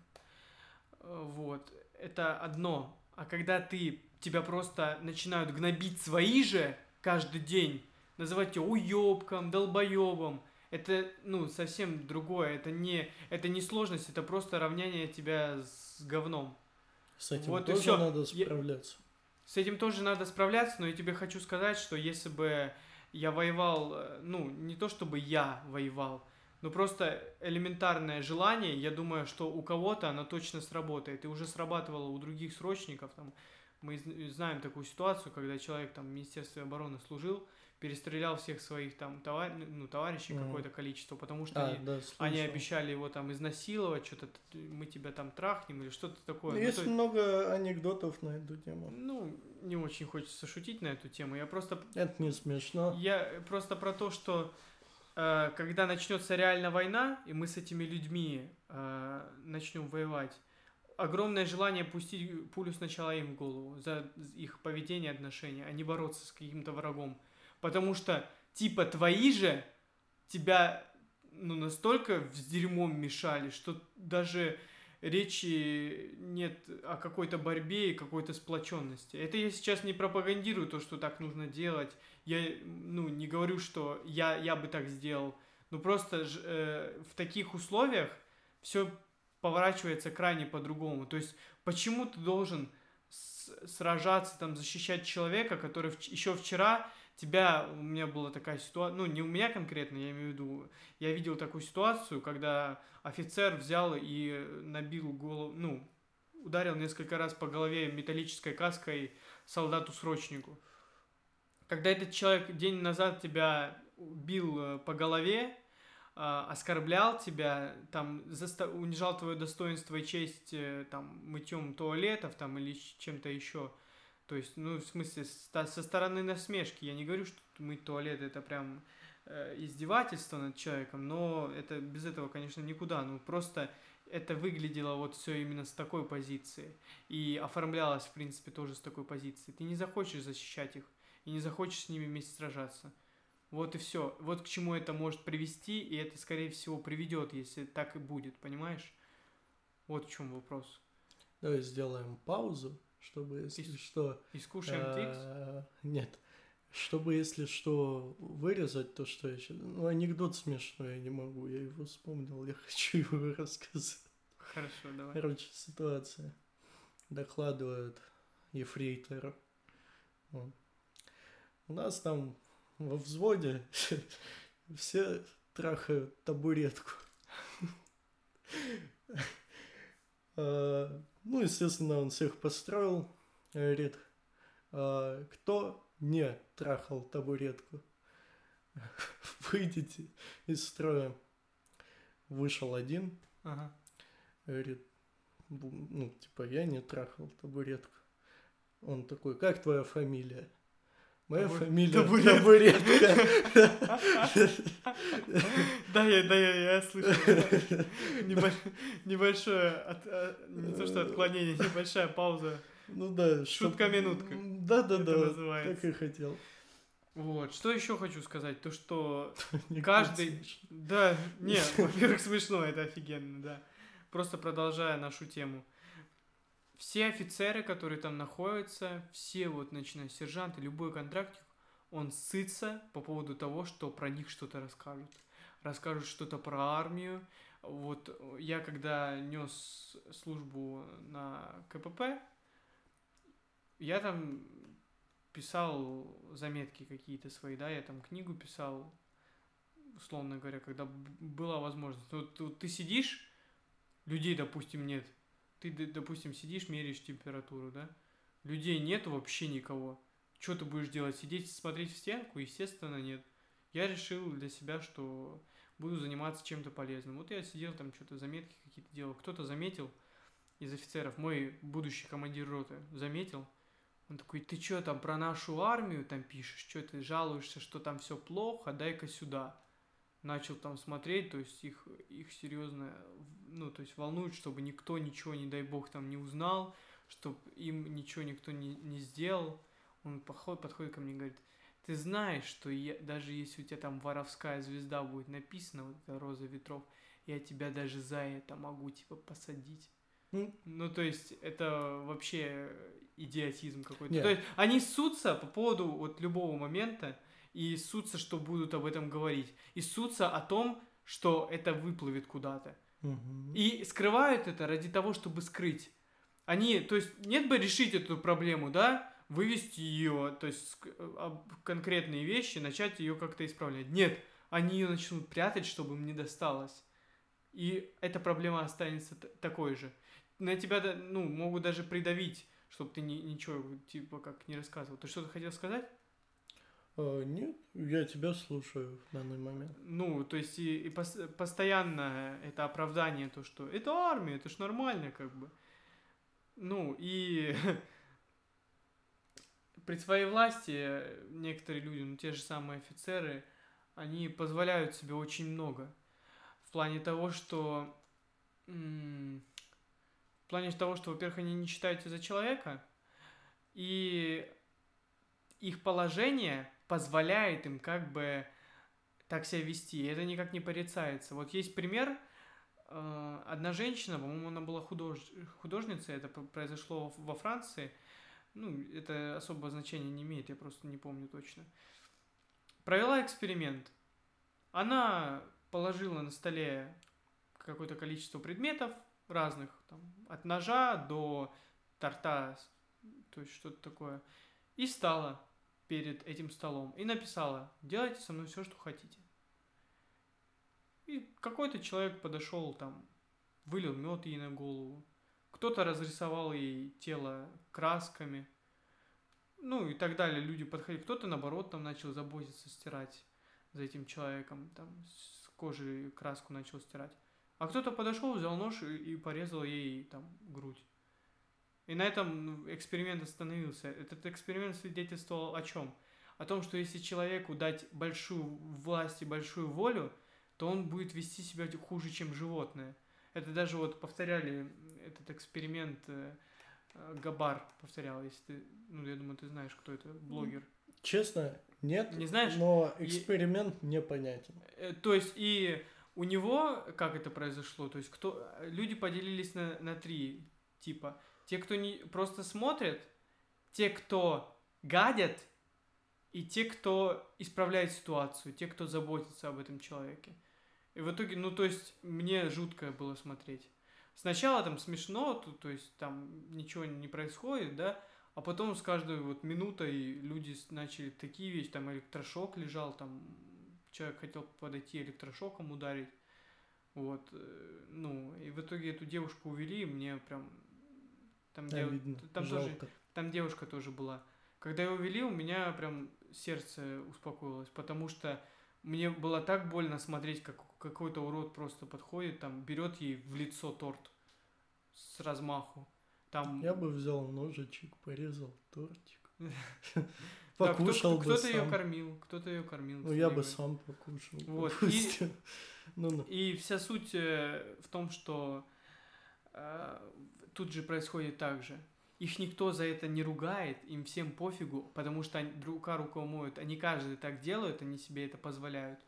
Э, Вот. Это одно. А когда ты, тебя просто начинают гнобить свои же каждый день, называть тебя уёбком, долбоёбом, это, ну, совсем другое. Это не, это не сложность, это просто равняние тебя с говном. С этим Вот тоже надо Я- справляться. С этим тоже надо справляться, но я тебе хочу сказать, что если бы я воевал, э, ну, не то чтобы я воевал, но просто элементарное желание, я думаю, что у кого-то оно точно сработает. И уже срабатывало у других срочников. Там, мы знаем такую ситуацию, когда человек там в Министерстве обороны служил, перестрелял всех своих там товар... ну, товарищей Мгм. какое-то количество, потому что А, они, да, они обещали его там изнасиловать, что-то мы тебя там трахнем или что-то такое. Ну, Есть то много анекдотов на эту тему. ну, не очень хочется шутить на эту тему. Я просто, Это не смешно. я просто про то, что э, когда начнется реально война, и мы с этими людьми э, начнем воевать, огромное желание пустить пулю сначала им в голову за их поведение, отношения, а не бороться с каким-то врагом. Потому что, типа, твои же тебя ну, настолько с дерьмом мешали, что даже речи нет о какой-то борьбе и какой-то сплоченности. Это я сейчас не пропагандирую то, что так нужно делать. Я, ну, не говорю, что я, я бы так сделал. Но просто ж- э, в таких условиях все поворачивается крайне по-другому. То есть, почему ты должен сражаться, там, защищать человека, который еще вчера тебя, у меня была такая ситуация, ну, не у меня конкретно, я имею в виду, я видел такую ситуацию, когда офицер взял и набил голову, ну, ударил несколько раз по голове металлической каской солдату-срочнику. Когда этот человек день назад тебя бил э, по голове, а, оскорблял тебя, там, заста- унижал твое достоинство и честь, э, там, мытьем туалетов, там, или чем-то еще. То есть, ну, в смысле, со стороны насмешки. Я не говорю, что мыть туалет это прям э, издевательство над человеком, но это без этого, конечно, никуда. Ну, просто это выглядело вот все именно с такой позиции. И оформлялось, в принципе, тоже с такой позиции. Ты не захочешь защищать их и не захочешь с ними вместе сражаться. Вот и все. Вот к чему это может привести, и это, скорее всего, приведет, если так и будет, понимаешь? Вот в чем вопрос. Давай сделаем паузу, чтобы, если И- что... И скушаем твикс? э, Нет. Чтобы, если что, вырезать то, что я сейчас... Ну, анекдот смешной я не могу, я его вспомнил, я *laughs* хочу его рассказать. Хорошо, давай. Короче, ситуация. Докладывают ефрейтору. Вот. У нас там во взводе *laughs* все трахают табуретку. *laughs* Ну, естественно, он всех построил. Говорит, «А кто не трахал табуретку? *laughs* Выйдите из строя. Вышел один, Ага. Говорит, «Бу- ну, типа, я не трахал табуретку. Он такой, как твоя фамилия? Моя Табу- фамилия табуретка». табуретка. Да, я, да, я, я слышал. Небольш- Небольшое, от- а, не то что отклонение, небольшая пауза. Ну да. Шутка-минутка. Да-да-да, Это вот называется. так и хотел. Вот, что еще хочу сказать, то что *laughs* Каждый-. Да, не, во-первых, смешно, это офигенно, да. Просто продолжая нашу тему. Все офицеры, которые там находятся, все вот, начиная с сержанта, любой контрактик, он сытся по поводу того, что про них что-то расскажут. Расскажут что-то про армию. Вот я когда нес службу на КПП, я там писал заметки какие-то свои, да, я там книгу писал, условно говоря, когда была возможность. Вот, вот ты сидишь, людей, допустим, нет. Ты, допустим, сидишь, меряешь температуру, да? Людей нет вообще никого. Что ты будешь делать? Сидеть смотреть в стенку? Естественно, нет. Я решил для себя, что буду заниматься чем-то полезным. Вот я сидел там, что-то заметки какие-то делал. Кто-то заметил из офицеров, мой будущий командир роты, заметил. Он такой, ты что там про нашу армию там пишешь? Что ты жалуешься, что там все плохо? Дай-ка сюда. Начал там смотреть, то есть их, их серьезно, ну, то есть волнует, чтобы никто ничего, не дай бог, там не узнал, чтобы им ничего никто не, не сделал. Он подходит, подходит ко мне и говорит, ты знаешь, что я, даже если у тебя там воровская звезда будет написана, вот эта роза ветров, я тебя даже за это могу, типа, посадить. Ну, Ну, то есть, это вообще идиотизм какой-то. Нет. То есть, они ссутся по поводу вот любого момента, и ссутся, что будут об этом говорить. И ссутся о том, что это выплывет куда-то. мгм. И скрывают это ради того, чтобы скрыть. Они, то есть, нет бы решить эту проблему, да, вывести ее, то есть, об- конкретные вещи, начать ее как-то исправлять. Нет, они ее начнут прятать, чтобы им не досталось. И эта проблема останется такой же. На тебя, ну, могут даже придавить, чтобы ты ни- ничего, типа, как не рассказывал. Ты что-то хотел сказать? А, нет, я тебя слушаю в данный момент. Ну, то есть и, и пос- постоянно это оправдание, то, что это армия, это ж нормально, как бы. Ну, и *laughs* при своей власти некоторые люди, ну, те же самые офицеры, они позволяют себе очень много. В плане того, что... В плане того, что, во-первых, они не считают тебя за человека, и их положение позволяет им как бы так себя вести. И это никак не порицается. Вот есть пример. э, Одна женщина, по-моему, она была худож... художницей, это произошло во Франции. Ну, это особого значения не имеет, я просто не помню точно. Провела эксперимент. Она положила на столе какое-то количество предметов разных, там, от ножа до торта, то есть что-то такое, и стала перед этим столом и написала «Делайте со мной все, что хотите». И какой-то человек подошел там, вылил мед ей на голову, кто-то разрисовал ей тело красками, ну и так далее. Люди подходили, кто-то наоборот там начал заботиться, стирать за этим человеком, там с кожи краску начал стирать. А кто-то подошел, взял нож и, и порезал ей там грудь. И на этом ну, эксперимент остановился. Этот эксперимент свидетельствовал о чем? О том, что если человеку дать большую власть и большую волю, то он будет вести себя хуже, чем животное. Это даже вот повторяли этот эксперимент э, э, Габар повторял, если ты, ну я думаю, ты знаешь, кто это, блогер. Честно, нет. Не знаешь? Но эксперимент непонятен. Э, То есть и у него, как это произошло, то есть кто, люди поделились на, на три типа. Те, кто не, просто смотрят, те, кто гадят, и те, кто исправляет ситуацию, те, кто заботится об этом человеке. И в итоге, ну, то есть, мне жутко было смотреть. Сначала там смешно, то, то есть, там ничего не происходит, да, а потом с каждой вот минутой люди начали такие вещи, там электрошок лежал, там человек хотел подойти электрошоком ударить, вот, э, ну, и в итоге эту девушку увели, и мне прям, там, дев- Обидно. там тоже, там девушка тоже была. Когда ее увели, у меня прям сердце успокоилось, потому что мне было так больно смотреть, как какой-то урод просто подходит, там, берет ей в лицо торт с размаху. Там, Я бы взял ножичек, порезал тортик. *laughs* да, Покушал бы кто-то ее кормил, кто-то ее кормил. Ну, я бы сам покушал. Вот. *laughs* Ну, ну. И вся суть э, в том, что э, тут же происходит так же. Их никто за это не ругает, им всем пофигу, потому что они рука руку моют. Они каждый так делают, они себе это позволяют.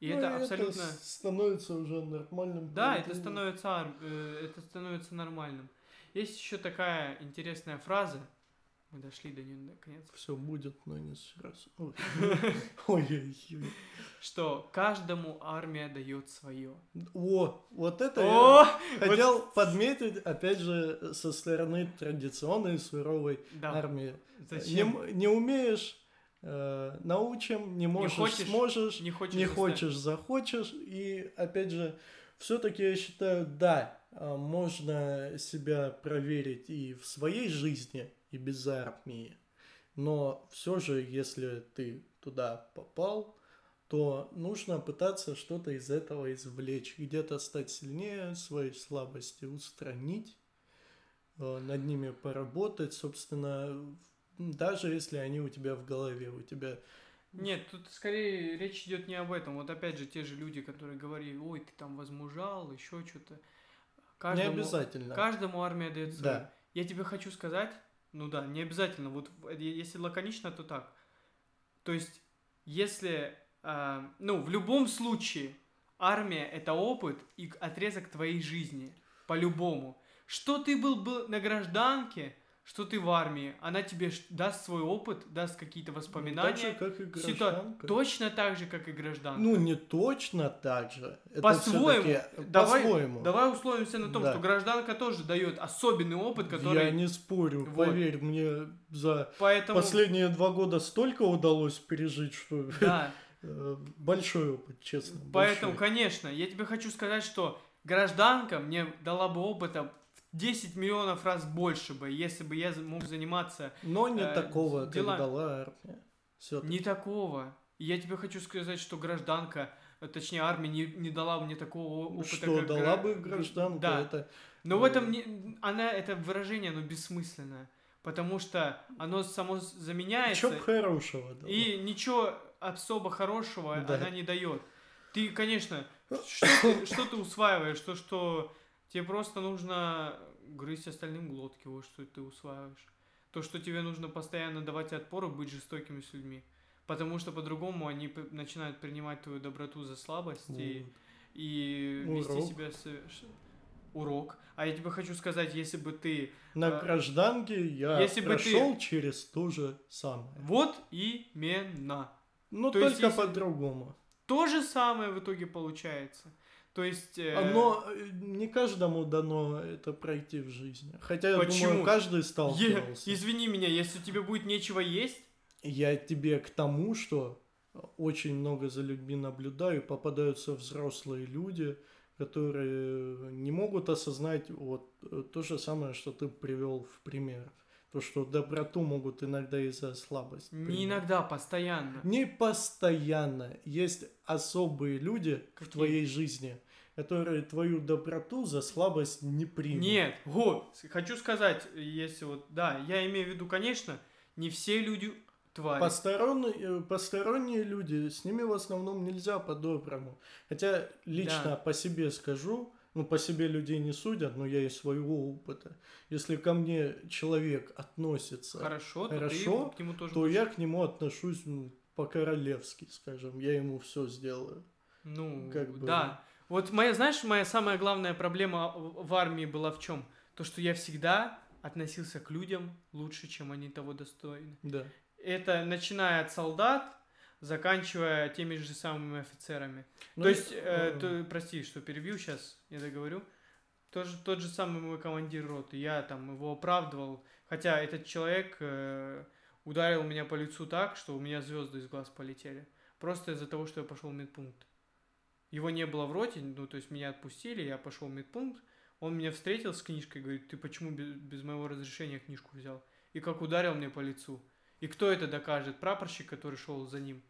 И Ну, это абсолютно... с- становится уже нормальным. Да, это становится, э, это становится нормальным. Есть еще такая интересная фраза. Мы дошли до нее наконец. Все будет, но не сразу. Ой. *laughs* Ой-ой-ой. Что каждому армия дает свое. О, вот это я О! хотел подметить, опять же, со стороны традиционной суровой Да. армии. Не, Зачем? м- не умеешь, э, научим, не можешь, хочешь, сможешь, Не хочешь. не хочешь, захочешь. И опять же, все-таки я считаю, да, а, можно себя проверить и в своей жизни, и без армии. Но все же, если ты туда попал, то нужно пытаться что-то из этого извлечь, где-то стать сильнее, свои слабости устранить, э, над ними поработать, собственно, даже если они у тебя в голове, у тебя нет, тут скорее речь идет не об этом. Вот опять же, те же люди, которые говорили, ой, ты там возмужал, еще что-то. Каждому, не обязательно. Каждому армия дает Да. Я тебе хочу сказать, ну да, не обязательно. Вот если лаконично, то так. То есть, если, э, ну, в любом случае, армия это опыт и отрезок твоей жизни. По-любому. Что ты был бы на гражданке, что ты в армии, она тебе даст свой опыт, даст какие-то воспоминания. Так же, как и гражданка. Точно так же, как и гражданка. Ну, не точно так же. По-своему. Давай, по-своему. давай условимся на том, да. что гражданка тоже дает особенный опыт, который... Я не спорю, вот. поверь, мне за Поэтому... последние два года столько удалось пережить, что... Да. *laughs* Э, большой опыт, честно. Поэтому, большой. конечно, я тебе хочу сказать, что гражданка мне дала бы опыта 10 миллионов раз больше бы, если бы я мог заниматься... Но не э, такого дела... как дала армия. Все не такого. Я тебе хочу сказать, что гражданка, э, точнее армия не, не дала мне такого опыта. Что, как дала гра... бы гражданка? Да. Это... Но в этом э, не... она, это выражение, оно бессмысленное. Потому что оно само заменяется. Ничего хорошего. Дала. И ничего особо хорошего да. она не дает. Ты, конечно, *coughs* что ты, что ты усваиваешь, то, что Тебе просто нужно грызть остальным глотки, вот что ты усваиваешь. То, что тебе нужно постоянно давать отпор и быть жестокими с людьми. Потому что по-другому они начинают принимать твою доброту за слабость вот. и, и вести себя совершенно урок. А я тебе хочу сказать, если бы ты... На э, гражданке я если прошел бы ты... через то же самое. Вот именно. Ну, то только по-другому. То же самое в итоге получается. То есть... Э... Но э, не каждому дано это пройти в жизни. Хотя, я Почему? думаю, каждый сталкивался. Е... Извини меня, если тебе будет нечего есть... Я тебе к тому, что очень много за людьми наблюдаю, попадаются взрослые люди, которые не могут осознать вот э, то же самое, что ты привел в пример. То, что доброту могут иногда из-за слабости. Не принять. иногда, постоянно. Не постоянно. Есть особые люди Какие? в твоей жизни, которые твою доброту за слабость не примут. Нет, вот, хочу сказать, если вот, да, я имею в виду, конечно, не все люди твари. Посторонние, э, посторонние люди, с ними в основном нельзя по-доброму. Хотя лично да. по себе скажу, ну, по себе людей не судят, но я из своего опыта. Если ко мне человек относится хорошо, хорошо то, к нему тоже то я к нему отношусь ну, по-королевски, скажем. Я ему все сделаю. Ну, как бы... да. Вот моя, знаешь, моя самая главная проблема в армии была в чем? То, что я всегда относился к людям лучше, чем они того достойны. Да. Это начиная от солдат, заканчивая теми же самыми офицерами. Ну, то есть, э, э, то, прости, что перебью сейчас, я договорю. Тоже, тот же самый мой командир роты, я там его оправдывал, хотя этот человек э, ударил меня по лицу так, что у меня звезды из глаз полетели. Просто из-за того, что я пошел в медпункт. Его не было в роте, ну, то есть меня отпустили, я пошел в медпункт, он меня встретил с книжкой, говорит, ты почему без, без моего разрешения книжку взял? И как ударил мне по лицу. И кто это докажет? Прапорщик, который шел за ним?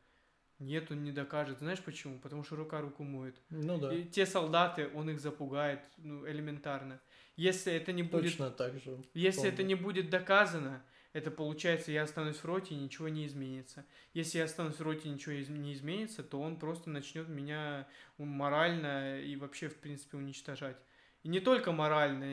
Нет, он не докажет. Знаешь почему? Потому что рука руку моет. Ну да. И те солдаты, он их запугает, ну, элементарно. Если это не будет... Точно так же. Если помню. это не будет доказано, это получается, я останусь в роте, и ничего не изменится. Если я останусь в роте, и ничего не изменится, то он просто начнет меня морально и вообще, в принципе, уничтожать. И не только морально,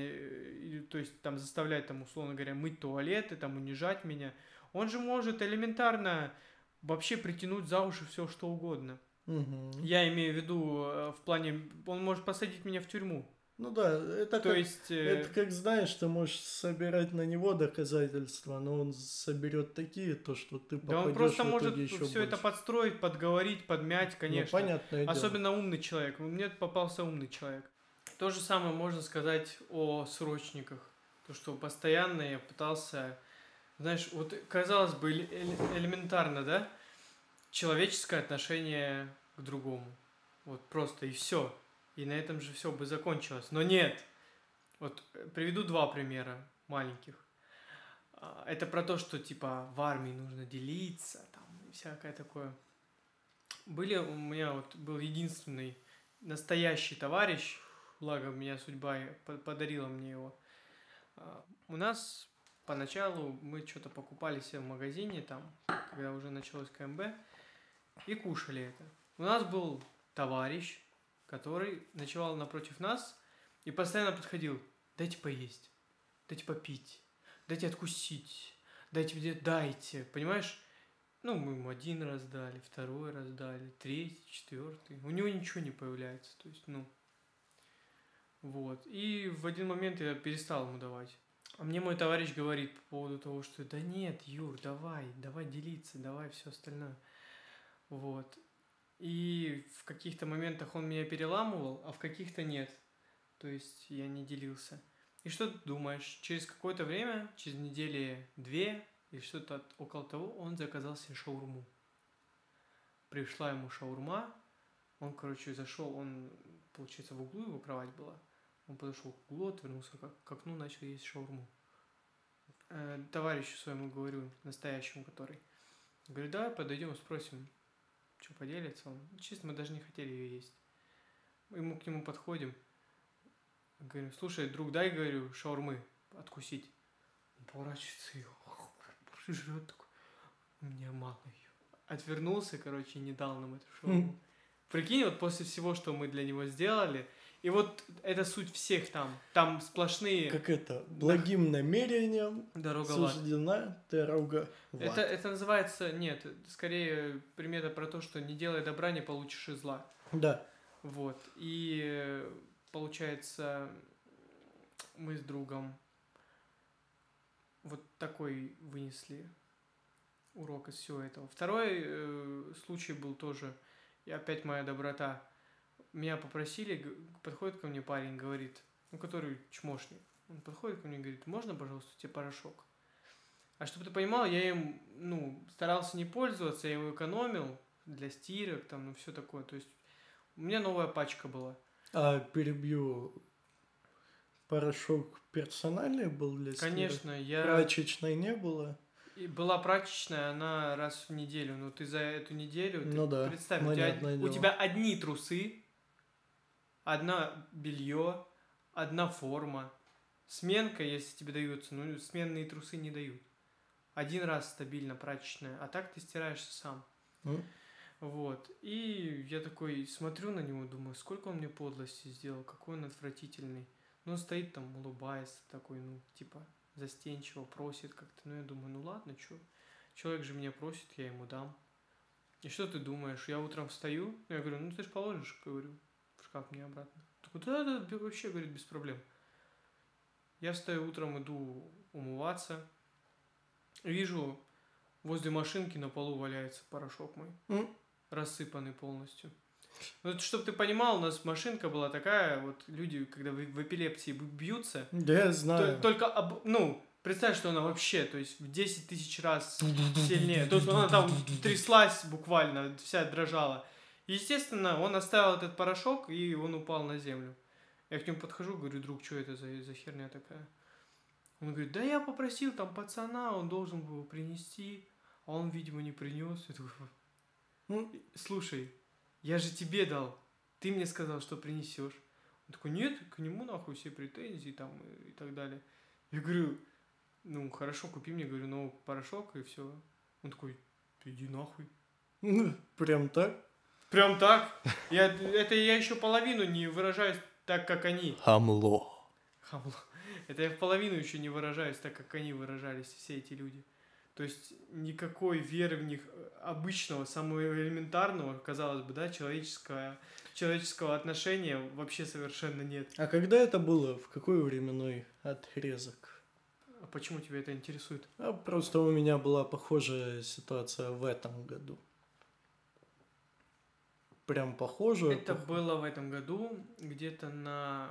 то есть там заставлять, там, условно говоря, мыть туалеты, там, унижать меня. Он же может элементарно вообще притянуть за уши все, что угодно. Угу. Я имею в виду э, в плане, он может посадить меня в тюрьму. Ну да, это То как, есть, э... это как знаешь, ты можешь собирать на него доказательства, но он соберет такие, то что ты Да он просто может еще все больше. это подстроить, подговорить, подмять, ну, конечно. Ну, понятное Особенно дело. умный человек. Мне попался умный человек. То же самое можно сказать о срочниках. То, что постоянно я пытался... Знаешь, вот казалось бы элементарно, да? Человеческое отношение к другому. Вот просто и все и на этом же все бы закончилось. Но нет. Вот э, приведу два примера маленьких. А, Это про то, что типа в армии нужно делиться, там всякое такое. Были у меня вот был единственный настоящий товарищ, благо меня судьба подарила мне его. А, У нас поначалу мы что-то покупали себе в магазине там, когда уже началось КМБ, и кушали это. У нас был товарищ, который ночевал напротив нас и постоянно подходил, дайте поесть, дайте попить, дайте откусить, дайте мне, дайте, понимаешь? Ну, мы ему один раз дали, второй раз дали, третий, четвертый. У него ничего не появляется, то есть, ну, вот. И в один момент я перестал ему давать. А мне мой товарищ говорит по поводу того, что да нет, Юр, давай, давай делиться, давай все остальное. Вот. И в каких-то моментах он меня переламывал, а в каких-то нет. То есть я не делился. И что ты думаешь? Через какое-то время, через недели две или что-то от- около того, он заказал себе шаурму. Пришла ему шаурма, он, короче, зашел, он, получается, в углу его кровать была. Он подошел к углу, отвернулся как, к окну, начал есть шаурму. Э, товарищу своему говорю, настоящему который. Говорю, давай подойдем, спросим, что поделится он. Честно, мы даже не хотели ее есть. Мы к нему подходим. Говорю, слушай, друг, дай, говорю, шаурмы откусить. Он поворачивается и жрет такой. У меня мало ее. Отвернулся, короче, и не дал нам эту шаурму. Прикинь, вот после всего, что мы для него сделали, и вот это суть всех там. Там сплошные Как это, благим намерением дорога суждена дорога в Это, это называется, нет, скорее примета про то, что не делай добра, не получишь и зла. Да. Вот. И э, получается, мы с другом вот такой вынесли урок из всего этого. Второй э, случай был тоже, и опять моя доброта. Меня попросили, подходит ко мне парень, говорит, ну, который чмошник. Он подходит ко мне и говорит, можно, пожалуйста, тебе порошок? А чтобы ты понимал, я им, ну, старался не пользоваться, я его экономил для стирок, там, ну, все такое. То есть у меня новая пачка была. А перебью, порошок персональный был для стирок? Конечно, я... Прачечной не было? И была прачечная, она раз в неделю. Ну, ты за эту неделю... ты Ну да, Представь, у тебя, у тебя одни трусы, одна белье, одна форма. Сменка, если тебе дается, ну, сменные трусы не дают. Один раз стабильно прачечная, а так ты стираешься сам. М? Вот. И я такой смотрю на него, думаю, сколько он мне подлости сделал, какой он отвратительный. Ну, он стоит там, улыбается, такой, ну, типа, застенчиво, просит как-то. Ну, я думаю, ну ладно, чё. Человек же меня просит, я ему дам. И что ты думаешь? Я утром встаю, я говорю, ну ты же положишь, говорю, шкаф мне обратно. Такой, да, да, вообще, говорит, без проблем. Я встаю утром, иду умываться. Вижу, возле машинки на полу валяется порошок мой М? рассыпанный полностью. Ну, чтобы ты понимал, у нас машинка была такая, вот люди, когда в, в эпилепсии бьются, Да я то- знаю. только, об- ну, представь, что она вообще, то есть в 10 тысяч раз *laughs* сильнее. То есть она там тряслась буквально, вся дрожала. Естественно, он оставил этот порошок, и он упал на землю. Я к нему подхожу, говорю, друг, что это за, за херня такая? Он говорит, да я попросил там пацана, он должен был принести, а он, видимо, не принес. Я такой, Ну, слушай, я же тебе дал, ты мне сказал, что принесешь. Он такой, нет, к нему нахуй все претензии там и, и так далее. Я говорю, ну хорошо, купи мне, говорю, ну порошок и все. Он такой, иди нахуй. *laughs* Прям так? Прям так? Я, это я еще половину не выражаюсь так, как они. Хамло. Хамло. Это я в половину еще не выражаюсь так, как они выражались, все эти люди. То есть никакой веры в них э, обычного, самого элементарного, казалось бы, да, человеческого, человеческого отношения вообще совершенно нет. А когда это было? В какой временной отрезок? А почему тебя это интересует? А просто у меня была похожая ситуация в этом году. Прям похожая. Это пох- было в этом году, где-то на,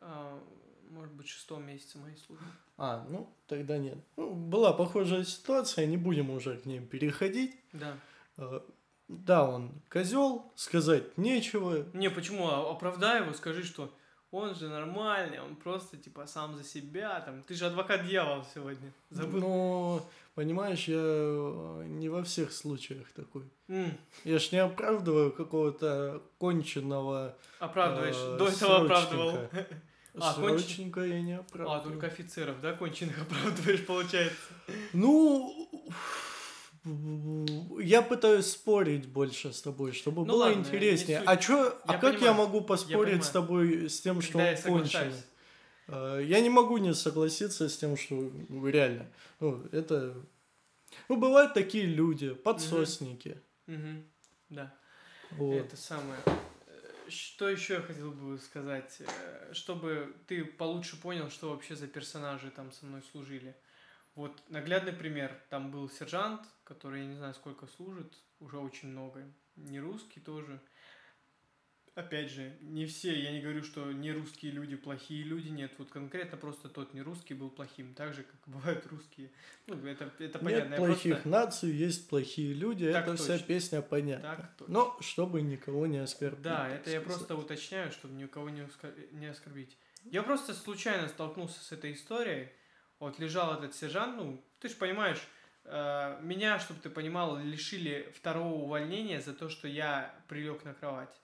а, может быть, шестом месяце моей службы. А, ну, тогда нет. Ну, была похожая ситуация, не будем уже к ней переходить. Да. Э, Да, он козел, сказать нечего. Не, почему? А- Оправдай его, скажи, что он же нормальный, он просто, типа, сам за себя, там, ты же адвокат дьявола сегодня, забыл. Ну, понимаешь, я э, не во всех случаях такой. М, Я ж не оправдываю какого-то конченного Оправдываешь, э, до этого оправдывал. срочника. *laughs* А, конч- Срочненько я не А, оправдываю. только офицеров, да, конченых *laughs* оправдываешь, получается. Ну, я пытаюсь спорить больше с тобой, чтобы Ну было ладно, интереснее. не А чё, а Я как я понимаю, могу поспорить с понимаю. тобой с тем, что я он соглашаюсь. Э, Я не могу не согласиться с тем, что ну, реально, ну, это... Ну, бывают такие люди, подсосники. Мгм, Да. Вот. Это самое. Э, Что еще я хотел бы сказать? Э, Чтобы ты получше понял, что вообще за персонажи там со мной служили. Вот наглядный пример. Там был сержант, который, я не знаю, сколько служит, уже очень много. Не русский тоже. Опять же, не все, я не говорю, что не русские люди плохие люди, нет, вот конкретно просто тот не русский был плохим, так же, как *laughs* бывают русские. Ну, это, это понятно. Нет я плохих просто- наций, есть плохие люди, Так это вся точно. песня понятна. Так точно. Но чтобы никого не оскорбить. Да, это я сказать. просто уточняю, чтобы никого не, оскор- не оскорбить. Я просто случайно столкнулся с этой историей. Вот лежал этот сержант, ну, ты же понимаешь, э, меня, чтобы ты понимал, лишили второго увольнения за то, что я прилег на кровать.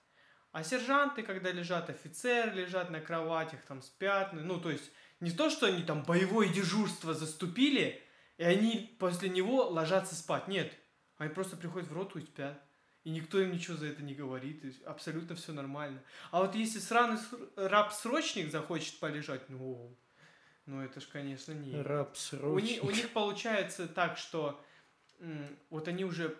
А сержанты, когда лежат, офицеры лежат на кроватях, там спят, ну, то есть не то, что они там боевое дежурство заступили, и они после него ложатся спать. Нет, они просто приходят в роту и спят. И никто им ничего за это не говорит, абсолютно все нормально. А вот если сраный ср- раб-срочник захочет полежать, ну, ну это ж, конечно, не. Раб У, ни- у них получается так, что вот они уже,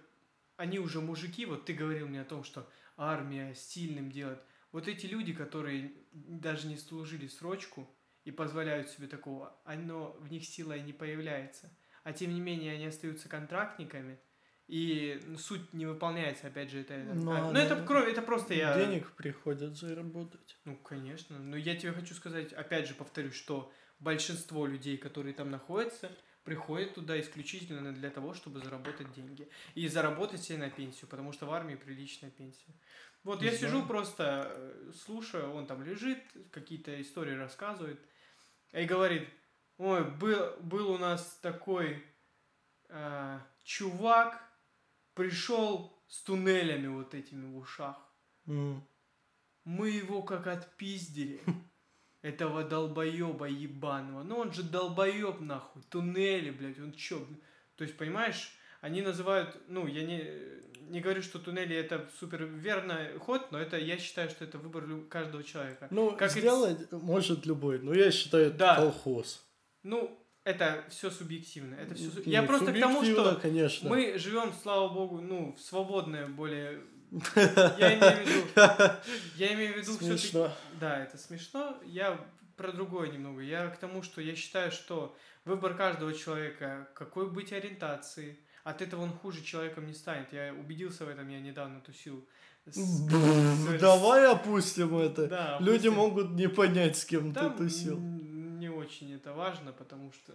они уже мужики, вот ты говорил мне о том, что армия сильным делает. Вот эти люди, которые даже не служили срочку и позволяют себе такого, оно в них сила и не появляется. А тем не менее они остаются контрактниками, и ну, суть не выполняется, опять же, это... Ну, а, а ну, это, кроме, это просто я... Денег приходят заработать. Ну, конечно. Но я тебе хочу сказать, опять же, повторюсь, что большинство людей, которые там находятся, приходят туда исключительно для того, чтобы заработать деньги. И заработать себе на пенсию, потому что в армии приличная пенсия. Вот я сижу просто, э, слушаю, он там лежит, какие-то истории рассказывает, и говорит, ой, был, был у нас такой э, чувак, пришел с туннелями вот этими в ушах. Мы его как отпиздили. *laughs* Этого долбоеба ебаного. Ну он же долбоеб нахуй. Туннели, блядь, он чё? То есть, понимаешь, они называют, ну, я не, не говорю, что туннели это супер верный ход, но это, я считаю, что это выбор каждого человека. Ну, Как и сделать может любой. Но я считаю, это Да. колхоз. Ну, это все субъективно. Это всё су- Не, Я просто к тому, что конечно. мы живем, слава богу, ну, в свободное более... Я имею в виду, я имею в виду все-таки Смешно. Да, это смешно. Я про другое немного. Я к тому, что я считаю, что выбор каждого человека, какой быть ориентации, от этого он хуже человеком не станет. Я убедился в этом, я недавно тусил. с- Давай опустим это. Да, Люди могут не понять, с кем Да, ты тусил. не очень это важно, потому что...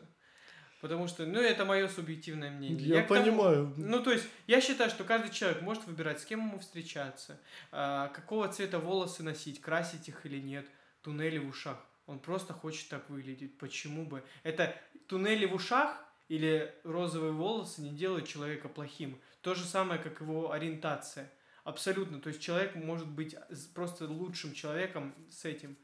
Потому что, ну, это мое субъективное мнение. Я тому- понимаю. Ну, то есть, я считаю, что каждый человек может выбирать, с кем ему встречаться, а, какого цвета волосы носить, красить их или нет, туннели в ушах. Он просто хочет так выглядеть. Почему бы? Это туннели в ушах или розовые волосы не делают человека плохим. То же самое, как его ориентация. Абсолютно. То есть, человек может быть просто лучшим человеком с этим.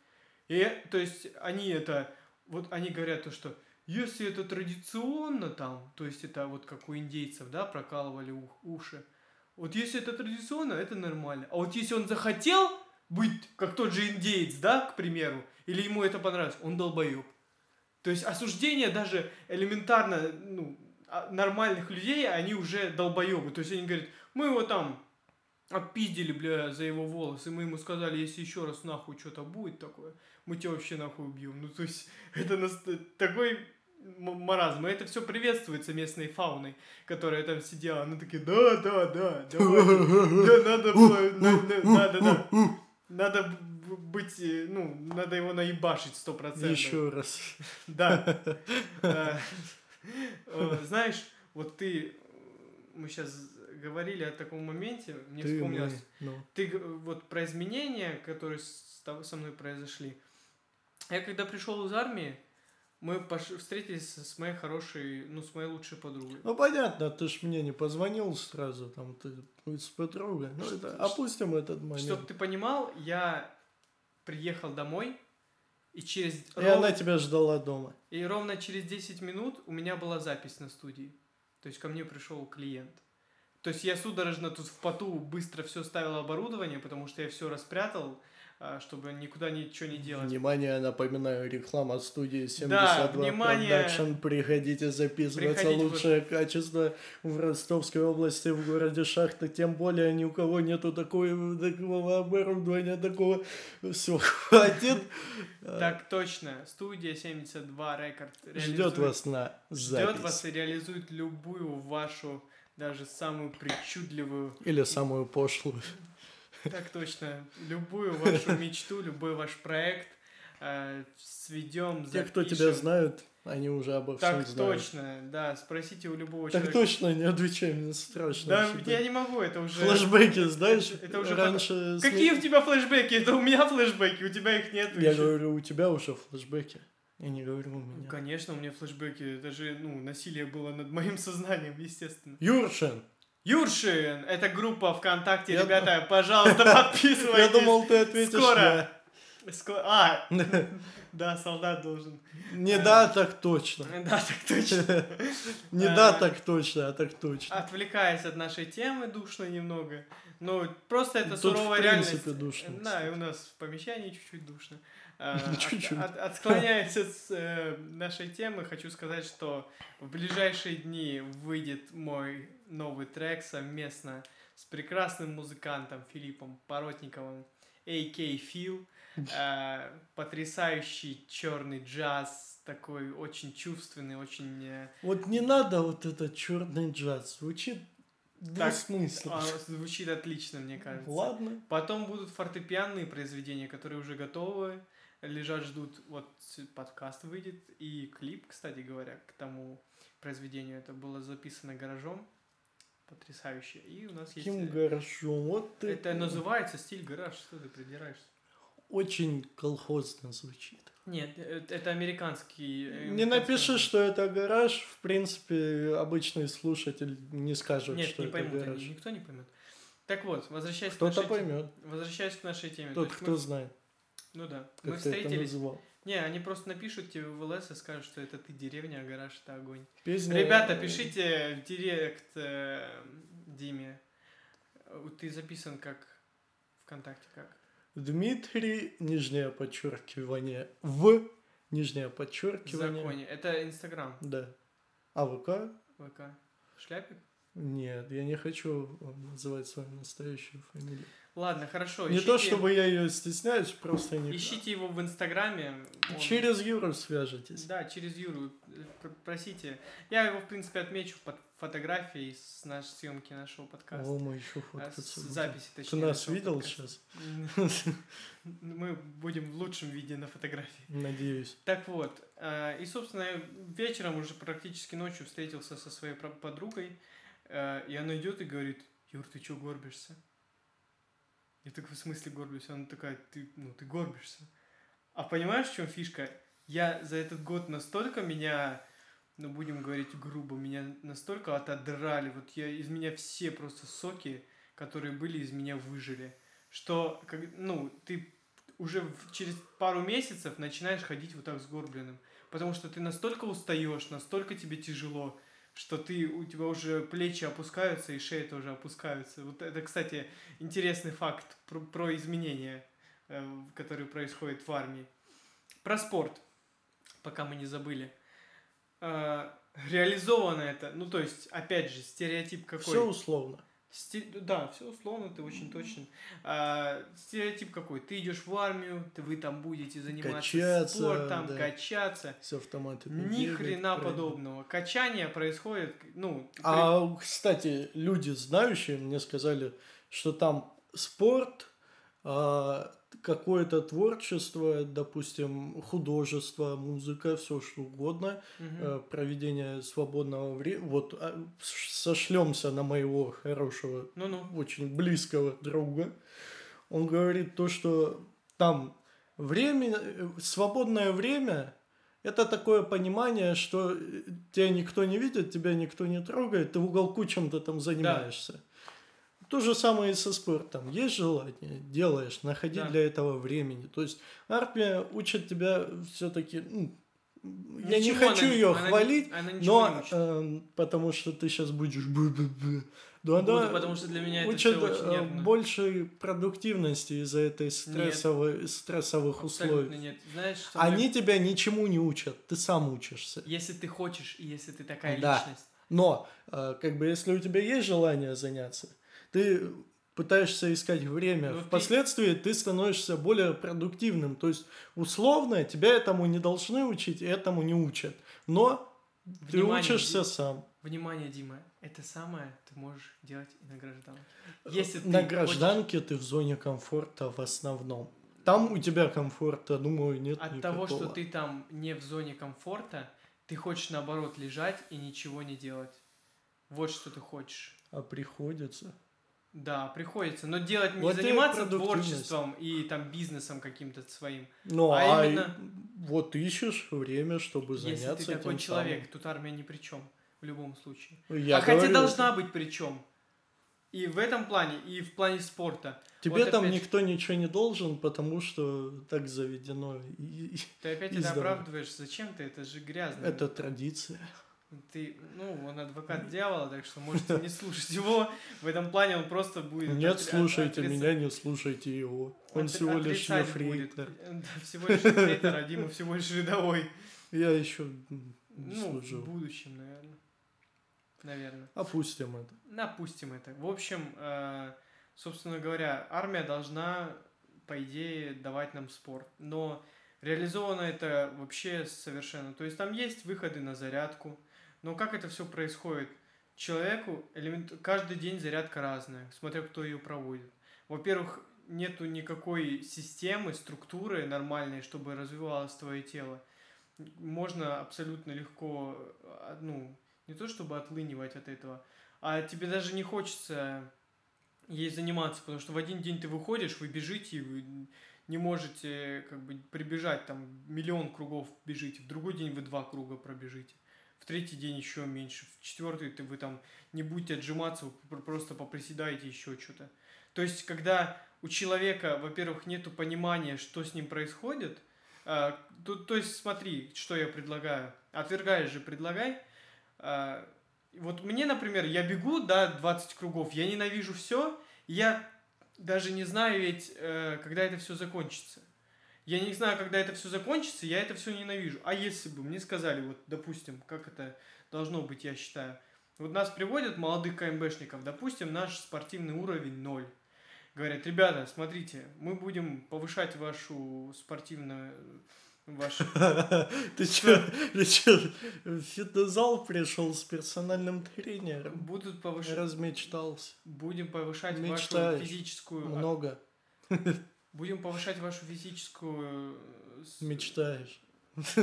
И, то есть, они это... Вот они говорят то, что если это традиционно там, то есть это вот как у индейцев, да, прокалывали ух- уши. Вот если это традиционно, это нормально. А вот если он захотел быть как тот же индеец, да, к примеру, или ему это понравилось, он долбоеб. То есть осуждение даже элементарно, ну, а- нормальных людей, они уже долбоебы. То есть они говорят, мы его там отпиздили, бля, за его волосы, мы ему сказали, если еще раз нахуй что-то будет такое, мы тебя вообще нахуй убьем. Ну, то есть, *laughs* это нас- такой маразм. И это все приветствуется местной фауной, которая там сидела. Она такие, да, да, да, давайте. Да, надо надо, да. Надо б- быть, э, ну, надо его наебашить сто процентов. Еще раз. *laughs* Да. *laughs* Э, *laughs* э, Знаешь, вот ты, мы сейчас говорили о таком моменте, мне Ты, вспомнилось, ну. ты вот про изменения, которые с со мной произошли, Я когда пришел из армии, мы пош... встретились с моей хорошей, ну, с моей лучшей подругой. Ну, понятно, ты ж мне не позвонил сразу, там, ты с подругой. Ну, это, опустим этот момент. Чтоб ты понимал, я приехал домой, и через... И ров- она тебя ждала дома. И ровно через 10 минут у меня была запись на студии. То есть ко мне пришел клиент. То есть я судорожно тут в поту быстро все ставил оборудование, потому что я все распрятал, чтобы никуда ничего не делать. Внимание, напоминаю, реклама студии 72 Да, внимание. Production. Приходите записываться. Приходите, Лучшее качество в Ростовской области, в городе Шахта. Тем более ни у кого нету такой, такого оборудования, такого. Все, хватит. Так точно. Студия 72 Рекорд Ждет вас на Ждет запись. вас и реализует любую вашу, даже самую причудливую, Или самую пошлую. Так точно, любую вашу мечту, любой ваш проект э, сведем, Те, кто тебя запишем. знают, они уже обо всем Так знают. точно, да, спросите у любого Так человека. точно, не отвечай, мне страшно. Да, я не могу, это уже... Флэшбэки, знаешь, Это- это уже раньше... Какие у тебя флешбеки? Это у меня флешбеки, у тебя их нет. Я говорю, у тебя уже флэшбэки. Я не говорю у меня. Конечно, у меня флешбеки. Это же, ну, насилие было над моим сознанием, естественно. Юршин, Юршин, это группа ВКонтакте, Я ребята, пожалуйста, *laughs* подписывайтесь. я думал, ты ответишь Скоро. Ско- А, *laughs* да, солдат должен. Не да, так точно. *laughs* Да, так точно. Не да, так точно, а так точно. Отвлекаясь от нашей темы душно немного. Ну, просто это суровая в реальность. принципе, душно, Да, и у нас в помещении чуть-чуть душно. А, Чуть-чуть. от- от- Отклоняясь от э, нашей темы, хочу сказать, что в ближайшие дни выйдет мой новый трек совместно с прекрасным музыкантом Филиппом Поротниковым, A.K. *laughs* Phil. Э, Потрясающий черный джаз, такой очень чувственный, очень... э, Вот не надо вот этот черный джаз. Звучит двусмысленно. а, звучит отлично, мне кажется. Ладно. Потом будут фортепианные произведения, которые уже готовы, лежат, ждут, вот подкаст выйдет, и клип, кстати говоря, к тому произведению, это было записано гаражом, потрясающе, и у нас есть... Каким э, гаражом. Вот ты Это называется стиль гараж, что ты придираешься? очень колхозно звучит. Нет, э, это американский... э, Не напиши, что это гараж, в принципе, обычный слушатель не скажет, Нет, что не это поймут гараж. они, никто не поймет. Так вот, возвращаясь к Кто-то нашей теме- поймет, Возвращаясь к нашей теме. то тот, есть кто мы- знает, Ну да, мы как это встретились. называл. Не, они просто напишут тебе в ЛС и скажут, что это ты деревня, а гараж это огонь. Песня... Ребята, пишите в директ э, Диме. Э, Ты записан как ВКонтакте, как? Дмитрий, нижнее подчеркивание, в, нижнее подчеркивание. законе. Это Инстаграм, Да. А ВК? ВК. Шляпик? Нет, я не хочу называть свою настоящую фамилию. Ладно, хорошо. Не ищите, то, чтобы я ее стесняюсь, просто не... Ищите его в Инстаграме. он- Через Юру свяжетесь. Да, через Юру. э, пр- Просите. Я его, в принципе, отмечу под фотографией с нашей съемки нашего подкаста. О, мы еще А, фоткаться с будем. записи, Ты точнее. нас нашего видел подкаста. сейчас? *laughs* Мы будем в лучшем виде на фотографии. Надеюсь. Так вот, э, и, собственно, вечером уже практически ночью встретился со своей подругой, э, и она идет и говорит, Юр, ты чё горбишься? Я такой, в смысле горблюсь? Она такая, ты, ну, ты горбишься. А понимаешь, в чем фишка? Я за этот год настолько меня, ну, будем говорить грубо, меня настолько отодрали, вот я, из меня все просто соки, которые были, из меня выжили, что, как, ну, ты уже в- через пару месяцев начинаешь ходить вот так сгорбленным. Потому что ты настолько устаешь, настолько тебе тяжело, что ты, у тебя уже плечи опускаются и шея тоже опускаются. Вот это, кстати, интересный факт про, про изменения, э, которые происходят в армии. Про спорт, пока мы не забыли. Э, реализовано это, ну то есть, опять же, стереотип какой? Все условно. Сте- Да, все условно, ты очень точен. А, стереотип какой? Ты идешь в армию, ты вы там будете заниматься Качаться, спортом, да. качаться. С автоматами. Ни бегать, хрена правильно. подобного. Качание происходит, ну, при- А, кстати, люди, знающие, мне сказали, что там спорт, а, какое-то творчество, допустим, художество, музыка, все что угодно, э, проведение свободного времени. Вот а, сошлемся на моего хорошего Ну-ну. очень близкого друга. Он говорит то, что там Время, э, свободное время – это такое понимание, что э, тебя никто не видит, тебя никто не трогает, ты в уголку чем-то там занимаешься. То же самое и со спортом. Есть желание, делаешь, находи Да. для этого времени. То есть армия учит тебя все-таки. Ну, я не хочу она- ее она хвалить, она не но эм, потому что ты сейчас будешь. Но Буду, она потому что для меня это учит всё очень э, нервно. большей продуктивности из-за этой стрессовой, стрессовых Абсолютно условий. нет. Знаешь, что Они тебя ничему не учат, ты сам учишься. если ты хочешь и если ты такая Да. личность, Но, э, как бы, если у тебя есть желание заняться, ты пытаешься искать время. Ну, ты- Впоследствии ты становишься более продуктивным. То есть, условно, тебя этому не должны учить, этому не учат. Но ты Внимание, учишься Ди- сам. Внимание, Дима, это самое ты можешь делать и на гражданке. Если ты На хочешь- гражданке ты в зоне комфорта в основном. Там у тебя комфорта, думаю, нет От никакого. того, что ты там не в зоне комфорта, ты хочешь наоборот лежать и ничего не делать. Вот что ты хочешь. А приходится. Да, приходится. Но делать не Вот заниматься творчеством и там бизнесом каким-то своим. Ну, А а, именно- вот ищешь время, чтобы Если заняться ты такой этим человек, тут армия ни при чем. В любом случае. самым. Я а хотя говорю, должна быть при чем. И в этом плане, и в плане спорта. Тебе Вот там опять никто ничего не должен, потому что так заведено. И- Ты опять И это оправдываешь. Зачем ты? Это же грязно. Это традиция. Ты, ну, он адвокат дьявола, так что можете не слушать его. В этом плане он просто будет... Нет, отри- слушайте отрица- меня, не слушайте его. Он отри- всего лишь ефрейтор. *laughs* Да, всего лишь ефрейтор, а Дима всего лишь рядовой. Я еще не Ну, в служу. будущем, наверное. Наверное. Опустим это. Напустим это. В общем, э, собственно говоря, армия должна, по идее, давать нам спорт. Но реализовано это вообще совершенно. То есть там есть выходы на зарядку. Но как это все происходит? Человеку элемент... каждый день зарядка разная, смотря кто ее проводит. Во-первых, нету никакой системы, структуры нормальной, чтобы развивалось твое тело. Можно абсолютно легко, а, ну, не то чтобы отлынивать от этого, а тебе даже не хочется ей заниматься, потому что в один день ты выходишь, вы бежите, вы не можете как бы прибежать, там миллион кругов бежите, в другой день вы два круга пробежите, в третий день еще меньше, в четвертый ты вы там не будете отжиматься, вы пр- просто поприседаете еще что-то. То есть, когда у человека, во-первых, нету понимания, что с ним происходит, а, то, то есть смотри, что я предлагаю. Отвергаешь же, предлагай. А, вот мне, например, я бегу, да, 20 кругов, я ненавижу все, я даже не знаю ведь, э, когда это все закончится. Я не знаю, когда это все закончится, я это все ненавижу. А если бы мне сказали, вот, допустим, как это должно быть, я считаю. Вот нас приводят молодых КМБшников, допустим, наш спортивный уровень ноль. Говорят, ребята, смотрите, мы будем повышать вашу спортивную... Вашу... *laughs* Ты че, ты че, в фитнес-зал пришел с персональным тренером? Будут повышать... Размечтался. Будем повышать вашу физическую... Много. *laughs* *laughs* Будем повышать вашу физическую... э, Мечтаешь. *laughs*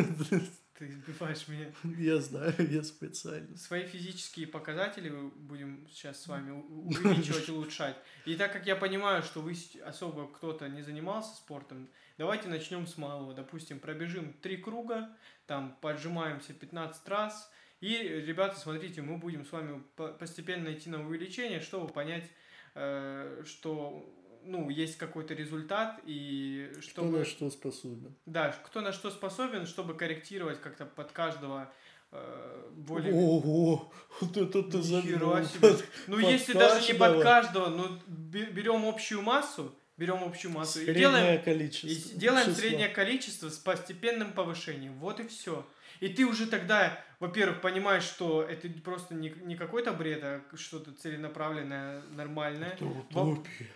Ты избиваешь меня. Я знаю, я специально. Свои физические показатели будем сейчас с вами увеличивать, улучшать. И так как я понимаю, что вы особо кто-то не занимался спортом, давайте начнем с малого. Допустим, пробежим три круга, там поджимаемся 15 раз. И, ребята, смотрите, мы будем с вами по- постепенно идти на увеличение, чтобы понять, э, что ну, есть какой-то результат, и Кто чтобы... на что способен. Да, кто на что способен, чтобы корректировать как-то под каждого э, более... Ого, вот это ты загнул. *laughs* Ну, если даже не под каждого. но бе- берем общую массу, берем общую массу и Среднее делаем, количество. и делаем число. среднее количество с постепенным повышением. Вот и все. И ты уже тогда, во-первых, понимаешь, что это просто не, не какой-то бред, а что-то целенаправленное, нормальное. Это Во- утопия.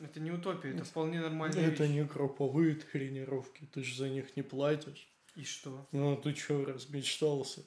Это не утопия, это вполне нормальная Это вещь. не групповые тренировки, ты же за них не платишь. И что? Ну, ты чё, размечтался?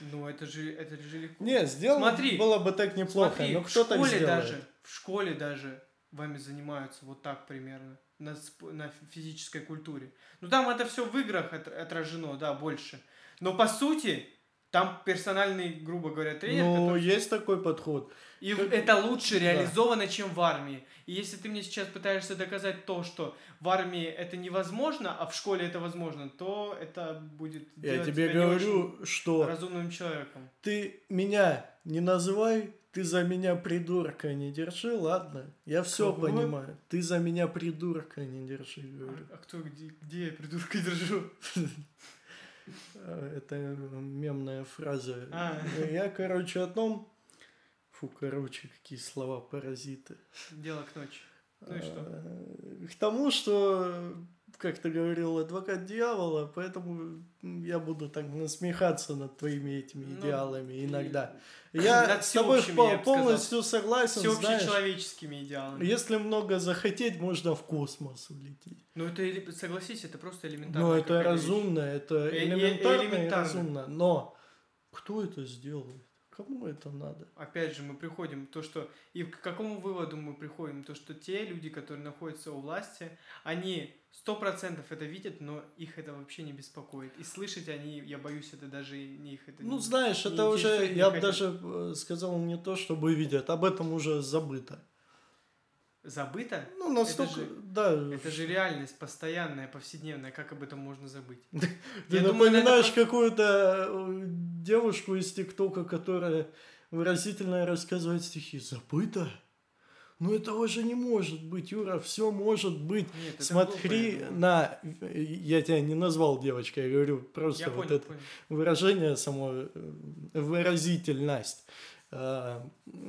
Ну, это же, это же легко. Не, сделано Смотри, было бы так неплохо, Смотри, но в кто так школе сделает? даже, в школе даже вами занимаются вот так примерно на, на фи- физической культуре. Ну там это все в играх от- отражено, да, больше. Но по сути Там персональный, грубо говоря, тренер, Ну, который- есть такой подход. И как- это лучше да. реализовано, чем в армии. И если ты мне сейчас пытаешься доказать то, что в армии это невозможно, а в школе это возможно, то это будет Я тебе говорю, что разумным человеком. ты меня не называй, ты за меня придурка не держи, ладно? Я все Кого? понимаю. Ты за меня придурка не держи, говорю. А, а кто где, где я придурка держу? *laughs* А, Это мемная фраза. А. Я, короче, о том... Фу, короче, какие слова паразиты. Дело к ночи. Ну и что? А, К тому, что, как ты говорил, адвокат дьявола, поэтому я буду так насмехаться над твоими этими Ну, идеалами иногда. и Я над с тобой по- я бы сказал. полностью согласен. Всеобщечеловеческими идеалами. Если много захотеть, можно в космос улететь. Ну это, согласись, это просто элементарно. Но Ну, это какая вещь. разумно, это Э- э- элементарно и элементарно. разумно. Но кто это сделает? Кому это надо? Опять же, мы приходим то, что... И к какому выводу мы приходим? То, что те люди, которые находятся у власти, они сто процентов это видят, но их это вообще не беспокоит. И слышать они, я боюсь, это даже не их это Ну, не- знаешь, не это уже, я бы даже э, сказал не то, чтобы видят, об этом уже забыто. Забыто? Ну, настолько, же- да. Это же реальность постоянная, повседневная. Как об этом можно забыть? *laughs* Ты напоминаешь какую-то э, девушку из ТикТока, которая выразительно рассказывает стихи. Забыто? Ну этого же не может быть, Юра, все может быть. Нет, это Смотри глупо, на... Я тебя не назвал девочкой, я говорю просто Я вот понял, это понял. выражение само, э, выразительность. А,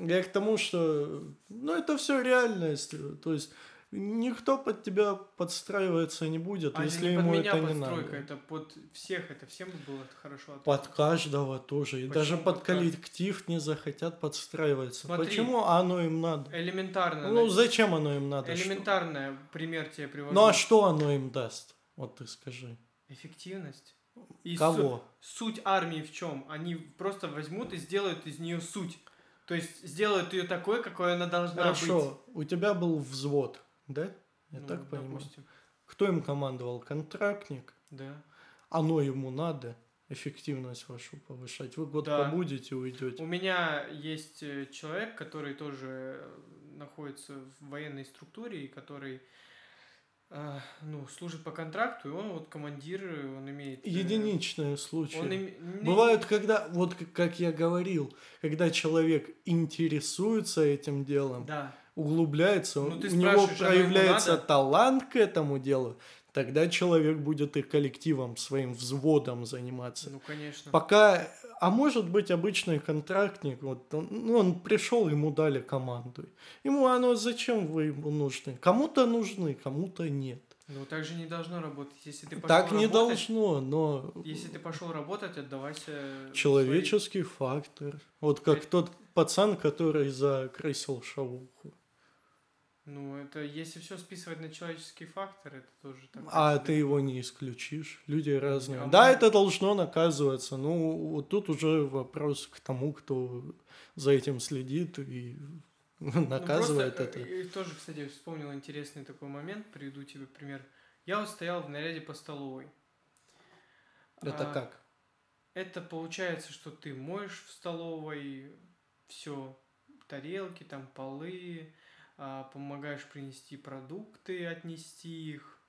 Я к тому, что ну, это все реальность. То есть никто под тебя подстраиваться не будет, А если не под ему меня это не надо. это под всех, это всем было хорошо. от- Под каждого тоже. И Почему даже под под каждого? коллектив не захотят подстраиваться. Смотри. Почему оно им надо? Элементарно. Ну, зачем оно им надо? Что? Элементарное пример тебе привожу. Ну, а что оно им даст? Вот ты скажи. Эффективность. И Кого? су- суть армии в чем? Они просто возьмут и сделают из нее суть. То есть сделают ее такой, какой она должна быть. Хорошо, у тебя был взвод, да? Я Ну, так понимаю. допустим. Кто им командовал? Контрактник? Да. Оно ему надо эффективность вашу повышать. Вы год Да. побудете, уйдете. У меня есть э, человек, который тоже э, находится в военной структуре и который ну, служит по контракту, и он вот командир, он имеет... э, Единичные случаи. Он им- не- Бывают, когда, вот как я говорил, когда человек интересуется этим делом, Да. углубляется, Ну, у него оно ему проявляется надо? талант к этому делу, тогда человек будет и коллективом, своим взводом заниматься. Ну, конечно. Пока, а может быть обычный контрактник, вот он, ну, он пришел, ему дали команду. Ему оно зачем вы ему нужны? Кому-то нужны, кому-то нет. Ну, так же не должно работать. Если ты пошел так не работать, должно, но Если ты пошел работать, отдавайся... человеческий фактор. Вот как Э- тот пацан, который закрысил шавуху. Ну, это если все списывать на человеческий фактор, это тоже так. А ты его не исключишь. Люди разные. А да, мы- это должно наказываться. Ну, вот тут уже вопрос к тому, кто за этим следит и *laughs* Ну, наказывает просто, это. э, И тоже, кстати, вспомнил интересный такой момент. Приведу тебе пример. Я вот стоял в наряде по столовой. Это А, как? Это получается, что ты моешь в столовой все, тарелки, там полы, помогаешь принести продукты, отнести их.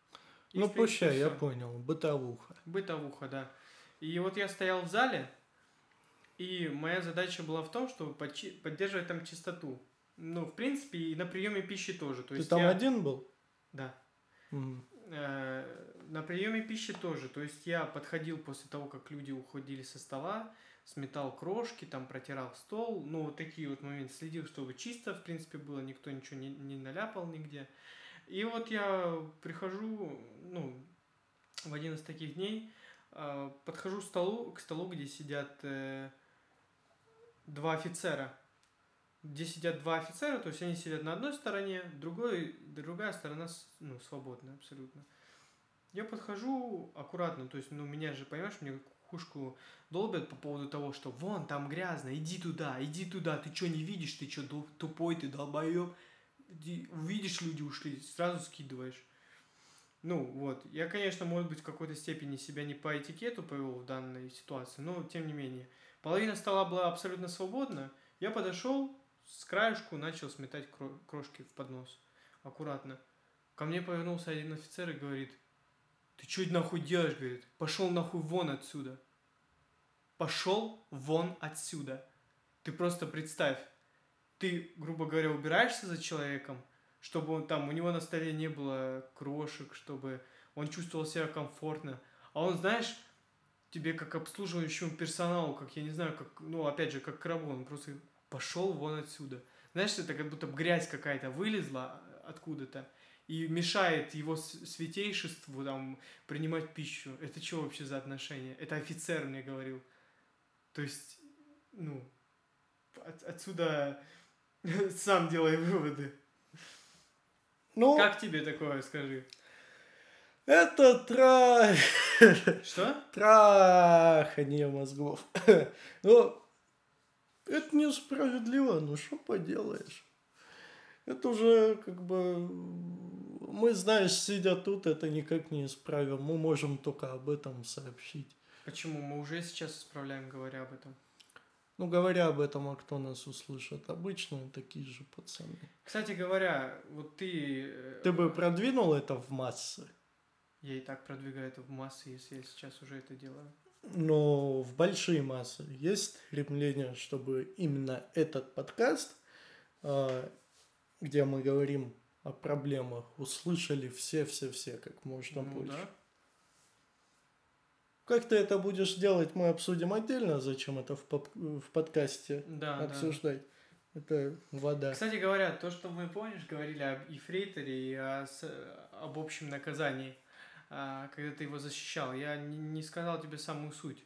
И, Ну, пущай, я понял. Бытовуха. Бытовуха, да. И вот я стоял в зале, и моя задача была в том, чтобы поддерживать там чистоту. Ну, в принципе, и на приеме пищи тоже. То Ты есть там я- один был? Да. Э, на приеме пищи тоже. То есть я подходил после того, как люди уходили со стола, сметал крошки, там протирал стол. Ну, вот такие вот моменты. Следил, чтобы чисто, в принципе, было, никто ничего не, не наляпал нигде. И вот я прихожу, ну, в один из таких дней, э, подхожу к столу, к столу, где сидят э, два офицера. Где сидят два офицера, то есть они сидят на одной стороне, другой, другая сторона ну, свободная абсолютно. Я подхожу аккуратно, то есть, ну, меня же, понимаешь, мне кукушку долбят по поводу того, что вон там грязно, иди туда, иди туда, ты что не видишь, ты что тупой, ты долбоеб. Иди- Увидишь, люди ушли, сразу скидываешь. Ну, вот. Я, конечно, может быть, в какой-то степени себя не по этикету повел в данной ситуации, но тем не менее. Половина стола была абсолютно свободна. Я подошел, с краешку начал сметать крошки в поднос. Аккуратно. Ко мне повернулся один офицер и говорит, ты что нахуй делаешь, говорит, пошел нахуй вон отсюда. Пошел вон отсюда. Ты просто представь, ты, грубо говоря, убираешься за человеком, чтобы он там, у него на столе не было крошек, чтобы он чувствовал себя комфортно. А он, знаешь, тебе как обслуживающему персоналу, как, я не знаю, как, ну, опять же, как к рабу, он просто пошел вон отсюда. Знаешь, это как будто грязь какая-то вылезла откуда-то и мешает его святейшеству там принимать пищу. Это что вообще за отношения? Это офицер мне говорил. То есть, ну, от, отсюда *laughs* сам делай выводы. Ну, как тебе такое, скажи? Это тра... Что? Трахание мозгов. *laughs* Ну, это несправедливо, ну что поделаешь. Это уже как бы... Мы, знаешь, сидя тут, это никак не исправим. Мы можем только об этом сообщить. Почему? Мы уже сейчас исправляем, говоря об этом. Ну, говоря об этом, а кто нас услышит? Обычные такие же пацаны. Кстати говоря, вот ты... Э, ты бы продвинул это в массы? Я и так продвигаю это в массы, если я сейчас уже это делаю. Но в большие массы есть стремление, чтобы именно этот подкаст, а, где мы говорим о проблемах, услышали все-все-все как можно ну, больше. Да. Как ты это будешь делать, мы обсудим отдельно, зачем это в, поп- в подкасте да, обсуждать. Да. Это вода. Кстати говоря, то, что мы, помнишь, говорили об Ефрейторе и о, об общем наказании, а, когда ты его защищал, я не, не сказал тебе самую суть.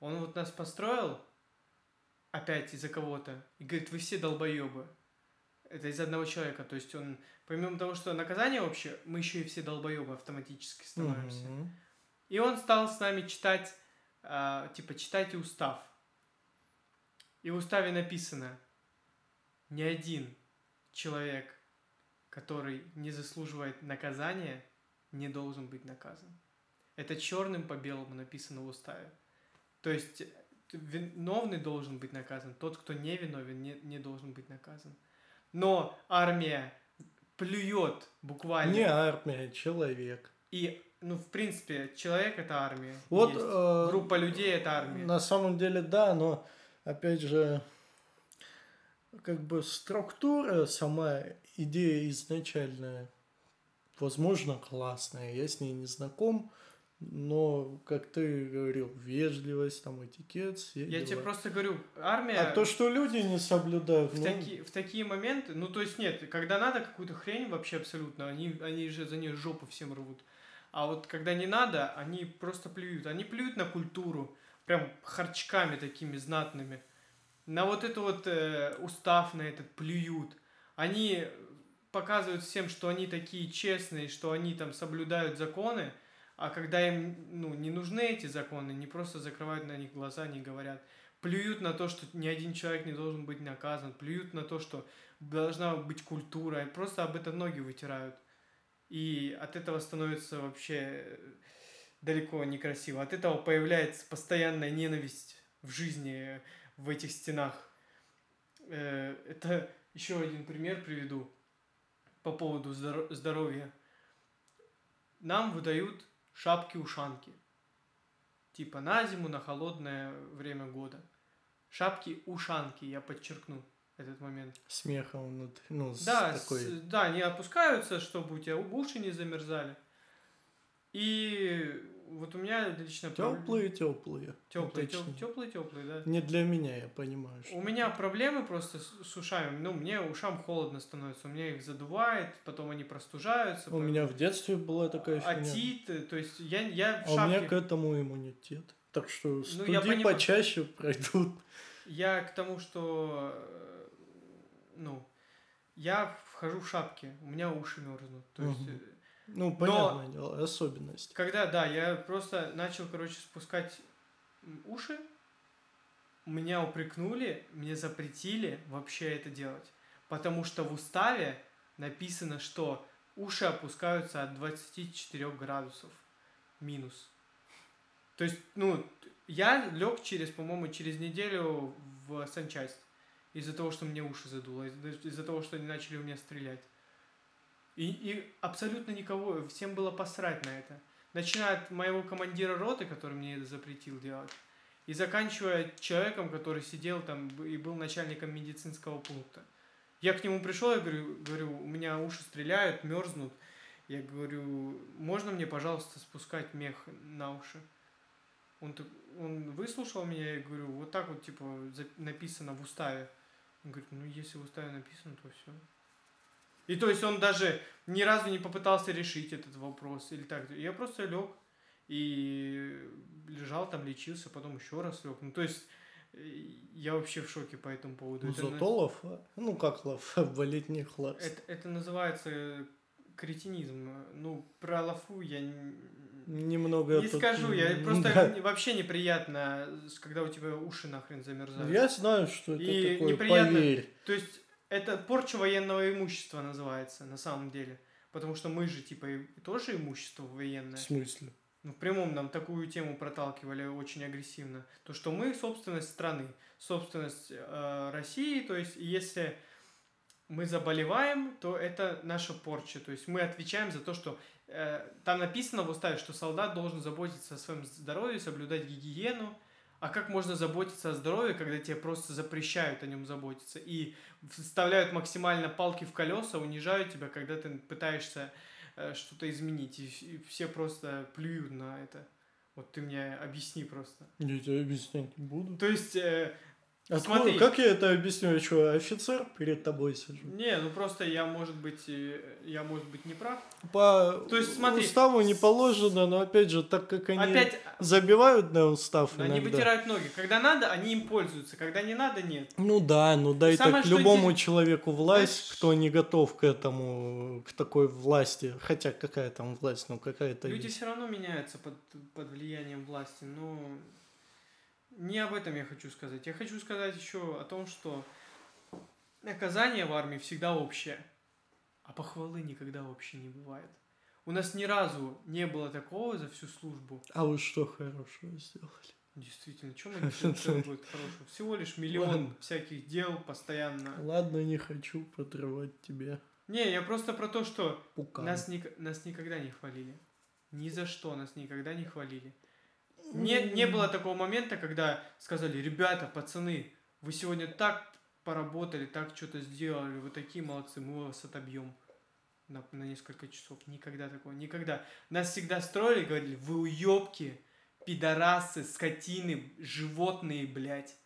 Он вот нас построил, опять из-за кого-то, и говорит, вы все долбоебы. Это из одного человека. То есть он, помимо того, что наказание вообще, мы еще и все долбоебы автоматически становимся. Mm-hmm. И он стал с нами читать, э, типа, читайте устав. И в уставе написано, ни один человек, который не заслуживает наказания, не должен быть наказан. Это черным по белому написано в уставе. То есть виновный должен быть наказан, тот, кто не виновен, не, не должен быть наказан. Но армия плюет буквально. Не армия, человек. И ну, в принципе, человек это армия. Вот э, группа людей это армия. На самом деле, да, но опять же, как бы структура, сама идея изначальная, возможно, классная. Я с ней не знаком, но, как ты говорил, вежливость, там, этикет, все Я дела. тебе просто говорю, армия... А то, что люди не соблюдают... В, ну... таки, в такие моменты, ну, то есть, нет, когда надо какую-то хрень вообще абсолютно, они, они же за нее жопу всем рвут. А вот когда не надо, они просто плюют. Они плюют на культуру, прям харчками такими знатными. На вот это вот э, устав на этот плюют. Они показывают всем, что они такие честные, что они там соблюдают законы, а когда им ну, не нужны эти законы, не просто закрывают на них глаза, не говорят. Плюют на то, что ни один человек не должен быть наказан, плюют на то, что должна быть культура, просто об этом ноги вытирают. И от этого становится вообще далеко некрасиво. От этого появляется постоянная ненависть в жизни, в этих стенах. Э, это еще один пример приведу по поводу здоровья. Нам выдают шапки-ушанки. Типа на зиму, на холодное время года. Шапки-ушанки, я подчеркну этот момент. Смеха внутри, ну, да, такой... с, да, они опускаются, чтобы у тебя уши не замерзали. И вот у меня лично... Теплые, теплые. Теплые, теплые, теплые, да. Не для меня, я понимаю. Что... У меня проблемы просто с, с ушами. Ну, мне ушам холодно становится. У меня их задувает, потом они простужаются. У потом... меня в детстве была такая фигня. Атит, то есть я, я в шапке... А у меня к этому иммунитет. Так что студи ну, почаще *laughs* пройдут. Я к тому, что ну, я вхожу в шапке, у меня уши мерзнут. То есть, угу. Ну, понятное Но, дело, особенность. Когда, да, я просто начал, короче, спускать уши, меня упрекнули, мне запретили вообще это делать. Потому что в уставе написано, что уши опускаются от 24 градусов минус. То есть, ну, я лег через, по-моему, через неделю в санчасть из-за того, что мне уши задуло, из- из-за того, что они начали у меня стрелять. И, и абсолютно никого, всем было посрать на это. Начиная от моего командира роты, который мне это запретил делать, и заканчивая человеком, который сидел там и был начальником медицинского пункта. Я к нему пришел, я говорю, говорю, у меня уши стреляют, мерзнут. Я говорю, можно мне, пожалуйста, спускать мех на уши? Он, он выслушал меня, я говорю, вот так вот, типа, написано в уставе. Он говорит, ну, если в уставе написано, то все. И то есть он даже ни разу не попытался решить этот вопрос или так. Я просто лег и лежал там, лечился, потом еще раз лег. Ну, то есть э, я вообще в шоке по этому поводу. Ну, Это на- лафа. Ну, как лафа, *laughs* валетний хлопц. это, это называется кретинизм. Ну, про лафу я Немного не тут, скажу. Я просто да. не- вообще неприятно, когда у тебя уши нахрен замерзают. Я знаю, что это И такое, неприятно- поверь. То есть это порча военного имущества называется на самом деле. Потому что мы же типа и тоже имущество В военное. смысле? Ну, в прямом нам такую тему проталкивали очень агрессивно. То, что мы собственность страны, собственность э, России, то есть если мы заболеваем, то это наша порча. То есть мы отвечаем за то, что э, там написано в уставе, что солдат должен заботиться о своем здоровье, соблюдать гигиену. А как можно заботиться о здоровье, когда тебе просто запрещают о нем заботиться и вставляют максимально палки в колеса, унижают тебя, когда ты пытаешься э, что-то изменить, и, вс- и все просто плюют на это. Вот ты мне объясни просто. Я тебе объяснять не буду. То есть, э, Откуда- смотри. Как я это объясню? Я что, офицер перед тобой сижу? не, ну просто я, может быть, я, может быть, не прав. По То есть, смотри, уставу не положено, но опять же, так как они Опять, забивают на устав они иногда. вытирают ноги. Когда надо, они им пользуются. Когда не надо, нет. Ну да, ну дай Самое, так любому интерес- человеку власть, Знаешь, кто не готов к этому, к такой власти. Хотя какая там власть, ну какая-то Люди есть. все равно меняются под, под влиянием власти, но не об этом я хочу сказать. Я хочу сказать еще о том, что наказание в армии всегда общее, а похвалы никогда вообще не бывает. У нас ни разу не было такого за всю службу. А вы что хорошего сделали? Действительно, чем мы будет хорошего? Всего лишь миллион Ладно. всяких дел постоянно. Ладно, не хочу подрывать тебе Не, я просто про то, что пукан. Нас, ник- нас никогда не хвалили. Ни за что нас никогда не хвалили. Не, не было такого момента, когда сказали, ребята, пацаны, вы сегодня так поработали, так что-то сделали, вы такие молодцы, мы вас отобьем на, на несколько часов. Никогда такого, никогда. Нас всегда строили, говорили, вы уебки, пидорасы, скотины, животные, блядь.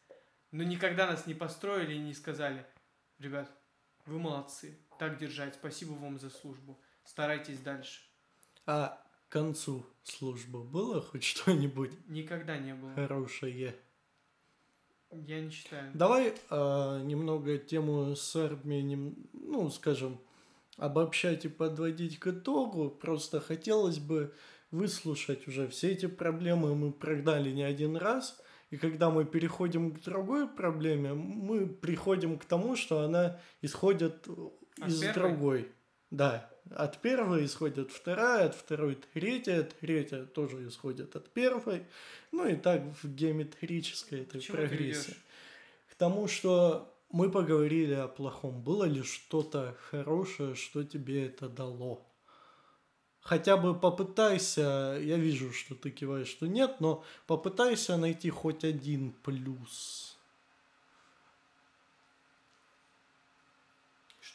Но никогда нас не построили и не сказали, ребят, вы молодцы, так держать, спасибо вам за службу, старайтесь дальше. А концу службы было хоть что-нибудь Никогда не было. хорошее? Я не считаю. Давай а, немного тему с армией, ну, скажем, обобщать и подводить к итогу. Просто хотелось бы выслушать уже все эти проблемы мы прогнали не один раз. И когда мы переходим к другой проблеме, мы приходим к тому, что она исходит От из первой? другой. Да, от первой исходит вторая, от второй третья, третья тоже исходит от первой. Ну и так в геометрической этой ты прогрессии. К тому, что мы поговорили о плохом. Было ли что-то хорошее, что тебе это дало? Хотя бы попытайся, я вижу, что ты киваешь, что нет, но попытайся найти хоть один плюс.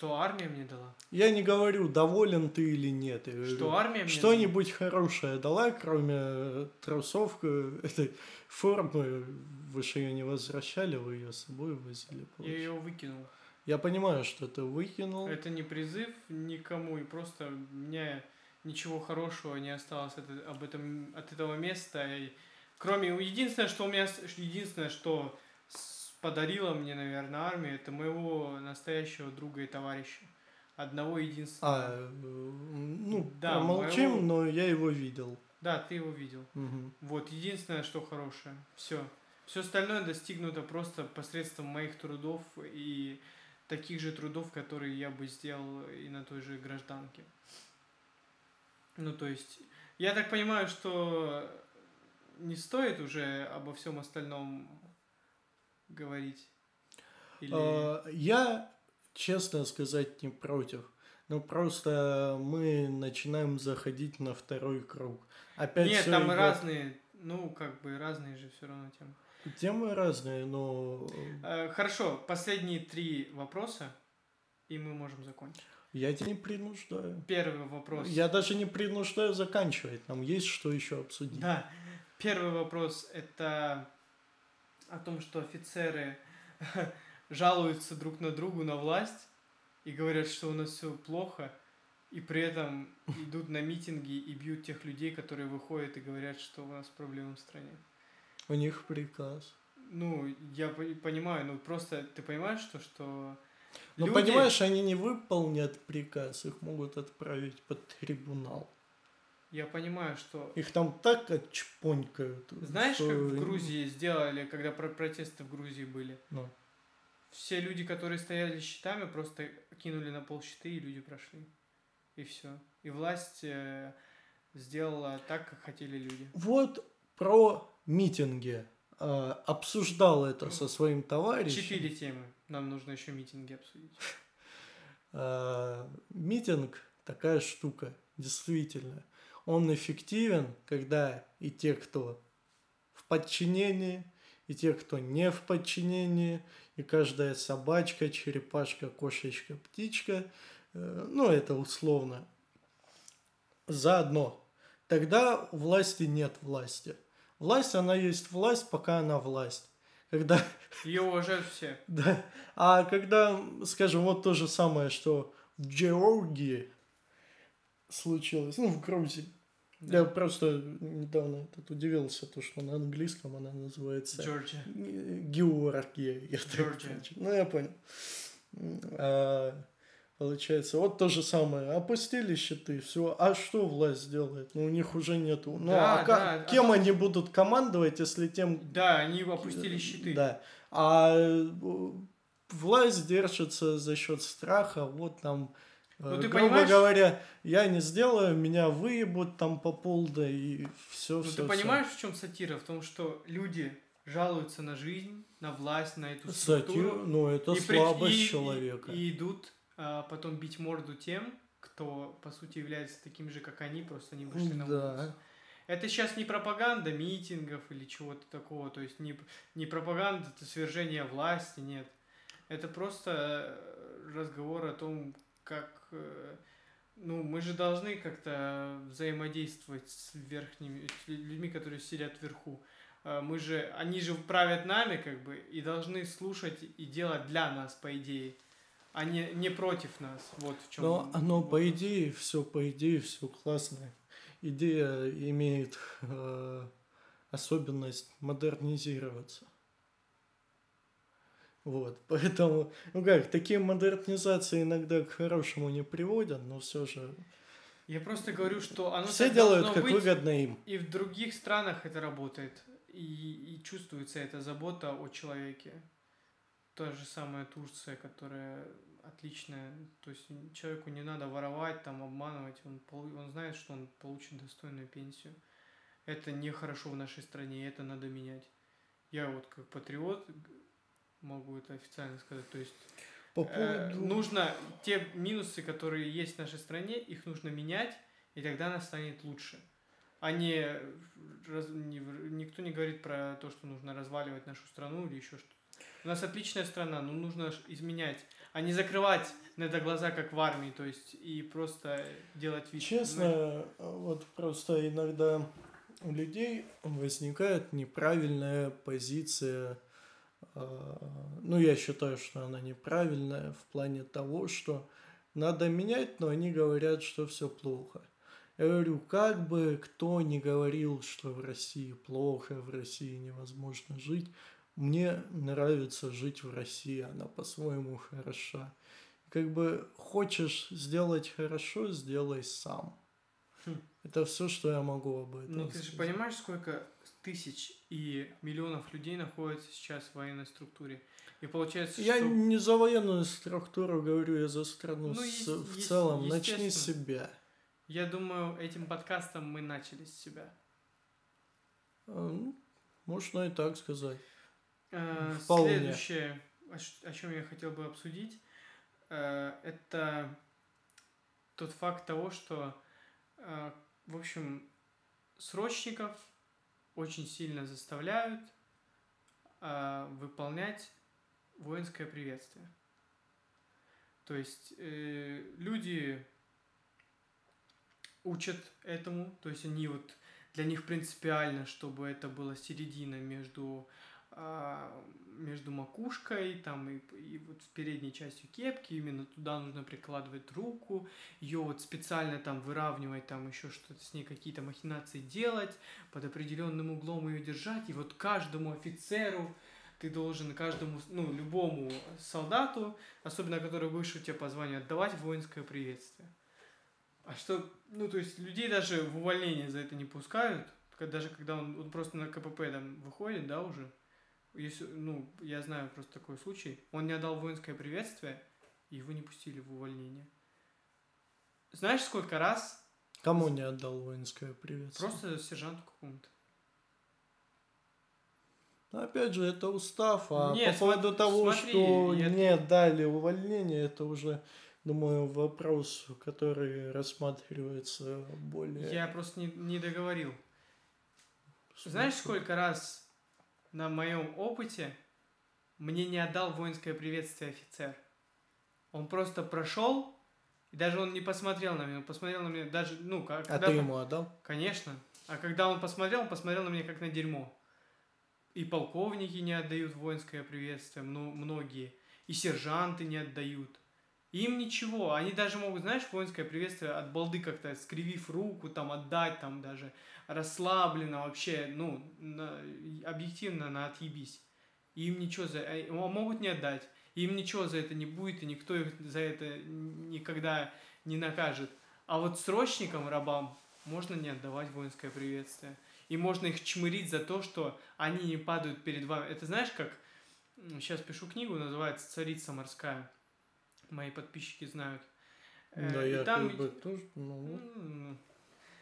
Что армия мне дала? Я не говорю, доволен ты или нет. Я говорю, Что армия мне Что-нибудь хорошее дала, кроме э, трусов, э, *laughs* этой формы, вы же ее не возвращали, вы ее с собой возили. дала? Я получается. ее выкинул. Я понимаю, что ты выкинул. Это не призыв никому, и просто меня ничего хорошего не осталось от, э- об этом, от этого места. И кроме единственное, что у меня, единственное, что подарила мне, наверное, армия, это моего настоящего друга и товарища. Одного единственного. А, э, ну, Да, промолчим, моего- но я его видел. Да, ты его видел. Мгм. Вот, единственное, что хорошее. Все. Все остальное достигнуто просто посредством моих трудов и таких же трудов, которые я бы сделал и на той же гражданке. Ну, то есть, я так понимаю, что не стоит уже обо всем остальном говорить. Или... А, я, честно сказать, не против. Но просто мы начинаем заходить на второй круг. Опять Нет, там идет... разные, ну, как бы разные же все равно темы. Темы разные, но... Э, хорошо, последние три вопроса, и мы можем закончить. Я тебя не принуждаю. Первый вопрос. Я даже не принуждаю заканчивать. Нам есть что еще обсудить. Да. Первый вопрос это о том, что офицеры *laughs* жалуются друг на другу на власть и говорят, что у нас все плохо, и при этом *laughs* идут на митинги и бьют тех людей, которые выходят и говорят, что у нас проблемы в стране. У них приказ. Ну, я понимаю, ну просто ты понимаешь, что, что ну, люди... понимаешь, они не выполнят приказ, их могут отправить под трибунал. Я понимаю, что... Их там так отчпонькают. Знаешь, что... как в Грузии сделали, когда про протесты в Грузии были? Ну. Все люди, которые стояли щитами, просто кинули на пол щиты, и люди прошли. И все. И власть э, сделала так, как хотели люди. Вот про митинги. Э, обсуждал это со своим товарищем. Четыре темы. Нам нужно еще митинги обсудить. Э, митинг такая штука, действительно он эффективен, когда и те, кто в подчинении, и те, кто не в подчинении, и каждая собачка, черепашка, кошечка, птичка, э, ну это условно, заодно. Тогда власти нет власти. Власть, она есть власть, пока она власть. Когда... Ее уважают все. *laughs* Да. А когда, скажем, вот то же самое, что в Георгии случилось, ну, в Грузии. Да. Я просто недавно тут удивился, то, что на английском она называется... Джорджия. Георгия. Я Джорджия. Ну, я понял. А, получается, вот то же самое. Опустили щиты, все. А что власть делает? Ну, у них уже нету. Ну, да, а да, кем а они будут командовать, если тем... Да, они опустили щиты. Да. А э, власть держится за счет страха, вот там ну, ты Грубо понимаешь... говоря, я не сделаю, меня выебут там по полной и все. Ну, все, ты понимаешь, в чем сатира? В том, что люди жалуются на жизнь, на власть, на эту структуру. Сатир, ну, это и слабость при... человека. И, и идут а, потом бить морду тем, кто, по сути, является таким же, как они, просто они вышли на улицу. Это сейчас не пропаганда митингов или чего-то такого, то есть не, не пропаганда это свержение власти, нет. Это просто разговор о том, как Э, ну, мы же должны как-то взаимодействовать с верхними с людьми, которые сидят вверху. Э, мы же, они же правят нами, как бы, и должны слушать и делать для нас, по идее, а не, не против нас. Вот в чем. Но оно, по идее, все, по идее, все классно. Идея имеет э, особенность модернизироваться. Вот, *laughs* поэтому, ну как, такие модернизации иногда к хорошему не приводят, но все же... Я просто говорю, что оно все делают как быть, выгодно им. И в других странах это работает, и, и чувствуется эта забота о человеке. Та же самая Турция, которая отличная, то есть человеку не надо воровать, там обманывать, он, он знает, что он получит достойную пенсию. Это нехорошо в нашей стране, это надо менять. Я вот как патриот могу это официально сказать. То есть По э, поводу... э, нужно те минусы, которые есть в нашей стране, их нужно менять, и тогда она станет лучше. А не, раз, не никто не говорит про то, что нужно разваливать нашу страну или еще что-то. У нас отличная страна, но нужно изменять, а не закрывать на это глаза, как в армии, то есть и просто делать вид. Честно, вот просто иногда у людей возникает неправильная позиция ну, я считаю, что она неправильная в плане того, что надо менять, но они говорят, что все плохо. Я говорю, как бы кто ни говорил, что в России плохо, в России невозможно жить, мне нравится жить в России, она по-своему хороша. Как бы хочешь сделать хорошо, сделай сам. Хм. Это все, что я могу об этом. Ну, ты же понимаешь, сколько тысяч и миллионов людей находится сейчас в военной структуре. И получается, Я что... не за военную структуру говорю, я за страну Ну, с- есть- в есть- целом. Начни с себя. Я думаю, этим подкастом мы начали с себя. А, ну, Можно и так сказать. Вполне. Следующее, о, чем я хотел бы обсудить, э, это тот факт того, что, э, в общем, срочников очень сильно заставляют э, выполнять воинское приветствие. То есть э, люди учат этому, то есть они вот для них принципиально, чтобы это была середина между между макушкой там и, и вот в передней частью кепки именно туда нужно прикладывать руку ее вот специально там выравнивать там еще что-то с ней какие-то махинации делать под определенным углом ее держать. И вот каждому офицеру ты должен каждому ну любому солдату особенно который выше тебя по званию отдавать воинское приветствие. А что ну то есть людей даже в увольнение за это не пускают даже когда он, он просто на КПП там выходит да уже если, ну, я знаю просто такой случай. Он не отдал воинское приветствие, и его не пустили в увольнение. Знаешь, сколько раз Кому не отдал воинское приветствие? просто сержанту какому-то. Ну, Опять же, это устав, а Не, по поводу смо- того, смотри, что я- не дали увольнение, это уже, думаю, вопрос, который рассматривается более... Я просто не, не договорил. Знаешь, сколько раз на моем опыте мне не отдал воинское приветствие офицер? Он просто прошел, и даже он не посмотрел на меня, он посмотрел на меня даже, ну, как... А ты ему отдал? Конечно. А когда он посмотрел, он посмотрел на меня как на дерьмо. И полковники не отдают воинское приветствие, мно- многие. И сержанты не отдают. Им ничего. Они даже могут, знаешь, воинское приветствие от балды как-то, скривив руку, там, отдать, там, даже расслабленно вообще, ну, на- объективно на отъебись. Им ничего за... э, Могут не отдать. Им ничего за это не будет, и никто их за это никогда не накажет. А вот срочникам, рабам, можно не отдавать воинское приветствие. И можно их чмырить за то, что они не падают перед вами. Это знаешь, как... Сейчас пишу книгу, называется «Царица морская». Мои подписчики знают. Э, Да, и я там... как бы тоже, ну,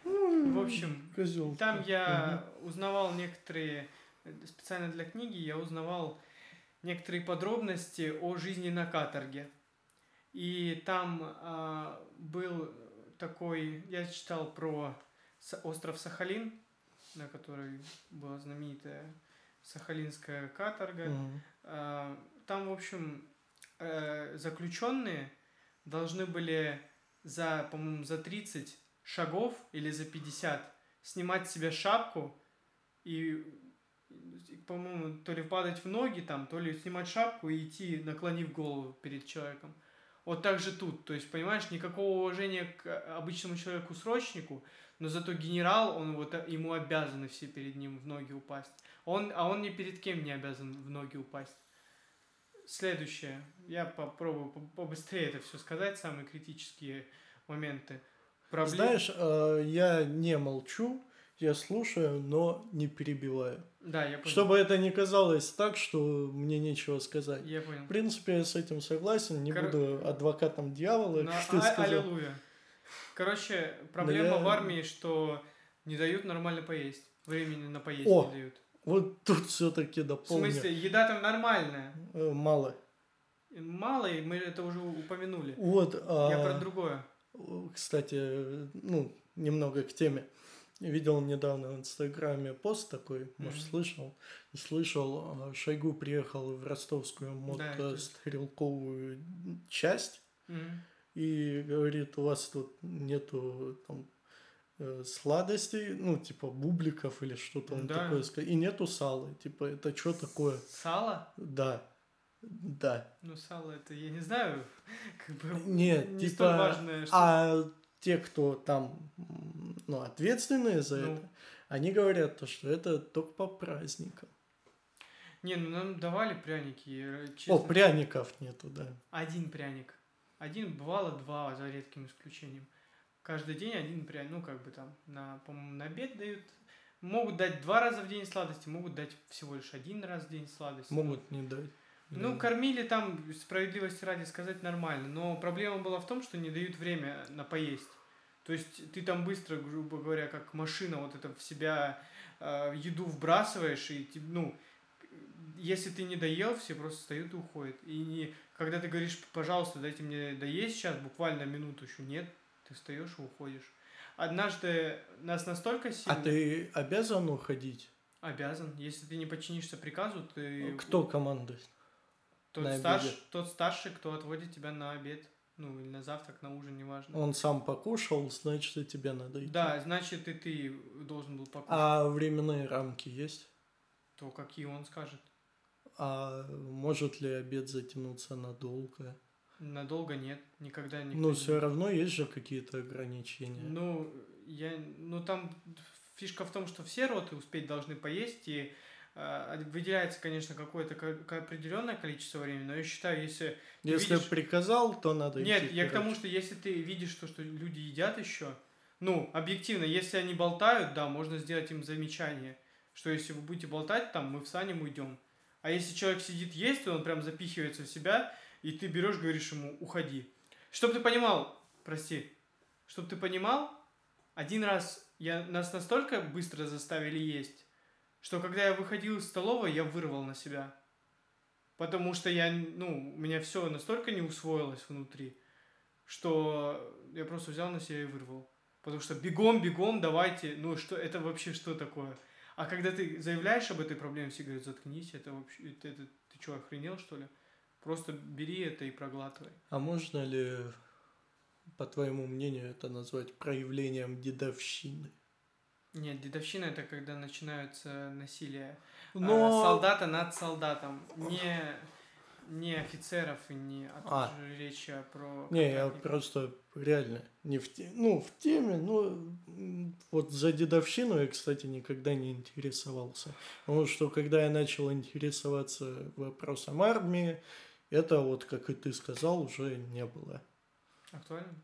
В общем, козел. там я узнавал некоторые, э, специально для книги, я узнавал некоторые подробности о жизни на каторге. И там а, был такой, я читал про остров Сахалин, на который была знаменитая Сахалинская каторга. Мгм. А, Там, в общем, э, заключенные должны были за, по-моему, за 30 шагов или за 50 снимать с себя шапку и, по-моему, то ли падать в ноги там, то ли снимать шапку и идти, наклонив голову перед человеком. Вот так же тут. То есть, понимаешь, никакого уважения к обычному человеку-срочнику, но зато генерал, он вот ему обязаны все перед ним в ноги упасть. Он, а он ни перед кем не обязан в ноги упасть. Следующее. Я попробую по- побыстрее это все сказать, самые критические моменты. Проблем- Знаешь, э, я не молчу, я слушаю, но не перебиваю. Да, я понял. Чтобы это не казалось так, что мне нечего сказать. Я понял. В принципе, я с этим согласен, не Кор- буду адвокатом дьявола, как ты а- сказал. аллилуйя. Короче, проблема я- в армии, что не дают нормально поесть. Времени на поесть О, не дают. Вот тут все-таки В дополню. смысле, еда там нормальная. Э, Мало. Мало, и мы это уже упомянули. Вот, Я а, про другое. кстати, э, ну, немного к теме. Видел недавно в Инстаграме пост такой, может, Мгм. слышал? Слышал, а, Шойгу приехал в ростовскую Да, это- мотострелковую часть Мгм. и говорит, у вас тут нету там э, сладостей, ну, типа бубликов или что-то он Да. такое и нету сала, типа, это что такое? Сало? Да, да. Ну, сало это, я не знаю, *laughs* как бы Нет, не типа, столь важное, что... А те, кто там, ну, ответственные за Ну. это, они говорят, то, что это только по праздникам. Не, ну нам давали пряники, э, честно. О, пряников нету, да. Один пряник. Один, бывало два, за редким исключением. Каждый день один пряник, ну, как бы там, на, по-моему, на обед дают Могут дать два раза в день сладости, могут дать всего лишь один раз в день сладости. Могут не дать. Ну, Да. кормили там, справедливости ради сказать, нормально. Но проблема была в том, что не дают время на поесть. То есть ты там быстро, грубо говоря, как машина, вот это в себя э, еду вбрасываешь, и ну, если ты не доел, все просто встают и уходят. И не, когда ты говоришь, пожалуйста, дайте мне доесть сейчас, буквально минуту еще, нет, ты встаешь и уходишь. Однажды нас настолько сильно... А ты обязан уходить? Обязан. Если ты не подчинишься приказу, ты... Кто командует? Тот, на старш, обеде? тот старший, кто отводит тебя на обед. Ну, или на завтрак, на ужин, неважно. Он сам покушал, значит, и тебе надо идти. Да, значит, и ты должен был покушать. А временные рамки есть? То какие он скажет. А может ли обед затянуться надолго? Надолго нет, никогда не. Ну, все равно есть же какие-то ограничения. Ну, я, ну там фишка в том, что все роты успеть должны поесть, и э, выделяется, конечно, какое-то ко- определенное количество времени, но я считаю, если... Если видишь- приказал, то надо Нет, идти я к тому, что если ты видишь то, что люди едят еще, ну, объективно, если они болтают, да, можно сделать им замечание, что если вы будете болтать, там, мы встанем, уйдем. А если человек сидит есть, то он прям запихивается в себя, и ты берешь, говоришь ему, уходи. Чтоб ты понимал, прости, чтоб ты понимал, один раз я, нас настолько быстро заставили есть, что когда я выходил из столовой, я вырвал на себя. Потому что я, ну, у меня все настолько не усвоилось внутри, что я просто взял на себя и вырвал. Потому что бегом, бегом, давайте, ну что, это вообще что такое? А когда ты заявляешь об этой проблеме, все говорят, заткнись, это вообще, это, это- ты что, охренел что ли? Просто бери это и проглатывай. А можно ли, по твоему мнению, это назвать проявлением дедовщины? Нет, дедовщина это когда начинаются насилия а, Но... солдата над солдатом. Не, не офицеров и не а А. речь про Не, я просто реально не в те... ну в теме, ну вот за дедовщину я, кстати, никогда не интересовался, потому что когда я начал интересоваться вопросом армии, это вот как и ты сказал уже не было. Актуально?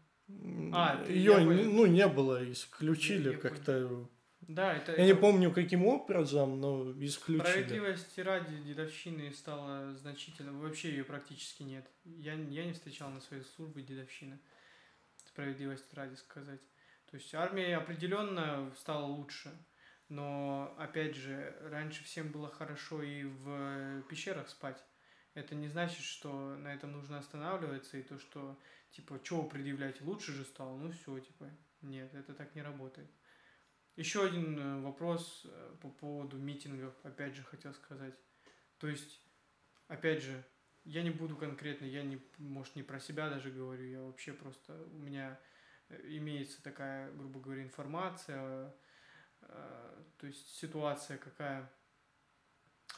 А, не- понял. ну не было, исключили как-то. Да, это, Я не это помню каким образом, но исключили. Справедливости ради дедовщины стало значительно. Вообще ее практически нет. Я, я не встречал на своей службе дедовщины. Справедливости ради сказать. То есть армия определенно стала лучше. Но, опять же, раньше всем было хорошо и в пещерах спать. Это не значит, что на этом нужно останавливаться, и то, что, типа, что вы предъявляете, лучше же стало, ну все, типа, нет, это так не работает. Еще один э, вопрос э, по поводу митингов, опять же, хотел сказать. То есть, опять же, я не буду конкретно, я не, может, не про себя даже говорю, я вообще просто, у меня э, имеется такая, грубо говоря, информация, то есть ситуация какая.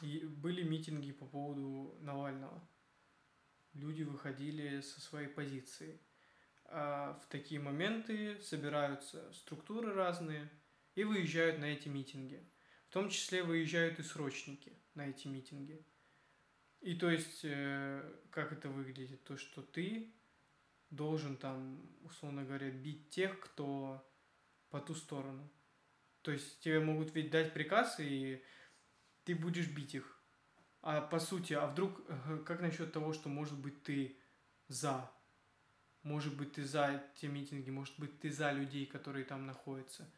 И были митинги по поводу Навального. Люди выходили со своей позиции. А в такие моменты собираются структуры разные и выезжают на эти митинги. В том числе выезжают и срочники на эти митинги. И то есть, э, как это выглядит? То, что ты должен там, условно говоря, бить тех, кто по ту сторону. То есть тебе могут ведь дать приказ, и ты будешь бить их. А по сути, а вдруг, э, как насчет того, что может быть ты за? Может быть ты за те митинги, может быть ты за людей, которые там находятся.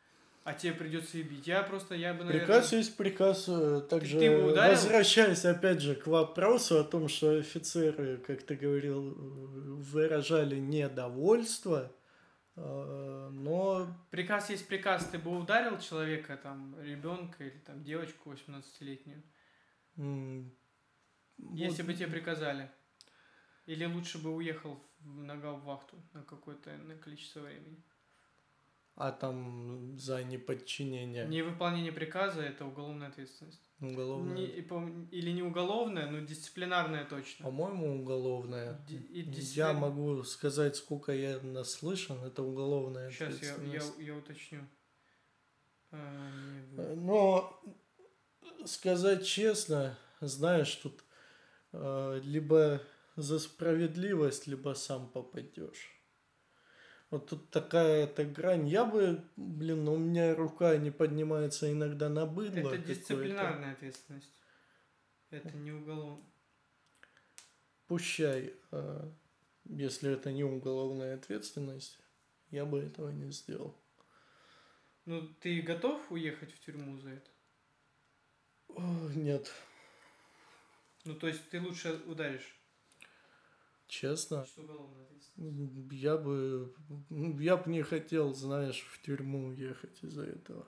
А тебе придется и бить. Я просто, я бы, наверное... Приказ есть приказ. э, Также ты бы ударил? возвращаясь опять же к вопросу о том, что офицеры, как ты говорил, э, выражали недовольство, но Приказ есть приказ. Ты бы ударил человека, там, ребенка или там девочку 18-летнюю, м, если вот бы тебе приказали. Или лучше бы уехал в нога в вахту на какое-то на количество времени. а там за неподчинение Невыполнение приказа это уголовная ответственность. Уголовное. Не- или не уголовная, но дисциплинарная точно. По-моему, уголовное. Ди- и Я дисциплин- могу сказать, сколько я наслышан, это уголовная Сейчас я, я, я уточню. А, Э, Но сказать честно, знаешь, тут э, либо за справедливость, либо сам попадешь. Вот тут такая эта грань. Я бы, блин, ну, у меня рука не поднимается иногда на быдло. Это дисциплинарная ответственность. Это не уголовно. Пущай, а, если это не уголовная ответственность, я бы этого не сделал. Ну, ты готов уехать в тюрьму за это? О, нет, Ну, то есть ты лучше ударишь. Честно, я бы, я бы не хотел, знаешь, в тюрьму уехать из-за этого.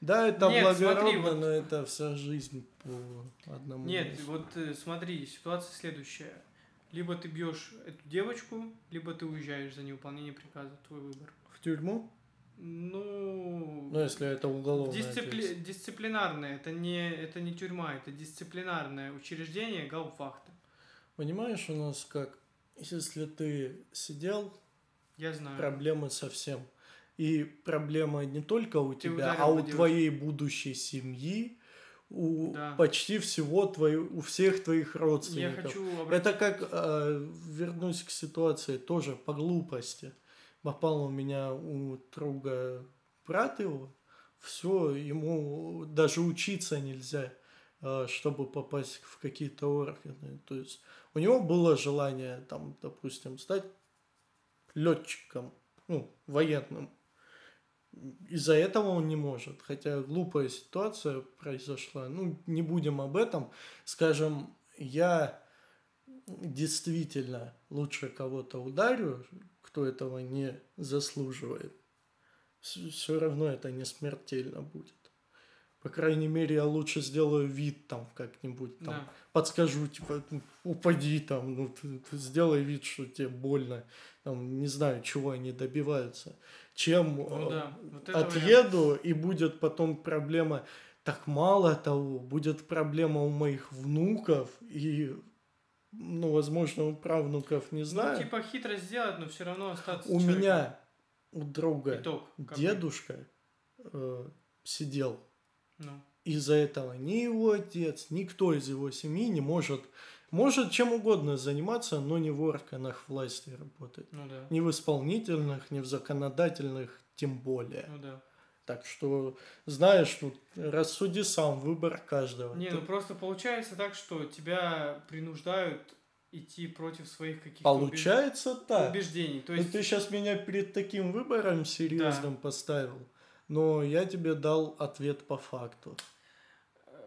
Да, это Нет, смотри, благородно, вот- но это вся жизнь по одному. Нет, месту. вот э, смотри, ситуация следующая. Либо ты бьешь эту девочку, либо ты уезжаешь за невыполнение приказа. Твой выбор. В тюрьму? Ну, Ну, если это уголовная дисципли- дисциплинарное, это не, это не тюрьма, это дисциплинарное учреждение Гаупфахта. Понимаешь, у нас как, если ты сидел, Я знаю. проблемы совсем. И проблема не только у Ты тебя, а у твоей будущей семьи, у Да. почти всего твоей, у всех твоих Я родственников. хочу Это обратить... как, э, вернусь к ситуации, тоже по глупости. Попал у меня у друга брат его, все, ему даже учиться нельзя, э, чтобы попасть в какие-то органы. То есть у него было желание, там, допустим, стать летчиком, ну, военным. Из-за этого он не может. Хотя глупая ситуация произошла. Ну, не будем об этом. Скажем, я действительно лучше кого-то ударю, кто этого не заслуживает. Все равно это не смертельно будет. По крайней мере, я лучше сделаю вид там как-нибудь там Да. подскажу, типа, ну, упади там, ну, ты, ты сделай вид, что тебе больно, там, не знаю, чего они добиваются, чем Ну э, да, вот это вариант. отъеду, и будет потом проблема, так мало того, будет проблема у моих внуков, и, ну, возможно, у правнуков, не знаю, Ну, типа хитро сделать, но все равно остаться у человеком. меня, у друга, Итог. дедушка э, сидел Ну. из-за этого ни его отец, никто из его семьи не может, может чем угодно заниматься, но не в органах власти работать. Ну да. Ни в исполнительных, ни в законодательных, тем более. Ну да. Так что, знаешь, тут рассуди сам, выбор каждого. Не, Ты- ну просто получается так, что тебя принуждают идти против своих каких-то Получается убеж- так. убеждений. То Ну, есть, Ты сейчас меня перед таким выбором серьезным поставил, но я тебе дал ответ по факту.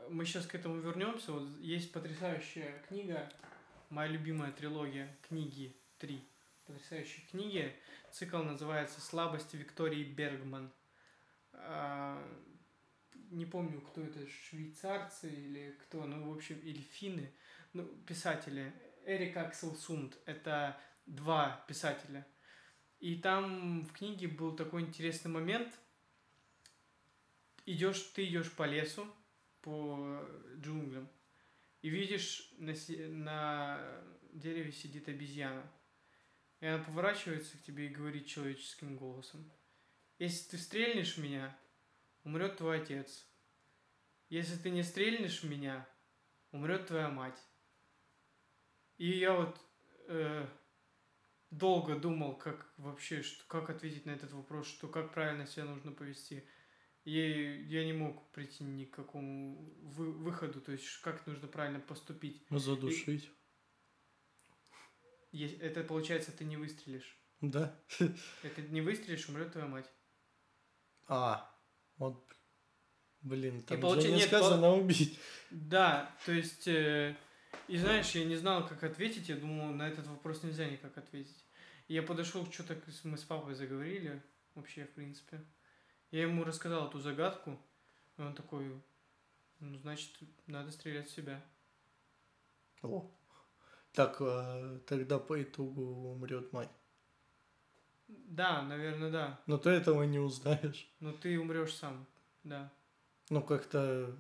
мы сейчас к этому вернемся. Вот есть потрясающая книга, моя любимая трилогия, книги три. Потрясающие книги. Цикл называется «Слабости Виктории Бергман». А, Не помню, кто это, швейцарцы или кто, ну, в общем, или финны, ну, писатели. Эрик Аксел Сунд, это два писателя. И там в книге был такой интересный момент. Идешь, ты идешь по лесу, по джунглям, и видишь, на, на дереве сидит обезьяна. И она поворачивается к тебе и говорит человеческим голосом. Если ты стрельнешь меня, умрет твой отец. Если ты не стрельнешь меня, умрет твоя мать. И я вот э, долго думал, как вообще, что, как ответить на этот вопрос, что как правильно себя нужно повести. И я не мог прийти ни к какому вы- выходу, то есть как нужно правильно поступить. Задушить. Е- Это получается, ты не выстрелишь. Да? Это не выстрелишь, умрет твоя мать. А, вот, блин, там получи- же не нет, сказано убить. Да, то есть, э, и знаешь, я не знал, как ответить, я думал, на этот вопрос нельзя никак ответить. И я подошел, что-то мы с папой заговорили, вообще, в принципе. Я ему рассказал эту загадку, и он такой, ну, значит, надо стрелять в себя. О. Так, а, тогда по итогу умрет мать. Да, наверное, да. Но ты этого не узнаешь. Но ты умрешь сам, да. Ну, как-то...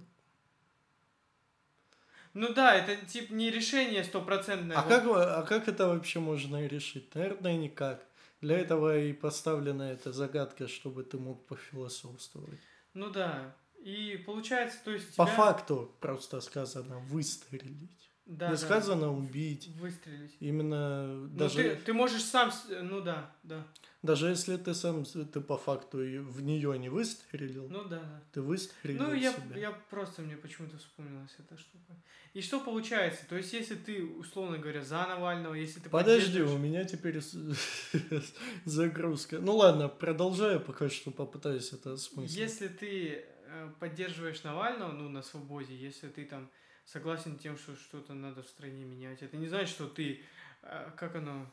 Ну да, это типа не решение стопроцентное. А Вот как, а как это вообще можно решить? Наверное, никак. Для этого и поставлена эта загадка, чтобы ты мог пофилософствовать. Ну да. И получается, то есть По тебя- факту просто сказано выстрелить. Да, не да. сказано убить. Выстрелить. Именно Ну, даже, ты, ты можешь сам... Ну да, да. даже если ты сам, ты по факту в нее не выстрелил, Ну да, да. ты выстрелил Ну, я, себя. я просто, мне почему-то вспомнилась эта штука. И что получается? То есть, если ты, условно говоря, за Навального, если ты Подожди, у меня теперь *laughs* загрузка. Ну ладно, продолжаю, пока что попытаюсь это осмыслить. Если ты э, поддерживаешь Навального, ну, на свободе, если ты там согласен тем, что что-то надо в стране менять, это не значит, что ты, э, как оно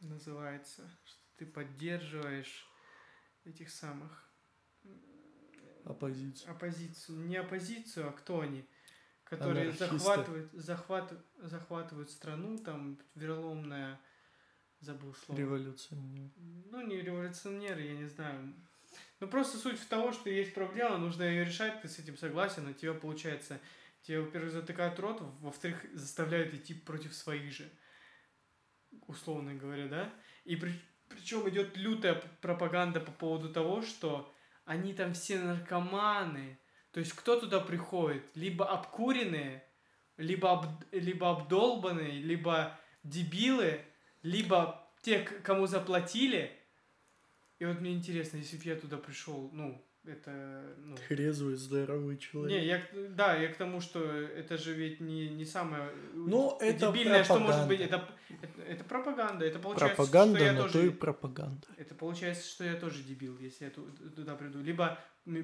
называется, что ты поддерживаешь этих самых Оппозицию. оппозицию, не оппозицию, а кто они, которые Анархисты. захватывают, захватывают, захватывают страну, там вероломная, забыл слово. Революционер. Ну, не революционеры, я не знаю. Ну, просто суть в того, что есть проблема, нужно ее решать, ты с этим согласен, а тебе, получается, тебе, во-первых, затыкают рот, во-вторых, заставляют идти против своих же, условно говоря, да? И при, причем идет лютая пропаганда по поводу того, что они там все наркоманы, то есть кто туда приходит? Либо обкуренные, либо, об- либо обдолбанные, либо дебилы, либо те, кому заплатили. И вот мне интересно, если бы я туда пришел, ну, это, ну... Трезвый, здоровый человек. Не, я, да, я к тому, что это же ведь не, не самое Ну, это дебильное, что может пропаганда. быть. Это, это, это пропаганда. Это получается, пропаганда, что я но тоже... то и пропаганда. Это получается, что я тоже дебил, если я ту- туда приду. Либо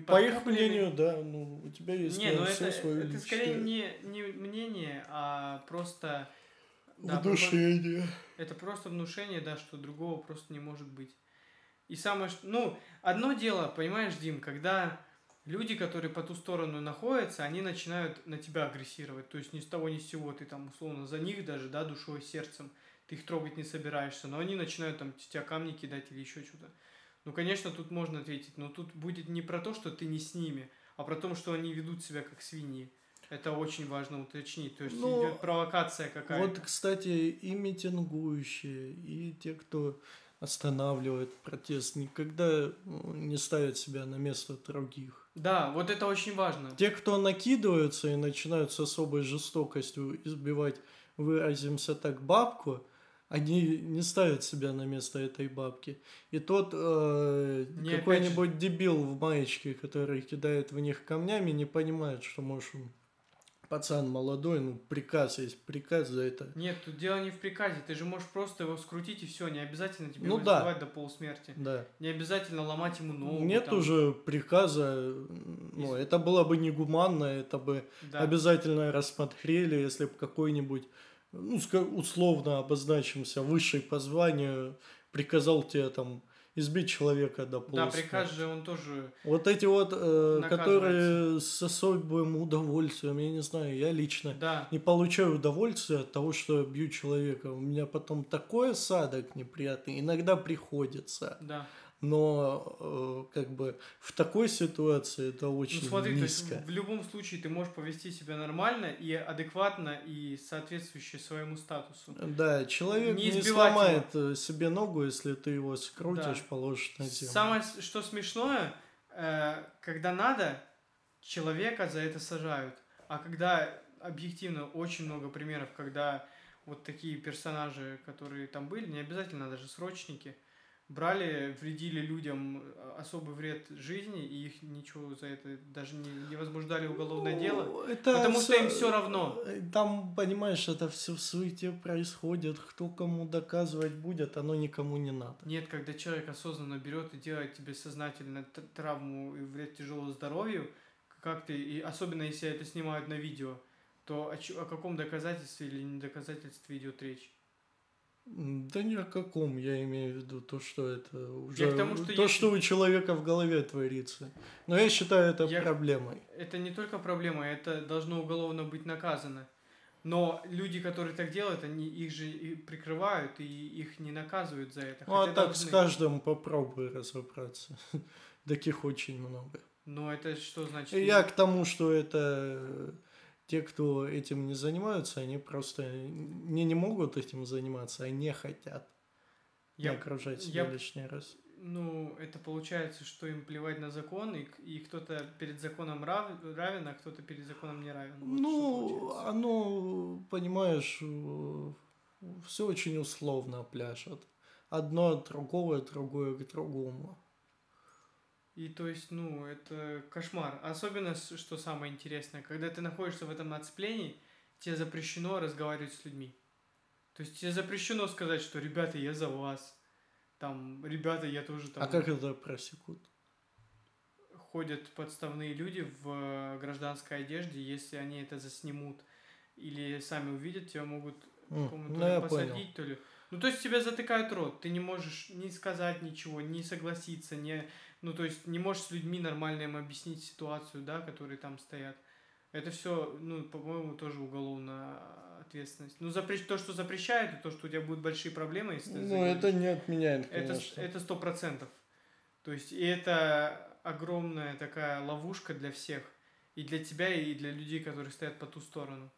По их мнению, да, ну, у тебя есть Не, ну все это, свое это скорее личное не, не мнение, а просто... да, внушение. Это просто внушение, да, что другого просто не может быть. И самое, что... Ну, одно дело, понимаешь, Дим, когда люди, которые по ту сторону находятся, они начинают на тебя агрессировать. То есть ни с того ни с сего ты там условно за них даже, да, душой, сердцем, ты их трогать не собираешься, но они начинают там тебя камни кидать или еще что-то. Ну, конечно, тут можно ответить, но тут будет не про то, что ты не с ними, а про то, что они ведут себя как свиньи. Это очень важно уточнить. То есть Ну, идет провокация какая-то. Вот, кстати, и митингующие, и те, кто останавливает протест, никогда ну, не ставят себя на место других. Да, вот это очень важно. Те, кто накидываются и начинают с особой жестокостью избивать, выразимся так, бабку, они не ставят себя на место этой бабки. И тот э, какой-нибудь дебил в маечке, который кидает в них камнями, не понимает, что, может, он пацан молодой, ну, приказ есть, приказ за это. Нет, тут дело не в приказе. Ты же можешь просто его скрутить и все. Не обязательно тебе Ну его да. до полусмерти. Да. Не обязательно ломать ему ногу. Нет там. уже приказа, ну, это было бы негуманно, это бы Да. обязательно рассмотрели, если бы какой-нибудь, ну, условно обозначимся, высший по званию приказал тебе там избить человека до Да, полусмерти. приказ же он тоже... Вот эти вот, э, которые с особым удовольствием, я не знаю, я лично Да. не получаю удовольствия от того, что я бью человека. У меня потом такой осадок неприятный, иногда приходится. Да. Но э, как бы в такой ситуации это Ну очень смотри, то есть низко. в любом случае ты можешь повести себя нормально и адекватно и соответствующе своему статусу. Да, человек Не не, сломает э, себе ногу, если ты его скрутишь, Да. положишь на землю. Самое, что смешное, э, когда надо, человека за это сажают. А когда объективно очень много примеров, когда вот такие персонажи, которые там были, не обязательно даже срочники, брали, вредили людям э, особый вред жизни, и их ничего за это даже не, не возбуждали уголовное дело. Ну, это потому что всё- им всё равно. э, Там, понимаешь, это все в суете происходит. Кто кому доказывать будет, оно никому не надо. Нет, когда человек осознанно берет и делает тебе сознательно травму и вред тяжелому здоровью, как ты, и особенно если это снимают на видео, то о, о каком доказательстве или не доказательстве идет речь? Да ни о каком, я имею в виду то, что это уже... к тому, что то, если- что у человека в голове творится. Но я считаю это Я- проблемой. Это не только проблема, это должно уголовно быть наказано. Но люди, которые так делают, они их же и прикрывают и их не наказывают за это. Ну, а так с должны. каждым попробуй разобраться. *laughs* Таких очень много. Но это что значит? Я к тому, что это те, кто этим не занимаются, они просто не, не могут этим заниматься, а не хотят не Я- окружать себя я- лишний раз. Ну, это получается, что им плевать на закон, и, и кто-то перед законом рав- равен, а кто-то перед законом не равен. Вот Ну, оно понимаешь, все очень условно пляшет. Одно от другого, другое к другому. И то есть, ну, это кошмар. Особенно, что самое интересное, когда ты находишься в этом отцеплении, тебе запрещено разговаривать с людьми. То есть тебе запрещено сказать, что ребята, я за вас. Там, ребята, я тоже там. А как это просекут? Ходят подставные люди в гражданской одежде, если они это заснимут или сами увидят, тебя могут, mm, по-моему, то ли посадить, понял. то ли. Ну, то есть тебя затыкают рот, ты не можешь ни сказать ничего, ни согласиться, не, ну, то есть не можешь с людьми нормально им объяснить ситуацию, да, которые там стоят. Это все, ну, по-моему, тоже уголовная ответственность. Ну, запрещ... то, что запрещает, и то, что у тебя будут большие проблемы, если Ну, это не отменяет, конечно. Это сто процентов. То есть, и это огромная такая ловушка для всех. И для тебя, и для людей, которые стоят по ту сторону.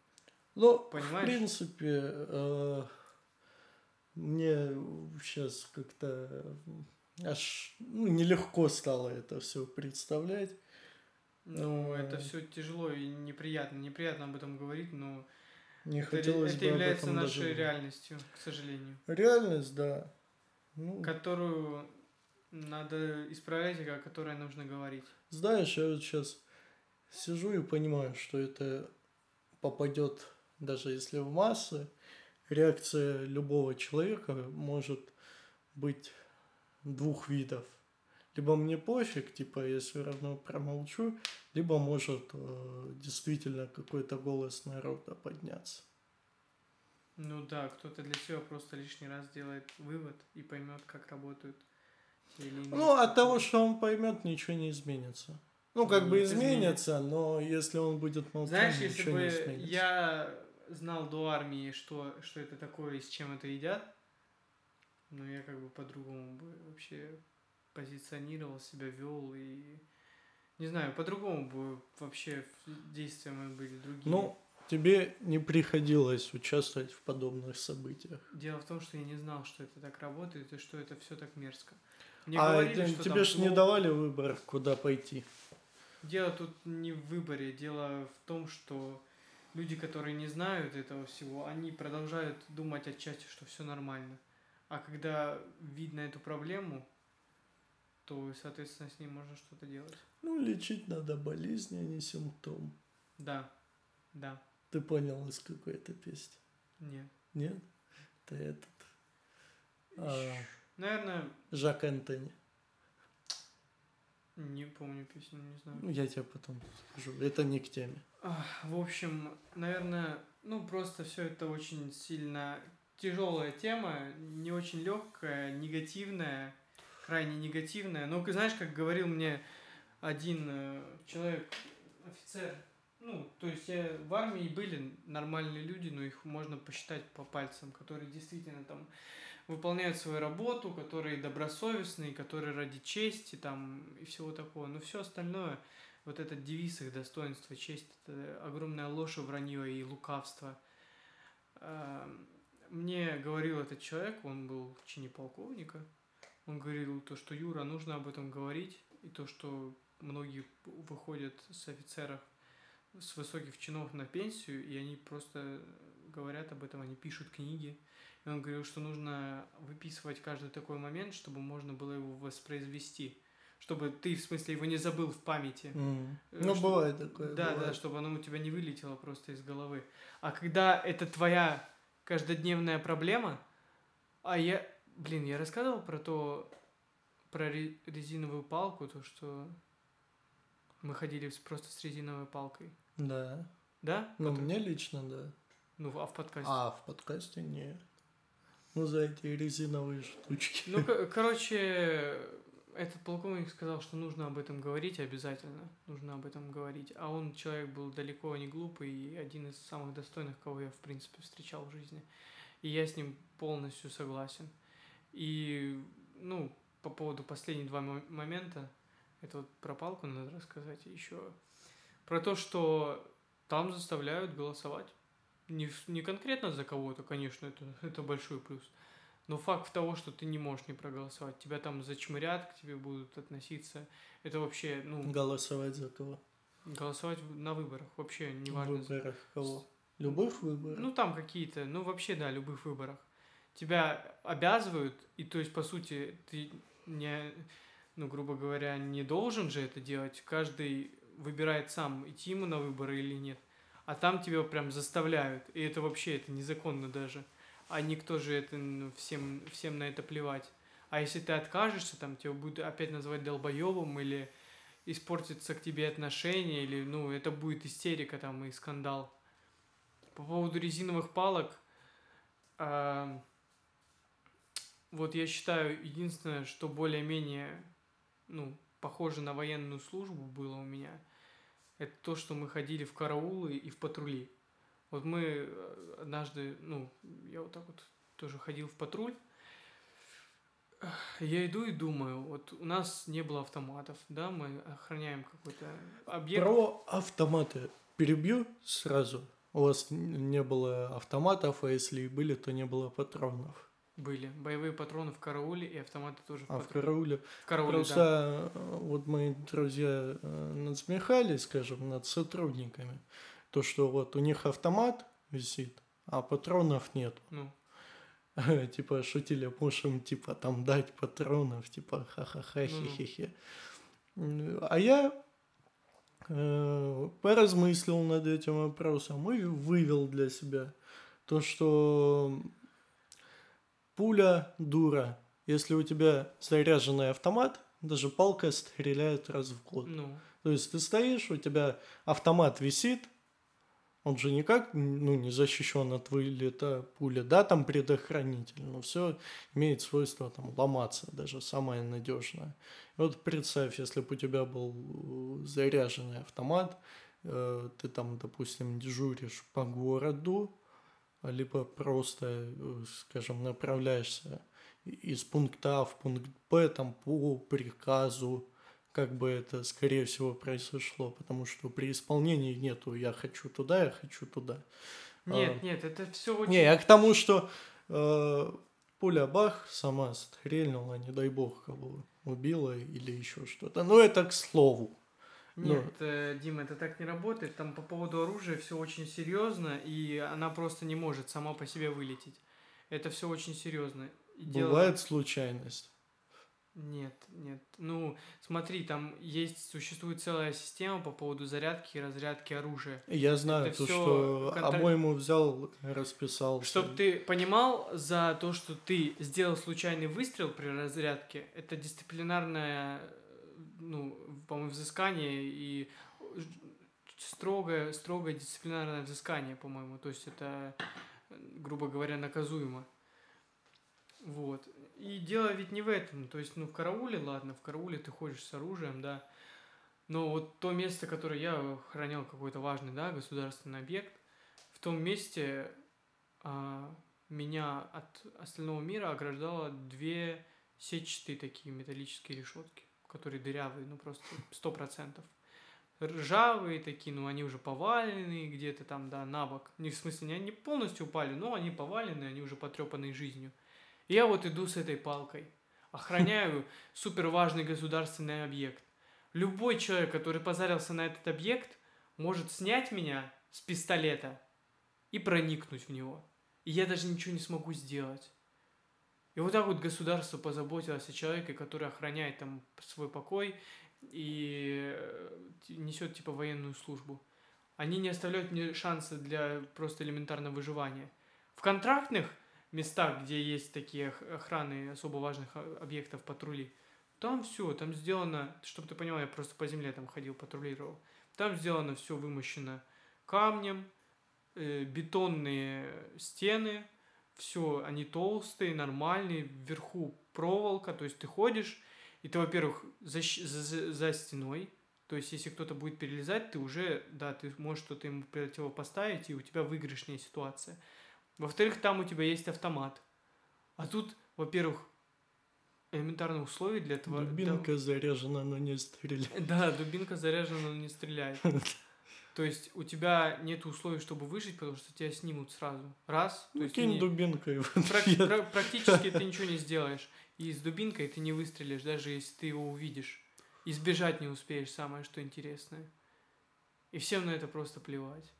Ну, Понимаешь? в принципе, э, мне сейчас как-то аж ну, нелегко стало это все представлять. Ну, э, это все тяжело и неприятно. Неприятно об этом говорить, но не это, хотелось это бы является нашей даже... реальностью, к сожалению. Реальность, да. Ну... Которую надо исправлять, о которой нужно говорить. Знаешь, я вот сейчас сижу и понимаю, что это попадет даже если в массы, реакция любого человека может быть двух видов. Либо мне пофиг, типа, я все равно промолчу, либо может э, действительно какой-то голос народа подняться. Ну да, кто-то для себя просто лишний раз сделает вывод и поймет, как работают те или иные. Ну, от того, что он поймет, ничего не изменится. Ну, как ну, бы изменится, изменится, но если он будет молчать, Знаешь, если бы я знал до армии, что, что это такое и с чем это едят, но я как бы по-другому бы вообще позиционировал себя, вел и... Не знаю, по-другому бы вообще действия мои были другие. Ну, тебе не приходилось участвовать в подобных событиях. Дело в том, что я не знал, что это так работает и что это все так мерзко. Мне а говорили, это, что тебе же не давали выбор, куда пойти. Дело тут не в выборе, дело в том, что люди, которые не знают этого всего, они продолжают думать отчасти, что все нормально. А когда видно эту проблему, то, соответственно, с ней можно что-то делать. Ну, лечить надо болезнь, а не симптом. Да, да. Ты понял, из какой это песни? Нет. Нет? Это этот... А, Наверное... Жак Энтони. Не помню песню, не знаю. Ну, я тебе потом скажу. Это не к теме. В общем, наверное, ну просто все это очень сильно тяжелая тема, не очень легкая, негативная, крайне негативная. Ну, знаешь, как говорил мне один э, человек, офицер, ну, то есть я, в армии были нормальные люди, но их можно посчитать по пальцам, которые действительно там выполняют свою работу, которые добросовестные, которые ради чести там и всего такого. Но все остальное, вот этот девиз их достоинства, честь, это огромная ложь, вранье и лукавство. Мне говорил этот человек, он был в чине полковника, он говорил то, что Юра, нужно об этом говорить, и то, что многие выходят с офицеров, с высоких чинов на пенсию, и они просто говорят об этом, они пишут книги, и он говорил, что нужно выписывать каждый такой момент, чтобы можно было его воспроизвести. Чтобы ты, в смысле, его не забыл в памяти. Mm. Ну, что... бывает такое. Да, бывает. да, чтобы оно у тебя не вылетело просто из головы. А когда это твоя каждодневная проблема, а я, блин, я рассказывал про то, про резиновую палку, то, что мы ходили просто с резиновой палкой. Да. Да? Ну, мне лично, да. Ну, а в подкасте? А, в подкасте нет. Ну, за эти резиновые штучки. Ну, короче, этот полковник сказал, что нужно об этом говорить обязательно. Нужно об этом говорить. А он человек был далеко не глупый и один из самых достойных, кого я, в принципе, встречал в жизни. И я с ним полностью согласен. И, ну, по поводу последних два момента, это вот про палку надо рассказать еще. Про то, что там заставляют голосовать. Не, не конкретно за кого-то, конечно, это, это большой плюс. Но факт того, что ты не можешь не проголосовать, тебя там зачмырят, к тебе будут относиться, это вообще, ну... Голосовать за кого? Голосовать на выборах, вообще не важно. На выборах кого? Любых выборах? Ну, там какие-то, ну, вообще, да, любых выборах. Тебя обязывают, и то есть, по сути, ты не, ну, грубо говоря, не должен же это делать. Каждый выбирает сам, идти ему на выборы или нет. А там тебя прям заставляют. И это вообще, это незаконно даже. А никто же это, ну, всем, всем на это плевать. А если ты откажешься, там тебя будут опять называть долбоебом или испортится к тебе отношения, или, ну, это будет истерика там и скандал. По поводу резиновых палок, э, вот я считаю, единственное, что более-менее, ну, похоже на военную службу было у меня, это то, что мы ходили в караулы и в патрули. Вот мы э, однажды, ну, я вот так вот тоже ходил в патруль, я иду и думаю, вот у нас не было автоматов, да, мы охраняем какой-то объект. Про автоматы перебью сразу. У вас не было автоматов, а если и были, то не было патронов. Были. Боевые патроны в карауле и автоматы тоже в А в карауле? В карауле, Просто да. Э, вот мои друзья э, надсмехались, скажем, над сотрудниками. То, что вот у них автомат висит, а патронов нет. Ну. *laughs* типа шутили, можем типа там дать патронов, типа ха-ха-ха, хи-хи-хи. А я э, поразмыслил над этим вопросом и вывел для себя то, что пуля дура. Если у тебя заряженный автомат, даже палка стреляет раз в год. Ну. То есть ты стоишь, у тебя автомат висит, он же никак ну, не защищен от вылета пули, да, там предохранитель, но все имеет свойство там ломаться, даже самое надежное. Вот представь, если бы у тебя был э, заряженный автомат, э, ты там, допустим, дежуришь по городу, либо просто, э, скажем, направляешься из пункта А в пункт Б там по приказу как бы это, скорее всего, произошло, потому что при исполнении нету «я хочу туда, я хочу туда». Нет, а, нет, это все очень... Не, я к тому, что э, пуля бах сама стрельнула, не дай бог кого убила или еще что-то. Но это к слову. Нет, Но... э, Дима, это так не работает. Там по поводу оружия все очень серьезно, и она просто не может сама по себе вылететь. Это все очень серьезно. И Бывает дело... случайность. Нет, нет. Ну, смотри, там есть, существует целая система по поводу зарядки и разрядки оружия. Я знаю, то, что контроль... обойму взял, расписал. Чтобы ты понимал, за то, что ты сделал случайный выстрел при разрядке, это дисциплинарное, ну, по-моему, взыскание и строгое, строгое дисциплинарное взыскание, по-моему. То есть это, грубо говоря, наказуемо. Вот. И дело ведь не в этом. То есть, ну, в карауле, ладно, в карауле ты ходишь с оружием, да. Но вот то место, которое я охранял какой-то важный, да, государственный объект, в том месте а, меня от остального мира ограждало две сетчатые такие металлические решетки, которые дырявые, ну просто сто процентов. Ржавые такие, ну они уже поваленные где-то там, да, на бок. Не в смысле, не они полностью упали, но они поваленные, они уже потрепанные жизнью. Я вот иду с этой палкой, охраняю *laughs* супер важный государственный объект. Любой человек, который позарился на этот объект, может снять меня с пистолета и проникнуть в него. И я даже ничего не смогу сделать. И вот так вот государство позаботилось о человеке, который охраняет там свой покой и э, несет типа военную службу. Они не оставляют мне шанса для просто элементарного выживания. В контрактных местах, где есть такие охраны особо важных а, объектов, патрули, там все, там сделано, чтобы ты понимал, я просто по земле там ходил, патрулировал. Там сделано все вымощено камнем, э, бетонные стены, все, они толстые, нормальные, вверху проволока, то есть ты ходишь, и ты, во-первых, за, за, за стеной, то есть если кто-то будет перелезать, ты уже, да, ты можешь что-то ему противопоставить, и у тебя выигрышная ситуация. Во-вторых, там у тебя есть автомат. А тут, во-первых, элементарные условия для этого... Дубинка да... заряжена, но не стреляет. *laughs* Да, дубинка заряжена, но не стреляет. *laughs* То есть у тебя нет условий, чтобы выжить, потому что тебя снимут сразу. Раз. Ну, кинь не... дубинкой. *laughs* Прак- практически ты ничего не сделаешь. И с дубинкой ты не выстрелишь, даже если ты его увидишь. Избежать не успеешь, самое что интересное. И всем на это просто плевать.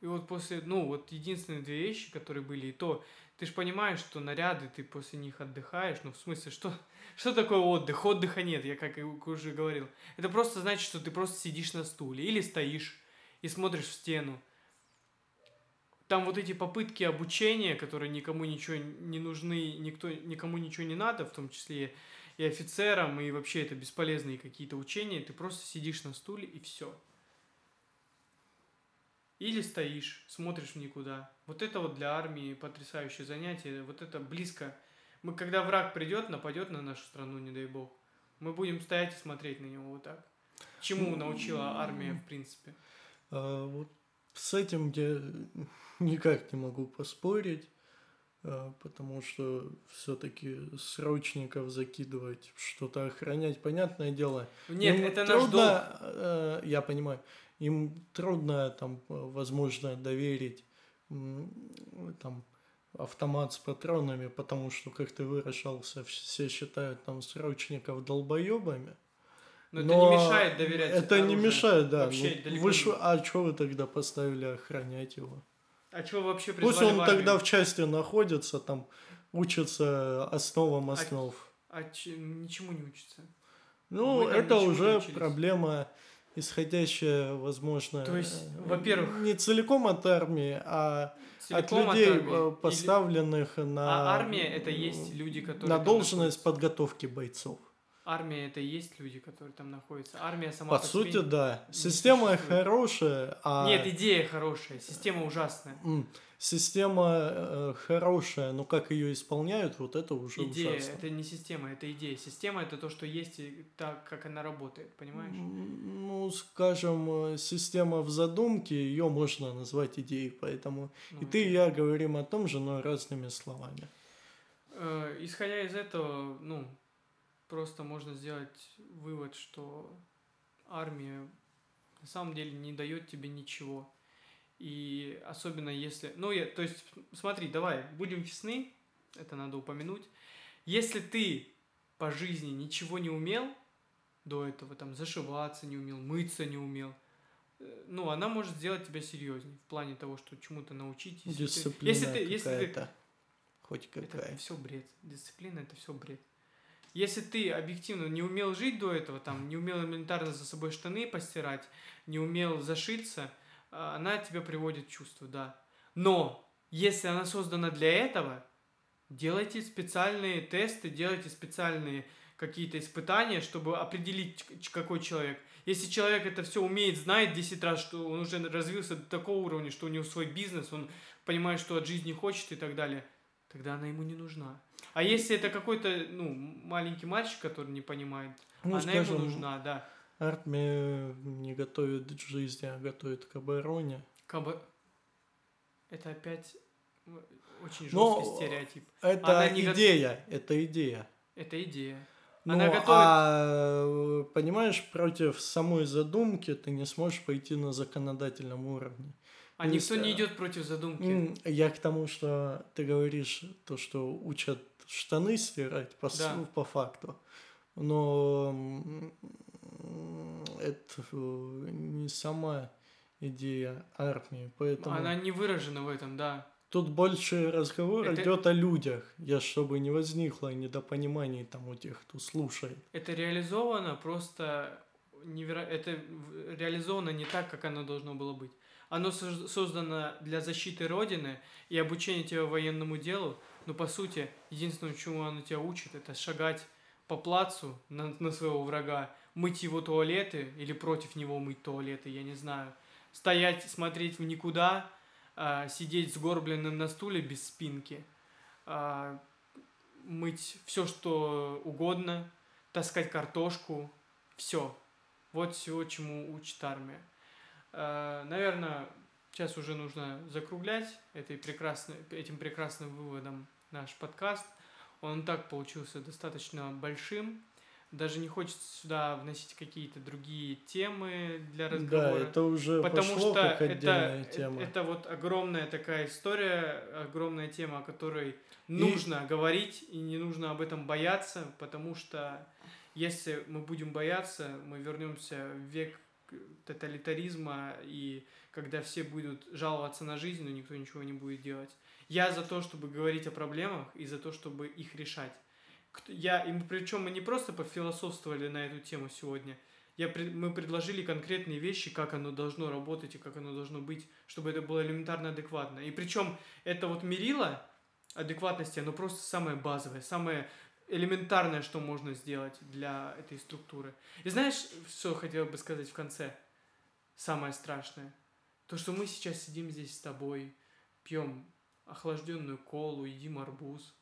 И вот после, ну, вот единственные две вещи, которые были, и то, ты же понимаешь, что наряды, ты после них отдыхаешь, ну, в смысле, что, *laughs* что такое отдых? Отдыха нет, я как уже говорил. Это просто значит, что ты просто сидишь на стуле или стоишь и смотришь в стену. Там вот эти попытки обучения, которые никому ничего не нужны, никто, никому ничего не надо, в том числе и офицерам, и вообще это бесполезные какие-то учения, ты просто сидишь на стуле и все. Или стоишь, смотришь в никуда. Вот это вот для армии потрясающее занятие. Вот это близко. Мы, когда враг придет, нападет на нашу страну, не дай бог, мы будем стоять и смотреть на него вот так. Чему научила армия, в принципе? А, вот с этим я *laughs* никак не могу поспорить, а, потому что все-таки срочников закидывать, что-то охранять, понятное дело. Нет, это трудно, наш долг. А, я понимаю им трудно там, возможно, доверить там автомат с патронами, потому что, как ты выражался, все считают там срочников долбоебами. Но, Но это не мешает доверять. Это оружию. не мешает, да. Вообще, ну, вы ш... А что вы тогда поставили охранять его? А что вообще Пусть он тогда в части находится, там учится основам основ. А, а ч... ничему не учится. Ну, это уже проблема исходящая, возможно, То есть, э, во-первых, не целиком от армии, а от людей, от армии. Э, поставленных Или... на... А армия это есть люди, которые... На должность подготовки бойцов. Армия это и есть люди, которые там находятся. Армия сама по, по сути, себе да. Система хорошая, а... Нет, идея хорошая, система ужасная. Система э, хорошая, но как ее исполняют, вот это уже идея, ужасно. это не система, это идея. Система это то, что есть и так, как она работает, понимаешь? Ну, скажем, э, система в задумке, ее можно назвать идеей, поэтому ну, и ты и я говорим о том же, но разными словами. Э, исходя из этого, ну, просто можно сделать вывод, что армия на самом деле не дает тебе ничего. И особенно если... Ну, я, то есть, смотри, давай, будем честны, это надо упомянуть. Если ты по жизни ничего не умел до этого, там, зашиваться не умел, мыться не умел, э, ну, она может сделать тебя серьезнее в плане того, что чему-то научить. Если Дисциплина ты, если ты, если ты, хоть какая. Это все бред. Дисциплина это все бред. Если ты объективно не умел жить до этого, там, не умел элементарно за собой штаны постирать, не умел зашиться, она тебя приводит в чувство, да. Но если она создана для этого, делайте специальные тесты, делайте специальные какие-то испытания, чтобы определить, какой человек. Если человек это все умеет, знает 10 раз, что он уже развился до такого уровня, что у него свой бизнес, он понимает, что от жизни хочет и так далее, тогда она ему не нужна. А если это какой-то, ну, маленький мальчик, который не понимает, ну, она скажем, ему нужна, да. Армия не готовит к жизни, а готовит к обороне. К обо... Это опять очень жесткий Но стереотип. Это она идея, не... это идея. Это идея. Ну, она готовит... а понимаешь, против самой задумки ты не сможешь пойти на законодательном уровне. А То никто есть, не идет против задумки. Я к тому, что ты говоришь, то, что учат штаны стирать по, да. по факту. Но это э, не сама идея армии, поэтому... Она не выражена в этом, да. Тут больше разговор это... идет о людях, я чтобы не возникло недопониманий там у тех, кто слушает. Это реализовано просто неверо... это реализовано не так, как оно должно было быть. Оно создано для защиты Родины и обучения тебя военному делу, но по сути, единственное, чему оно тебя учит, это шагать по плацу на, на своего врага, мыть его туалеты или против него мыть туалеты, я не знаю. Стоять, смотреть в никуда, э, сидеть сгорбленным на стуле без спинки, э, мыть все, что угодно, таскать картошку, все. Вот все, чему учит армия. Э, наверное, сейчас уже нужно закруглять этой прекрасной, этим прекрасным выводом наш подкаст. Он так получился достаточно большим. Даже не хочется сюда вносить какие-то другие темы для разговора. Да, это уже потому пошло что как отдельная это, тема. Это, это вот огромная такая история, огромная тема, о которой и... нужно говорить и не нужно об этом бояться, потому что если мы будем бояться, мы вернемся в век тоталитаризма и когда все будут жаловаться на жизнь, но никто ничего не будет делать. Я за то, чтобы говорить о проблемах и за то, чтобы их решать. Я, и причем мы не просто пофилософствовали на эту тему сегодня. Я, мы предложили конкретные вещи, как оно должно работать и как оно должно быть, чтобы это было элементарно адекватно. И причем это вот мерило адекватности, оно просто самое базовое, самое элементарное, что можно сделать для этой структуры. И знаешь, что хотел бы сказать в конце? Самое страшное. То, что мы сейчас сидим здесь с тобой, пьем охлажденную колу, едим арбуз.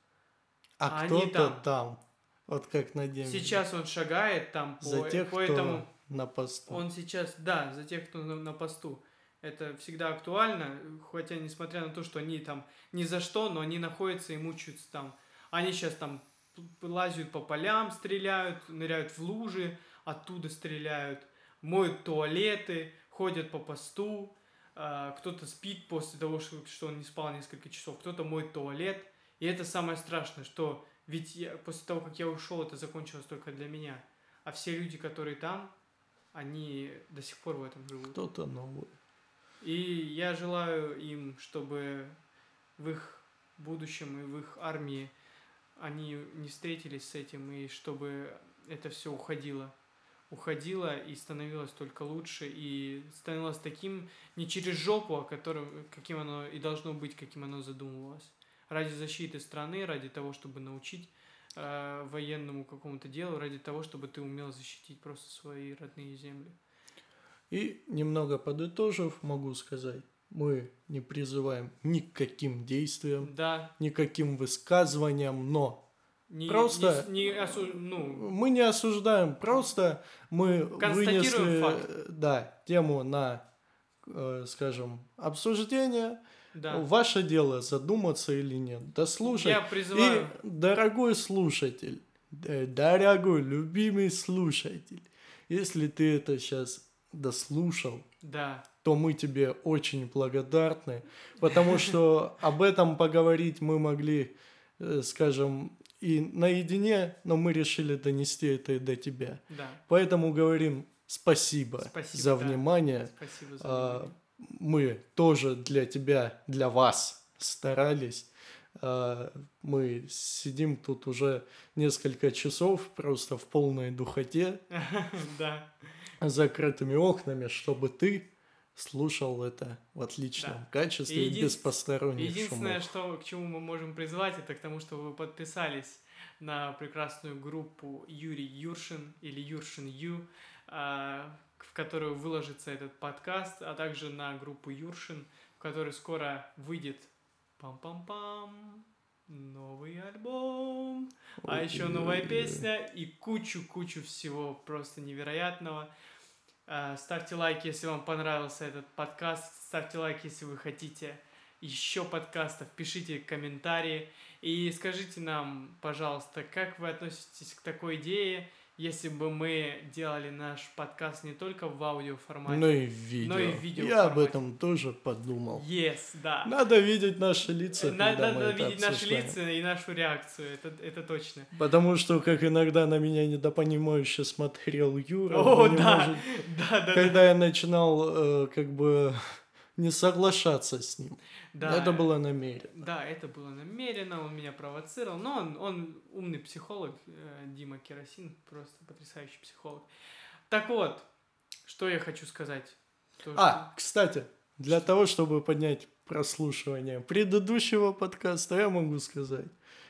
А, а кто-то там, там, вот как на день. Сейчас он шагает там по, за тех, по этому... кто на посту. Он сейчас, да, за тех, кто на, на посту. Это всегда актуально, хотя несмотря на то, что они там ни за что, но они находятся и мучаются там. Они сейчас там лазят по полям, стреляют, ныряют в лужи, оттуда стреляют, моют туалеты, ходят по посту, а, кто-то спит после того, что он не спал несколько часов, кто-то моет туалет. И это самое страшное, что ведь я, после того, как я ушел, это закончилось только для меня. А все люди, которые там, они до сих пор в этом живут. Кто-то новый. И я желаю им, чтобы в их будущем и в их армии они не встретились с этим, и чтобы это все уходило уходило и становилось только лучше, и становилось таким не через жопу, а которым, каким оно и должно быть, каким оно задумывалось. Ради защиты страны, ради того, чтобы научить э, военному какому-то делу, ради того, чтобы ты умел защитить просто свои родные земли. И немного подытожив, могу сказать, мы не призываем ни к каким действиям, да. никаким высказываниям, но не, просто не, не осу... ну... мы не осуждаем, просто мы вынесли факт. да тему на, э, скажем, обсуждение. Да. Ваше дело задуматься или нет, дослушать. Я призываю. И дорогой слушатель, дорогой любимый слушатель, если ты это сейчас дослушал, да. то мы тебе очень благодарны, потому что *laughs* об этом поговорить мы могли, э, скажем, и наедине, но мы решили донести это до тебя. Да. Поэтому говорим спасибо, спасибо за да. внимание. Спасибо за а, внимание. Мы тоже для тебя, для вас старались. А, мы сидим тут уже несколько часов просто в полной духоте. *laughs* Да. Закрытыми окнами, чтобы ты слушал это в отличном да. качестве и, и без посторонних Единственное, шумов. что, к чему мы можем призвать, это к тому, что вы подписались на прекрасную группу Юрий Юршин или Юршин Ю, а, в которую выложится этот подкаст, а также на группу Юршин, в которой скоро выйдет пам-пам-пам новый альбом, а еще новая песня и кучу-кучу всего просто невероятного. Э, ставьте лайк, если вам понравился этот подкаст. Ставьте лайк, если вы хотите еще подкастов. Пишите комментарии. И скажите нам, пожалуйста, как вы относитесь к такой идее если бы мы делали наш подкаст не только в аудиоформате, но и в видео. Но и в видео Я об этом тоже подумал. Yes, да. Надо видеть наши лица. Надо, надо видеть наши лица и нашу реакцию, это, это точно. Потому что, как иногда на меня недопонимающе смотрел Юра, О, да. Может, *laughs* да, да, когда да. я начинал э, как бы не соглашаться с ним. Да, это было намеренно. Да, это было намеренно, он меня провоцировал. Но он, он умный психолог, э, Дима Керосин, просто потрясающий психолог. Так вот, что я хочу сказать. То, а, что... кстати, для того, чтобы поднять прослушивание предыдущего подкаста, я могу сказать,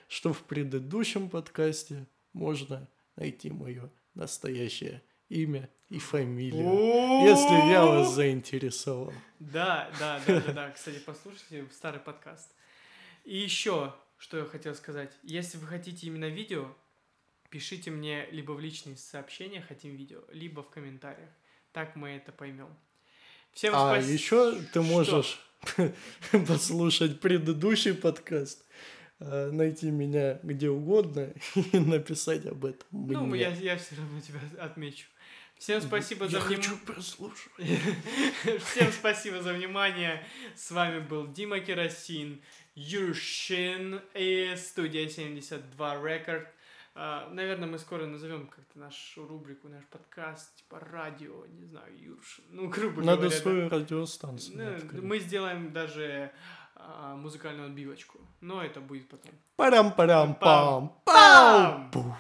что в предыдущем подкасте можно найти мое настоящее имя и фамилию, если я вас заинтересовал. Да, да, да, да, да. Кстати, послушайте старый подкаст. И еще, что я хотел сказать. Если вы хотите именно видео, пишите мне либо в личные сообщения «Хотим видео», либо в комментариях. Так мы это поймем. Всем а спасибо. еще ты можешь *laughs* послушать предыдущий подкаст, э, найти меня где угодно *laughs* и написать об этом мне. Ну, я, я все равно тебя отмечу. Всем спасибо за внимание. хочу прослушать. *laughs* Всем спасибо за внимание. С вами был Дима Керосин, Юршин и студия 72 Record. А, наверное, мы скоро назовем как-то нашу рубрику, наш подкаст, типа радио, не знаю, Юрш. Ну, грубо Надо говоря. да. свою радиостанцию Ну, открыть. мы сделаем даже а, музыкальную отбивочку, но это будет потом. Парам-парам-пам. Пам! Пау!